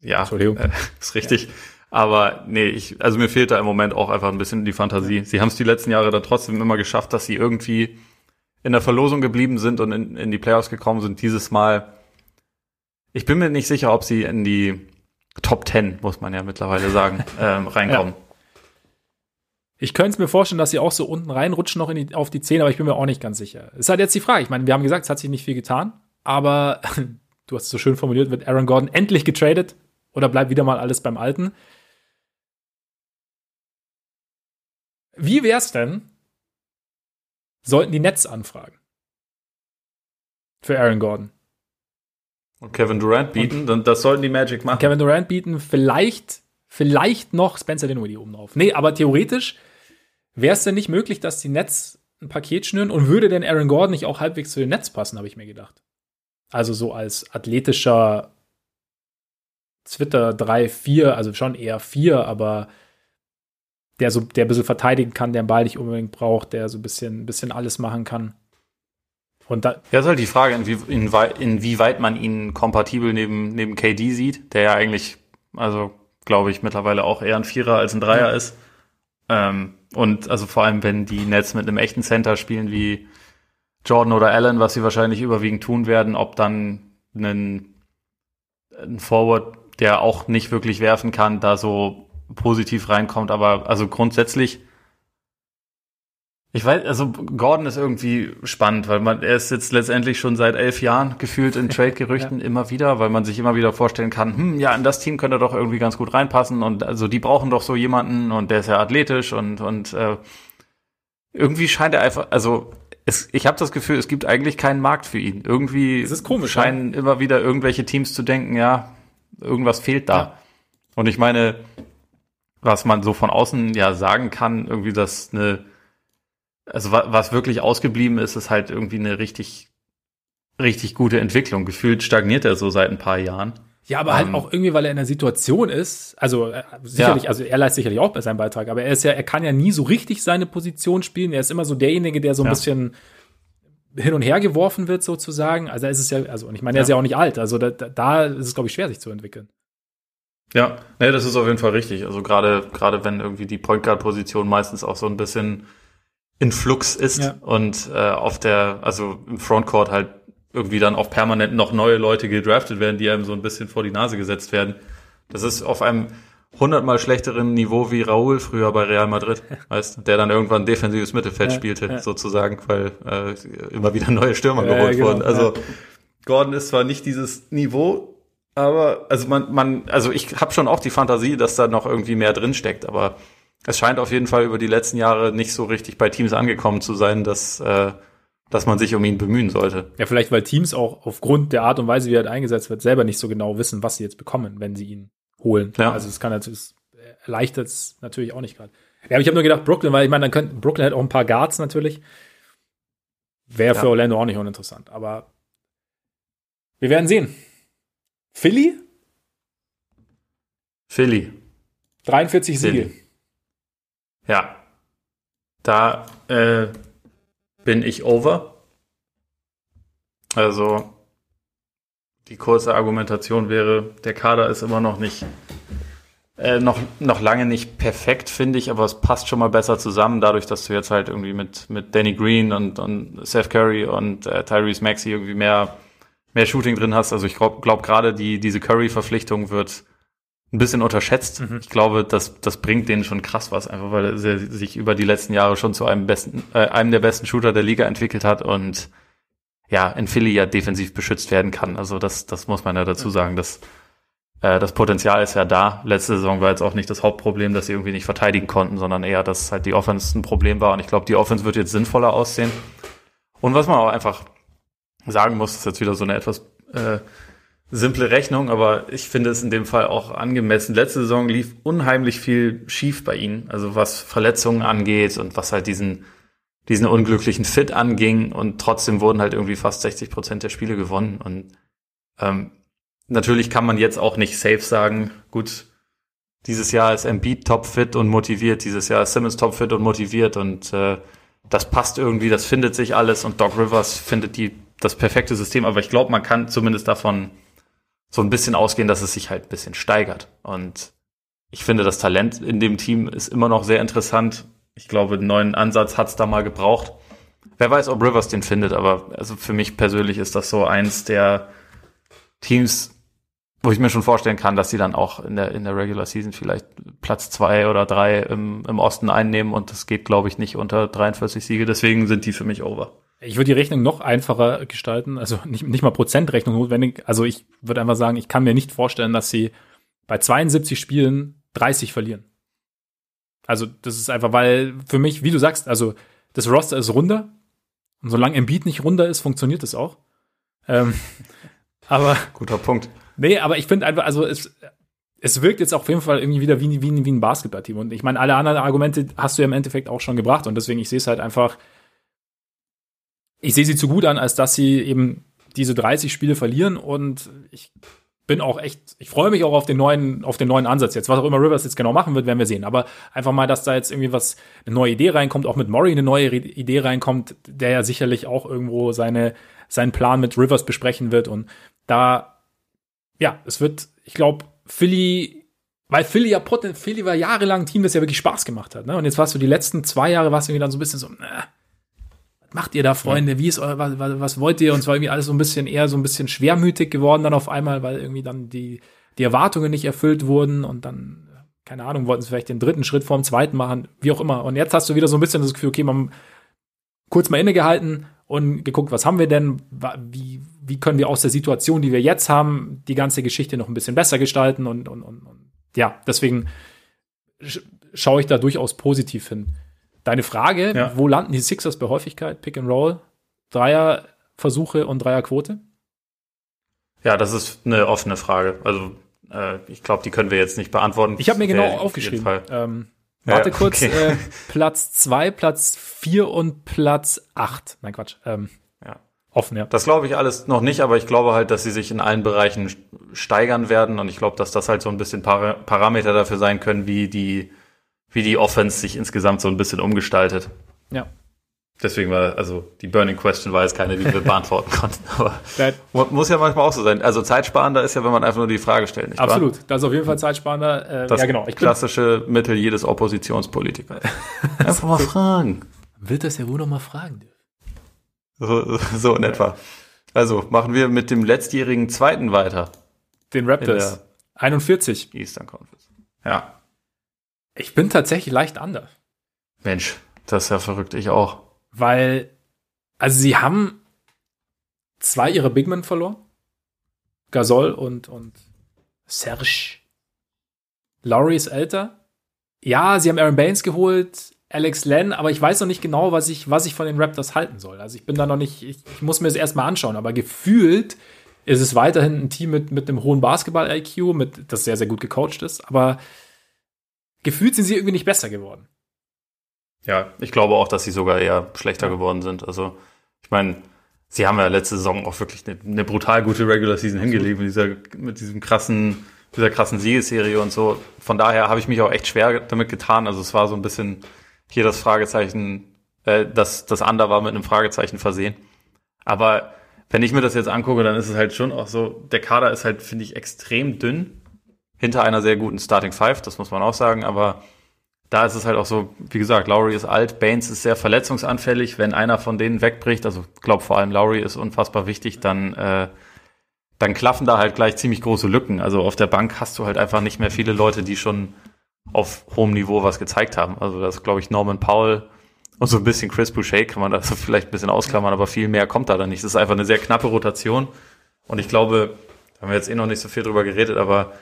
Ja, Entschuldigung. Äh, ist richtig. Ja. Aber nee, ich, also mir fehlt da im Moment auch einfach ein bisschen die Fantasie. Sie haben es die letzten Jahre da trotzdem immer geschafft, dass sie irgendwie in der Verlosung geblieben sind und in, in die Playoffs gekommen sind. Dieses Mal, ich bin mir nicht sicher, ob sie in die Top 10, muss man ja mittlerweile sagen, ähm, reinkommen. Ja. Ich könnte es mir vorstellen, dass sie auch so unten reinrutschen noch die, auf die 10, aber ich bin mir auch nicht ganz sicher. Es ist halt jetzt die Frage. Ich meine, wir haben gesagt, es hat sich nicht viel getan, aber du hast es so schön formuliert, wird Aaron Gordon endlich getradet oder bleibt wieder mal alles beim Alten? Wie wär's denn, sollten die Nets anfragen. Für Aaron Gordon. Und Kevin Durant bieten, dann das sollten die Magic machen. Kevin Durant bieten, vielleicht, vielleicht noch Spencer Dinwiddie oben drauf. Nee, aber theoretisch wäre es denn nicht möglich, dass die Nets ein Paket schnüren und würde denn Aaron Gordon nicht auch halbwegs zu den Nets passen, habe ich mir gedacht. Also so als athletischer Twitter 3, 4, also schon eher 4, aber der so, der ein bisschen verteidigen kann, der den Ball nicht unbedingt braucht, der so ein bisschen, ein bisschen alles machen kann. Und da ja, ist halt die Frage, inwie, inwie, inwieweit man ihn kompatibel neben, neben KD sieht, der ja eigentlich, also glaube ich, mittlerweile auch eher ein Vierer als ein Dreier ist. Ähm, und also vor allem, wenn die Nets mit einem echten Center spielen wie Jordan oder Allen, was sie wahrscheinlich überwiegend tun werden, ob dann ein, ein Forward, der auch nicht wirklich werfen kann, da so positiv reinkommt. Aber also grundsätzlich, Ich weiß, also Gordon ist irgendwie spannend, weil man, er ist jetzt letztendlich schon seit elf Jahren gefühlt in Trade-Gerüchten ja. immer wieder, weil man sich immer wieder vorstellen kann, hm, ja, in das Team könnte er doch irgendwie ganz gut reinpassen und also die brauchen doch so jemanden und der ist ja athletisch und, und äh, irgendwie scheint er einfach, also es, ich habe das Gefühl, es gibt eigentlich keinen Markt für ihn. Irgendwie das ist komisch, scheinen ja? immer wieder irgendwelche Teams zu denken, ja, irgendwas fehlt da. Ja. Und ich meine, was man so von außen ja sagen kann, irgendwie, dass eine also was wirklich ausgeblieben ist, ist halt irgendwie eine richtig, richtig gute Entwicklung. Gefühlt stagniert er so seit ein paar Jahren. Ja, aber halt ähm, auch irgendwie, weil er in der Situation ist, also äh, sicherlich, ja. also er leistet sicherlich auch bei seinem Beitrag, aber er ist ja, er kann ja nie so richtig seine Position spielen. Er ist immer so derjenige, der so ein ja. bisschen hin und her geworfen wird, sozusagen. Also ist es ja, also, und ich meine, er ist ja auch nicht alt, also da, da ist es, glaube ich, schwer, sich zu entwickeln. Ja, nee, das ist auf jeden Fall richtig. Also gerade, gerade wenn irgendwie die Point Guard Position meistens auch so ein bisschen in Flux ist ja. und äh, auf der, also im Frontcourt halt irgendwie dann auch permanent noch neue Leute gedraftet werden, die einem so ein bisschen vor die Nase gesetzt werden. Das ist auf einem hundertmal schlechteren Niveau wie Raúl früher bei Real Madrid, weißt, der dann irgendwann defensives Mittelfeld ja, spielte, ja. sozusagen, weil äh, immer wieder neue Stürmer geholt genau, wurden. Also Gordon ist zwar nicht dieses Niveau, aber also man, man, also ich habe schon auch die Fantasie, dass da noch irgendwie mehr drin steckt, aber es scheint auf jeden Fall über die letzten Jahre nicht so richtig bei Teams angekommen zu sein, dass, äh, dass man sich um ihn bemühen sollte. Ja, vielleicht weil Teams auch aufgrund der Art und Weise, wie er halt eingesetzt wird, selber nicht so genau wissen, was sie jetzt bekommen, wenn sie ihn holen. Ja. Also es kann natürlich, erleichtert es natürlich auch nicht gerade. Ja, aber ich habe nur gedacht, Brooklyn, weil ich meine, dann könnte Brooklyn hat auch ein paar Guards natürlich. Wäre ja. für Orlando auch nicht uninteressant. Aber wir werden sehen. Philly? Philly. 43 Philly. Ja. Da äh, bin ich over. Also die kurze Argumentation wäre, der Kader ist immer noch nicht äh, noch, noch lange nicht perfekt, finde ich, aber es passt schon mal besser zusammen, dadurch, dass du jetzt halt irgendwie mit, mit Danny Green und, und Seth Curry und äh, Tyrese Maxey irgendwie mehr, mehr Shooting drin hast. Also ich glaube glaub, gerade die, diese Curry-Verpflichtung wird ein bisschen unterschätzt. Mhm. Ich glaube, das, das bringt denen schon krass was, einfach weil er sich über die letzten Jahre schon zu einem besten, äh, einem der besten Shooter der Liga entwickelt hat und ja, in Philly ja defensiv beschützt werden kann. Also das, das muss man ja dazu sagen. dass äh, das Potenzial ist ja da. Letzte Saison war jetzt auch nicht das Hauptproblem, dass sie irgendwie nicht verteidigen konnten, sondern eher, dass halt die Offense ein Problem war. Und ich glaube, die Offense wird jetzt sinnvoller aussehen. Und was man auch einfach sagen muss, ist jetzt wieder so eine etwas äh, simple Rechnung, aber ich finde es in dem Fall auch angemessen. Letzte Saison lief unheimlich viel schief bei ihnen, also was Verletzungen angeht und was halt diesen, diesen unglücklichen Fit anging. Und trotzdem wurden halt irgendwie fast 60 Prozent der Spiele gewonnen. Und ähm, natürlich kann man jetzt auch nicht safe sagen, gut, dieses Jahr ist Embiid topfit und motiviert, dieses Jahr ist Simmons topfit und motiviert und äh, das passt irgendwie, das findet sich alles und Doc Rivers findet die das perfekte System, aber ich glaube, man kann zumindest davon so ein bisschen ausgehen, dass es sich halt ein bisschen steigert. Und ich finde, das Talent in dem Team ist immer noch sehr interessant. Ich glaube, einen neuen Ansatz hat es da mal gebraucht. Wer weiß, ob Rivers den findet, aber also für mich persönlich ist das so eins der Teams, wo ich mir schon vorstellen kann, dass sie dann auch in der, in der Regular Season vielleicht Platz zwei oder drei im, im Osten einnehmen und das geht, glaube ich, nicht unter 43 Siege. Deswegen sind die für mich over. Ich würde die Rechnung noch einfacher gestalten, also nicht, nicht mal Prozentrechnung notwendig. Also ich würde einfach sagen, ich kann mir nicht vorstellen, dass sie bei 72 Spielen 30 verlieren. Also das ist einfach, weil für mich, wie du sagst, also das Roster ist runder. Und solange Embiid nicht runder ist, funktioniert das auch. Ähm, aber guter Punkt. Nee, aber ich finde einfach, also es, es wirkt jetzt auf jeden Fall irgendwie wieder wie, wie, wie ein Basketballteam. Und ich meine, alle anderen Argumente hast du ja im Endeffekt auch schon gebracht. Und deswegen, ich sehe es halt einfach, ich sehe sie zu gut an, als dass sie eben diese 30 Spiele verlieren und ich bin auch echt, ich freue mich auch auf den neuen, auf den neuen Ansatz jetzt. Was auch immer Rivers jetzt genau machen wird, werden wir sehen. Aber einfach mal, dass da jetzt irgendwie was, eine neue Idee reinkommt, auch mit Murray eine neue Idee reinkommt, der ja sicherlich auch irgendwo seine, seinen Plan mit Rivers besprechen wird. Und da, ja, es wird, ich glaube, Philly, weil Philly ja Philly war jahrelang ein Team, das ja wirklich Spaß gemacht hat. Ne? Und jetzt warst du die letzten zwei Jahre, warst du irgendwie dann so ein bisschen so, äh, macht ihr da, Freunde? Wie ist euer, was, was wollt ihr? Und zwar irgendwie alles so ein bisschen eher so ein bisschen schwermütig geworden dann auf einmal, weil irgendwie dann die, die Erwartungen nicht erfüllt wurden und dann, keine Ahnung, wollten sie vielleicht den dritten Schritt vorm zweiten machen, wie auch immer. Und jetzt hast du wieder so ein bisschen das Gefühl, okay, man, kurz mal innegehalten und geguckt, was haben wir denn, wie, wie können wir aus der Situation, die wir jetzt haben, die ganze Geschichte noch ein bisschen besser gestalten und, und, und, und ja, deswegen schaue ich da durchaus positiv hin. Deine Frage, ja. wo landen die Sixers bei Häufigkeit? Pick and Roll, Dreierversuche und Dreierquote? Ja, das ist eine offene Frage. Also äh, ich glaube, die können wir jetzt nicht beantworten. Ich habe mir genau aufgeschrieben. Ähm, warte ja, kurz, okay. äh, Platz 2, Platz 4 und Platz 8. Nein, Quatsch. Ähm, ja. Offen, ja. Das glaube ich alles noch nicht, aber ich glaube halt, dass sie sich in allen Bereichen steigern werden und ich glaube, dass das halt so ein bisschen Par Parameter dafür sein können, wie die, wie die Offense sich insgesamt so ein bisschen umgestaltet. Ja. Deswegen war, also die Burning Question war jetzt keine, die wir beantworten konnten. Aber muss ja manchmal auch so sein. Also zeitsparender ist ja, wenn man einfach nur die Frage stellt. Nicht Absolut, wahr? das ist auf jeden Fall zeitsparender. Äh, das ja, genau. Ich klassische Mittel jedes Oppositionspolitikers. einfach mal fragen. Wird das ja wohl noch mal fragen dürfen. So, so in etwa. Also machen wir mit dem letztjährigen Zweiten weiter. Den Raptors. 41. Eastern Conference. Ja. Ich bin tatsächlich leicht anders. Mensch, das ist ja verrückt. Ich auch weil, also sie haben zwei ihrer Bigmen verloren. Gasol und, und Serge. Laurie ist älter. Ja, sie haben Aaron Baines geholt, Alex Len, aber ich weiß noch nicht genau, was ich, was ich von den Raptors halten soll. Also ich bin da noch nicht, ich, ich muss mir das erstmal anschauen, aber gefühlt ist es weiterhin ein Team mit, mit einem hohen Basketball-IQ, mit, das sehr, sehr gut gecoacht ist, aber gefühlt sind sie irgendwie nicht besser geworden. Ja, ich glaube auch, dass sie sogar eher schlechter geworden sind. Also, ich meine, sie haben ja letzte Saison auch wirklich eine, eine brutal gute Regular Season hingelegt mit dieser, mit diesem krassen, dieser krassen Siegesserie und so. Von daher habe ich mich auch echt schwer damit getan. Also es war so ein bisschen hier das Fragezeichen, äh, das, das Under war mit einem Fragezeichen versehen. Aber wenn ich mir das jetzt angucke, dann ist es halt schon auch so, der Kader ist halt, finde ich, extrem dünn hinter einer sehr guten Starting Five, das muss man auch sagen, aber da ist es halt auch so, wie gesagt, Lowry ist alt, Baines ist sehr verletzungsanfällig. Wenn einer von denen wegbricht, also ich glaube vor allem Lowry ist unfassbar wichtig, dann, äh, dann klaffen da halt gleich ziemlich große Lücken. Also auf der Bank hast du halt einfach nicht mehr viele Leute, die schon auf hohem Niveau was gezeigt haben. Also das glaube ich Norman Powell und so ein bisschen Chris Boucher kann man da so vielleicht ein bisschen ausklammern, aber viel mehr kommt da dann nicht. Das ist einfach eine sehr knappe Rotation. Und ich glaube, da haben wir jetzt eh noch nicht so viel drüber geredet, aber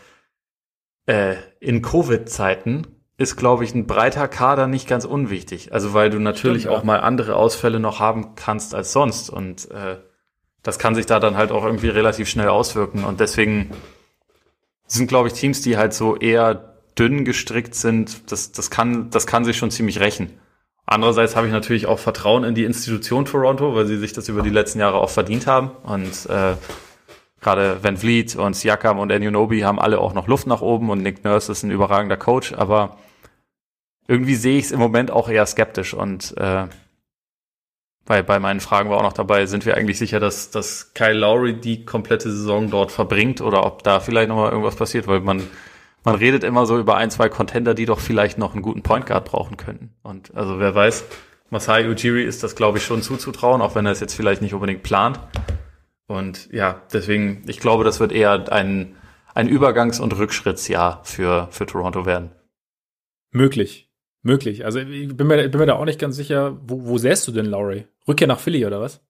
äh, in Covid-Zeiten ist, glaube ich, ein breiter Kader nicht ganz unwichtig. Also weil du natürlich Stimmt, ja. auch mal andere Ausfälle noch haben kannst als sonst. Und äh, das kann sich da dann halt auch irgendwie relativ schnell auswirken. Und deswegen sind, glaube ich, Teams, die halt so eher dünn gestrickt sind, das, das, kann, das kann sich schon ziemlich rächen. Andererseits habe ich natürlich auch Vertrauen in die Institution Toronto, weil sie sich das über die letzten Jahre auch verdient haben. Und äh, gerade Van Vliet und Siakam und Anunobi haben alle auch noch Luft nach oben und Nick Nurse ist ein überragender Coach, aber irgendwie sehe ich es im Moment auch eher skeptisch und äh, bei, bei meinen Fragen war auch noch dabei, sind wir eigentlich sicher, dass, dass Kyle Lowry die komplette Saison dort verbringt oder ob da vielleicht nochmal irgendwas passiert, weil man, man redet immer so über ein, zwei Contender, die doch vielleicht noch einen guten Point Guard brauchen könnten. Und also wer weiß, Masai Ujiri ist das, glaube ich, schon zuzutrauen, auch wenn er es jetzt vielleicht nicht unbedingt plant. Und ja, deswegen, ich glaube, das wird eher ein, ein Übergangs- und Rückschrittsjahr für, für Toronto werden. Möglich. Möglich. Also ich bin mir, bin mir da auch nicht ganz sicher, wo, wo sähst du denn Lowry? Rückkehr nach Philly oder was?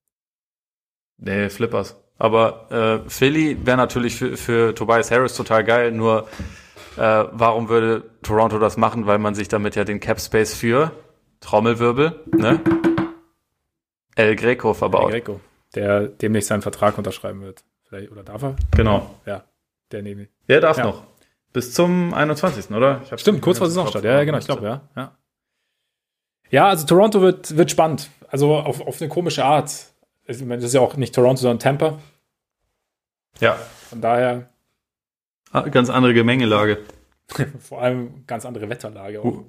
Nee, Flippers. Aber äh, Philly wäre natürlich für, für Tobias Harris total geil, nur äh, warum würde Toronto das machen? Weil man sich damit ja den Cap Space für Trommelwirbel, ne? El Greco verbaut. El Greco, der demnächst seinen Vertrag unterschreiben wird. Vielleicht, oder darf er? Genau. Ja, der nehme ich. Der darf ja. noch. Bis zum 21., oder? Stimmt, kurz vor Saisonstart. Ja, ja, genau, ich glaube, ja. ja. Ja, also Toronto wird, wird spannend. Also auf, auf eine komische Art. Ich meine, das ist ja auch nicht Toronto, sondern Tampa. Ja. Von daher. Ah, ganz andere Gemengelage. Vor allem ganz andere Wetterlage. Auch.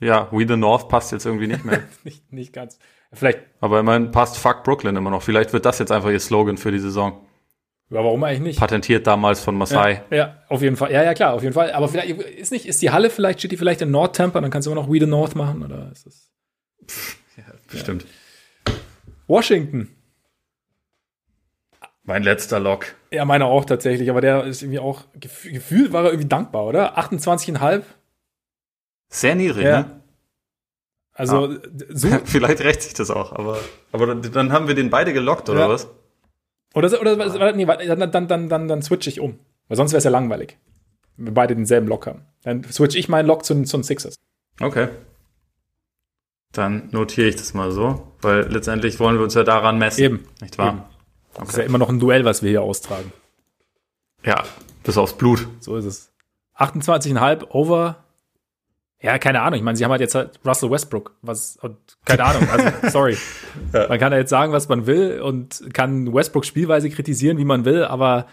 Ja, We the North passt jetzt irgendwie nicht mehr. nicht, nicht ganz. Vielleicht. Aber immerhin passt Fuck Brooklyn immer noch. Vielleicht wird das jetzt einfach ihr Slogan für die Saison. Ja, warum eigentlich nicht? Patentiert damals von Masai. Ja, ja, auf jeden Fall. Ja, ja, klar, auf jeden Fall. Aber vielleicht ist nicht, ist die Halle vielleicht, steht die vielleicht in North Tampa, dann kannst du immer noch We the North machen, oder ist das? Ja, bestimmt. Ja. Washington. Mein letzter Lock. Ja, meiner auch tatsächlich, aber der ist irgendwie auch, gefühlt war er irgendwie dankbar, oder? 28,5? Sehr niedrig, ja. ne? Also ja. so vielleicht rächt sich das auch, aber aber dann haben wir den beide gelockt oder ja. was? Oder oder nee, dann dann dann dann dann switch ich um, weil sonst wäre es ja langweilig. Wenn wir beide denselben Lock haben. Dann switch ich meinen Lock zu, zu den Sixers. Okay. Dann notiere ich das mal so, weil letztendlich wollen wir uns ja daran messen. Eben. Nicht wahr? Eben. Okay. Das ist ja immer noch ein Duell, was wir hier austragen. Ja, bis aufs Blut. So ist es. 28,5 over ja, keine Ahnung. Ich meine, sie haben halt jetzt halt Russell Westbrook. Was, und keine Ahnung, also sorry. ja. Man kann ja jetzt sagen, was man will und kann Westbrooks Spielweise kritisieren, wie man will, aber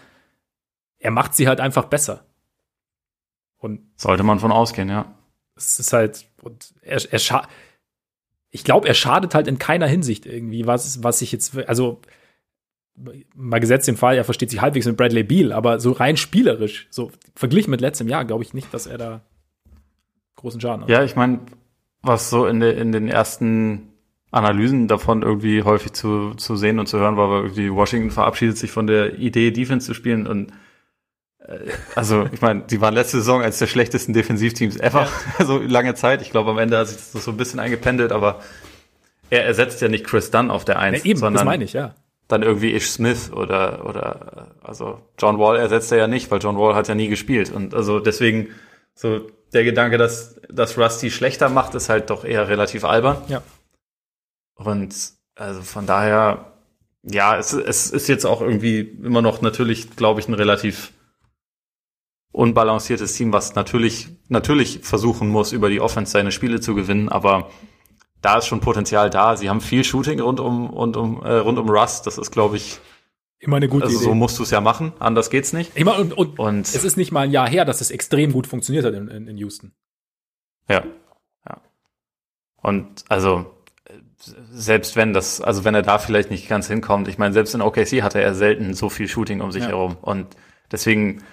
er macht sie halt einfach besser. Und sollte man von ausgehen, ja. Es ist halt, und er, er scha ich glaube, er schadet halt in keiner Hinsicht irgendwie, was, was ich jetzt, also mal gesetzt den Fall, er versteht sich halbwegs mit Bradley Beal, aber so rein spielerisch, so verglichen mit letztem Jahr, glaube ich nicht, dass er da großen Schaden. Ja, ich meine, was so in, de, in den ersten Analysen davon irgendwie häufig zu, zu sehen und zu hören war, war irgendwie Washington verabschiedet sich von der Idee, Defense zu spielen und äh, also ich meine, die waren letzte Saison eines der schlechtesten Defensivteams ever, ja. so lange Zeit. Ich glaube, am Ende hat sich das so ein bisschen eingependelt, aber er ersetzt ja nicht Chris Dunn auf der Eins, ja, eben, sondern das meine ich, ja. dann irgendwie Ish Smith oder oder also John Wall ersetzt er ja nicht, weil John Wall hat ja nie gespielt und also deswegen so der Gedanke, dass, dass Rusty schlechter macht, ist halt doch eher relativ albern. Ja. Und also von daher, ja, es, es ist jetzt auch irgendwie immer noch natürlich, glaube ich, ein relativ unbalanciertes Team, was natürlich, natürlich versuchen muss, über die Offense seine Spiele zu gewinnen, aber da ist schon Potenzial da. Sie haben viel Shooting rund um, rund um, äh, rund um Russ. Das ist, glaube ich, Immer eine gute also Idee. So musst du es ja machen, anders geht's nicht. Immer, und, und, und, es ist nicht mal ein Jahr her, dass es extrem gut funktioniert hat in, in, in Houston. Ja. ja. Und also selbst wenn das, also wenn er da vielleicht nicht ganz hinkommt, ich meine, selbst in OKC hatte er selten so viel Shooting um sich ja. herum. Und deswegen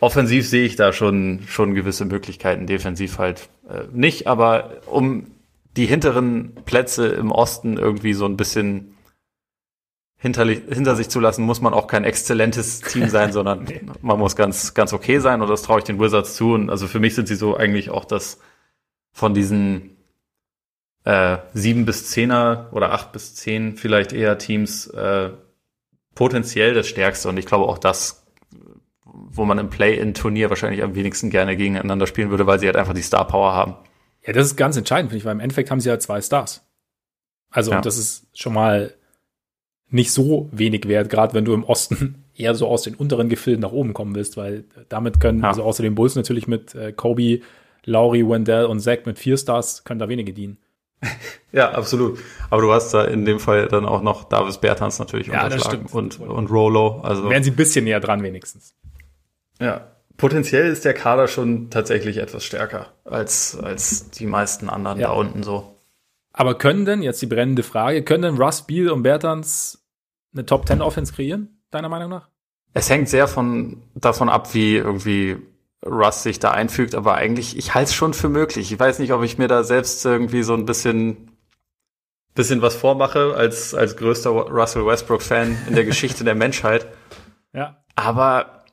offensiv sehe ich da schon, schon gewisse Möglichkeiten, defensiv halt äh, nicht, aber um die hinteren Plätze im Osten irgendwie so ein bisschen hinter, hinter sich zu lassen, muss man auch kein exzellentes Team sein, sondern nee. man muss ganz, ganz okay sein und das traue ich den Wizards zu. Und also für mich sind sie so eigentlich auch das von diesen äh, sieben bis zehner oder acht bis zehn vielleicht eher Teams äh, potenziell das stärkste. Und ich glaube auch das, wo man im Play-in-Turnier wahrscheinlich am wenigsten gerne gegeneinander spielen würde, weil sie halt einfach die Star-Power haben. Ja, das ist ganz entscheidend, finde ich, weil im Endeffekt haben sie ja zwei Stars. Also, ja. das ist schon mal nicht so wenig wert, gerade wenn du im Osten eher so aus den unteren Gefilden nach oben kommen willst, weil damit können, ja. also außer den Bulls natürlich mit äh, Kobe, Laurie, Wendell und Zach mit vier Stars, können da wenige dienen. Ja, absolut. Aber du hast da in dem Fall dann auch noch Davis Bertans natürlich ja, unterschlagen und, und Rolo. Also wären sie ein bisschen näher dran wenigstens. Ja, potenziell ist der Kader schon tatsächlich etwas stärker als, als die meisten anderen ja. da unten so. Aber können denn, jetzt die brennende Frage, können denn Russ, Beal und Bertans eine Top 10 Offense kreieren, deiner Meinung nach? Es hängt sehr von, davon ab, wie irgendwie Russ sich da einfügt, aber eigentlich, ich halte es schon für möglich. Ich weiß nicht, ob ich mir da selbst irgendwie so ein bisschen, bisschen was vormache als, als größter Russell Westbrook-Fan in der Geschichte der Menschheit. Ja. Aber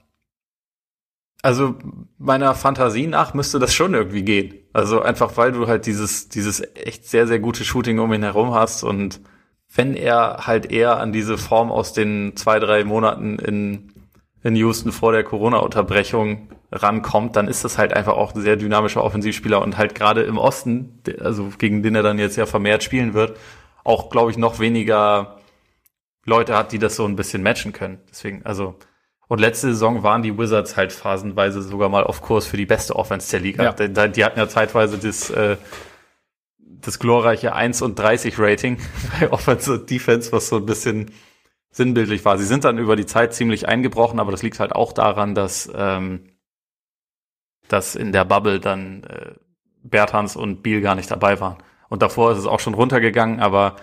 also meiner Fantasie nach müsste das schon irgendwie gehen. Also einfach weil du halt dieses, dieses echt sehr, sehr gute Shooting um ihn herum hast und wenn er halt eher an diese Form aus den zwei, drei Monaten in, in Houston vor der Corona-Unterbrechung rankommt, dann ist das halt einfach auch ein sehr dynamischer Offensivspieler und halt gerade im Osten, also gegen den er dann jetzt ja vermehrt spielen wird, auch, glaube ich, noch weniger Leute hat, die das so ein bisschen matchen können. Deswegen, also und letzte Saison waren die Wizards halt phasenweise sogar mal auf Kurs für die beste Offense der Liga. Ja. Die, die hatten ja zeitweise das, äh, das glorreiche 1 und 30 Rating bei Offense und Defense, was so ein bisschen sinnbildlich war. Sie sind dann über die Zeit ziemlich eingebrochen, aber das liegt halt auch daran, dass, ähm, dass in der Bubble dann äh, Bertans und Biel gar nicht dabei waren. Und davor ist es auch schon runtergegangen, aber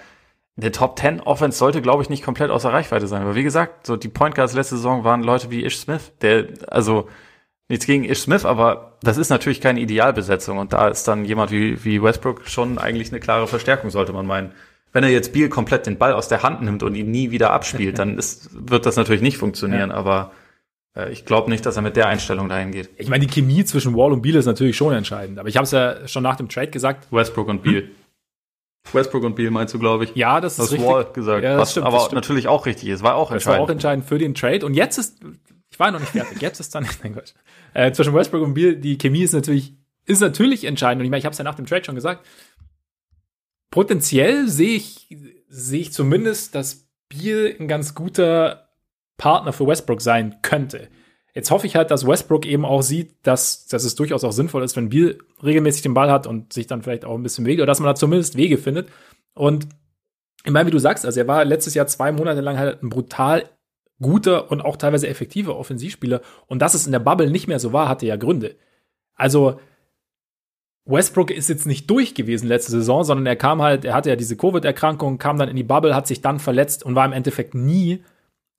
der Top 10 Offense sollte, glaube ich, nicht komplett außer Reichweite sein. Aber wie gesagt, so die Point Guards letzte Saison waren Leute wie Ish Smith, der, also nichts gegen Ish Smith, aber das ist natürlich keine Idealbesetzung. Und da ist dann jemand wie, wie Westbrook schon eigentlich eine klare Verstärkung, sollte man meinen. Wenn er jetzt Biel komplett den Ball aus der Hand nimmt und ihn nie wieder abspielt, dann ist, wird das natürlich nicht funktionieren. Ja. Aber äh, ich glaube nicht, dass er mit der Einstellung dahin geht. Ich meine, die Chemie zwischen Wall und Biel ist natürlich schon entscheidend. Aber ich habe es ja schon nach dem Trade gesagt. Westbrook und Biel. Hm? Westbrook und Beal meinst du, glaube ich. Ja, das ist das richtig. Wall gesagt. Ja, das was stimmt, aber stimmt. natürlich auch richtig ist. War auch Das war entscheidend. auch entscheidend für den Trade. Und jetzt ist, ich war noch nicht fertig, jetzt ist dann, nein Gott. Äh, zwischen Westbrook und Beal, die Chemie ist natürlich, ist natürlich entscheidend. Und ich meine, ich habe es ja nach dem Trade schon gesagt. Potenziell sehe ich, sehe ich zumindest, dass Beal ein ganz guter Partner für Westbrook sein könnte. Jetzt hoffe ich halt, dass Westbrook eben auch sieht, dass, dass es durchaus auch sinnvoll ist, wenn Beal regelmäßig den Ball hat und sich dann vielleicht auch ein bisschen Wege, oder dass man da zumindest Wege findet. Und ich meine, wie du sagst, also er war letztes Jahr zwei Monate lang halt ein brutal guter und auch teilweise effektiver Offensivspieler. Und dass es in der Bubble nicht mehr so war, hatte ja Gründe. Also Westbrook ist jetzt nicht durch gewesen letzte Saison, sondern er kam halt, er hatte ja diese Covid-Erkrankung, kam dann in die Bubble, hat sich dann verletzt und war im Endeffekt nie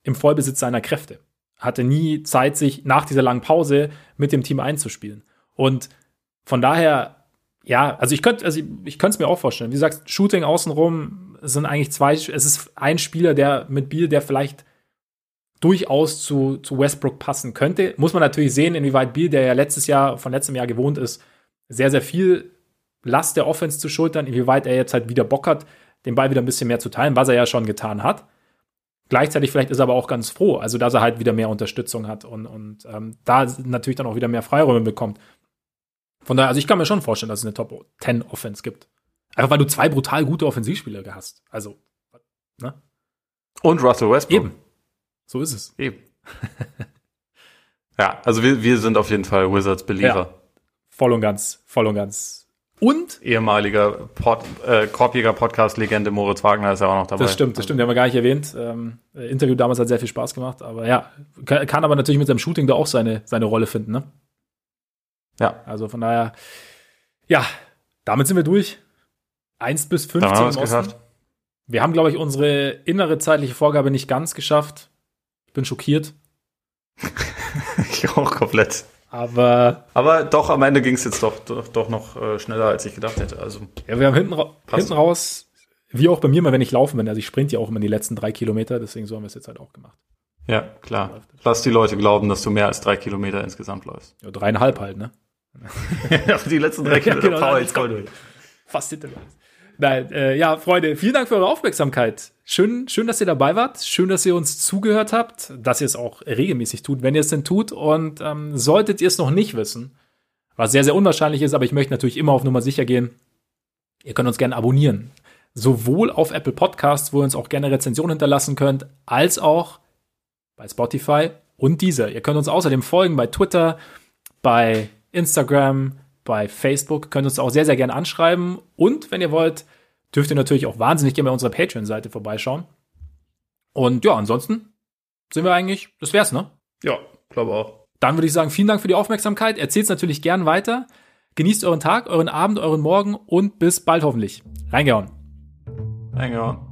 im Vollbesitz seiner Kräfte. Hatte nie Zeit, sich nach dieser langen Pause mit dem Team einzuspielen. Und von daher, ja, also ich könnte, also ich, ich könnte es mir auch vorstellen. Wie du sagst, Shooting außenrum sind eigentlich zwei, es ist ein Spieler, der mit Biel, der vielleicht durchaus zu, zu Westbrook passen könnte. Muss man natürlich sehen, inwieweit Biel, der ja letztes Jahr, von letztem Jahr gewohnt ist, sehr, sehr viel Last der Offense zu schultern, inwieweit er jetzt halt wieder Bock hat, den Ball wieder ein bisschen mehr zu teilen, was er ja schon getan hat. Gleichzeitig vielleicht ist er aber auch ganz froh, also dass er halt wieder mehr Unterstützung hat und, und ähm, da natürlich dann auch wieder mehr Freiräume bekommt. Von daher, also ich kann mir schon vorstellen, dass es eine Top 10 Offense gibt. Einfach weil du zwei brutal gute Offensivspieler hast. Also, ne? Und Russell Westbrook. Eben. So ist es. Eben. ja, also wir, wir sind auf jeden Fall Wizards Believer. Voll und ganz, voll und ganz. Und Ehemaliger Pod, äh, Korbjäger-Podcast-Legende Moritz Wagner ist ja auch noch dabei. Das stimmt, das stimmt, den haben wir gar nicht erwähnt. Ähm, äh, Interview damals hat sehr viel Spaß gemacht, aber ja, kann, kann aber natürlich mit seinem Shooting da auch seine, seine Rolle finden, ne? Ja. Also von daher, ja, damit sind wir durch. 1 bis 15 Dann haben wir geschafft. Wir haben, glaube ich, unsere innere zeitliche Vorgabe nicht ganz geschafft. Ich bin schockiert. ich auch komplett. Aber Aber doch, am Ende ging es jetzt doch, doch, doch noch äh, schneller, als ich gedacht hätte. Also ja, wir haben hinten, ra Passt. hinten raus, wie auch bei mir mal, wenn ich laufen bin, also ich sprint ja auch immer die letzten drei Kilometer, deswegen so haben wir es jetzt halt auch gemacht. ja, klar. Lass die Leute glauben, dass du mehr als drei Kilometer insgesamt läufst. Ja, dreieinhalb halt, ne? Die letzten drei Ja, genau, Power jetzt Fast hinter. Nein, äh, ja, Freunde, vielen Dank für eure Aufmerksamkeit. Schön, schön, dass ihr dabei wart. Schön, dass ihr uns zugehört habt, dass ihr es auch regelmäßig tut, wenn ihr es denn tut. Und ähm, solltet ihr es noch nicht wissen, was sehr, sehr unwahrscheinlich ist, aber ich möchte natürlich immer auf Nummer sicher gehen, ihr könnt uns gerne abonnieren. Sowohl auf Apple Podcasts, wo ihr uns auch gerne Rezensionen hinterlassen könnt, als auch bei Spotify und dieser. Ihr könnt uns außerdem folgen bei Twitter, bei Instagram, bei Facebook, könnt uns auch sehr, sehr gerne anschreiben. Und wenn ihr wollt, dürft ihr natürlich auch wahnsinnig gerne bei unserer Patreon-Seite vorbeischauen. Und ja, ansonsten sind wir eigentlich, das wär's, ne? Ja, glaube auch. Dann würde ich sagen, vielen Dank für die Aufmerksamkeit. Erzählt es natürlich gern weiter. Genießt euren Tag, euren Abend, euren Morgen und bis bald hoffentlich. Reingehauen. On.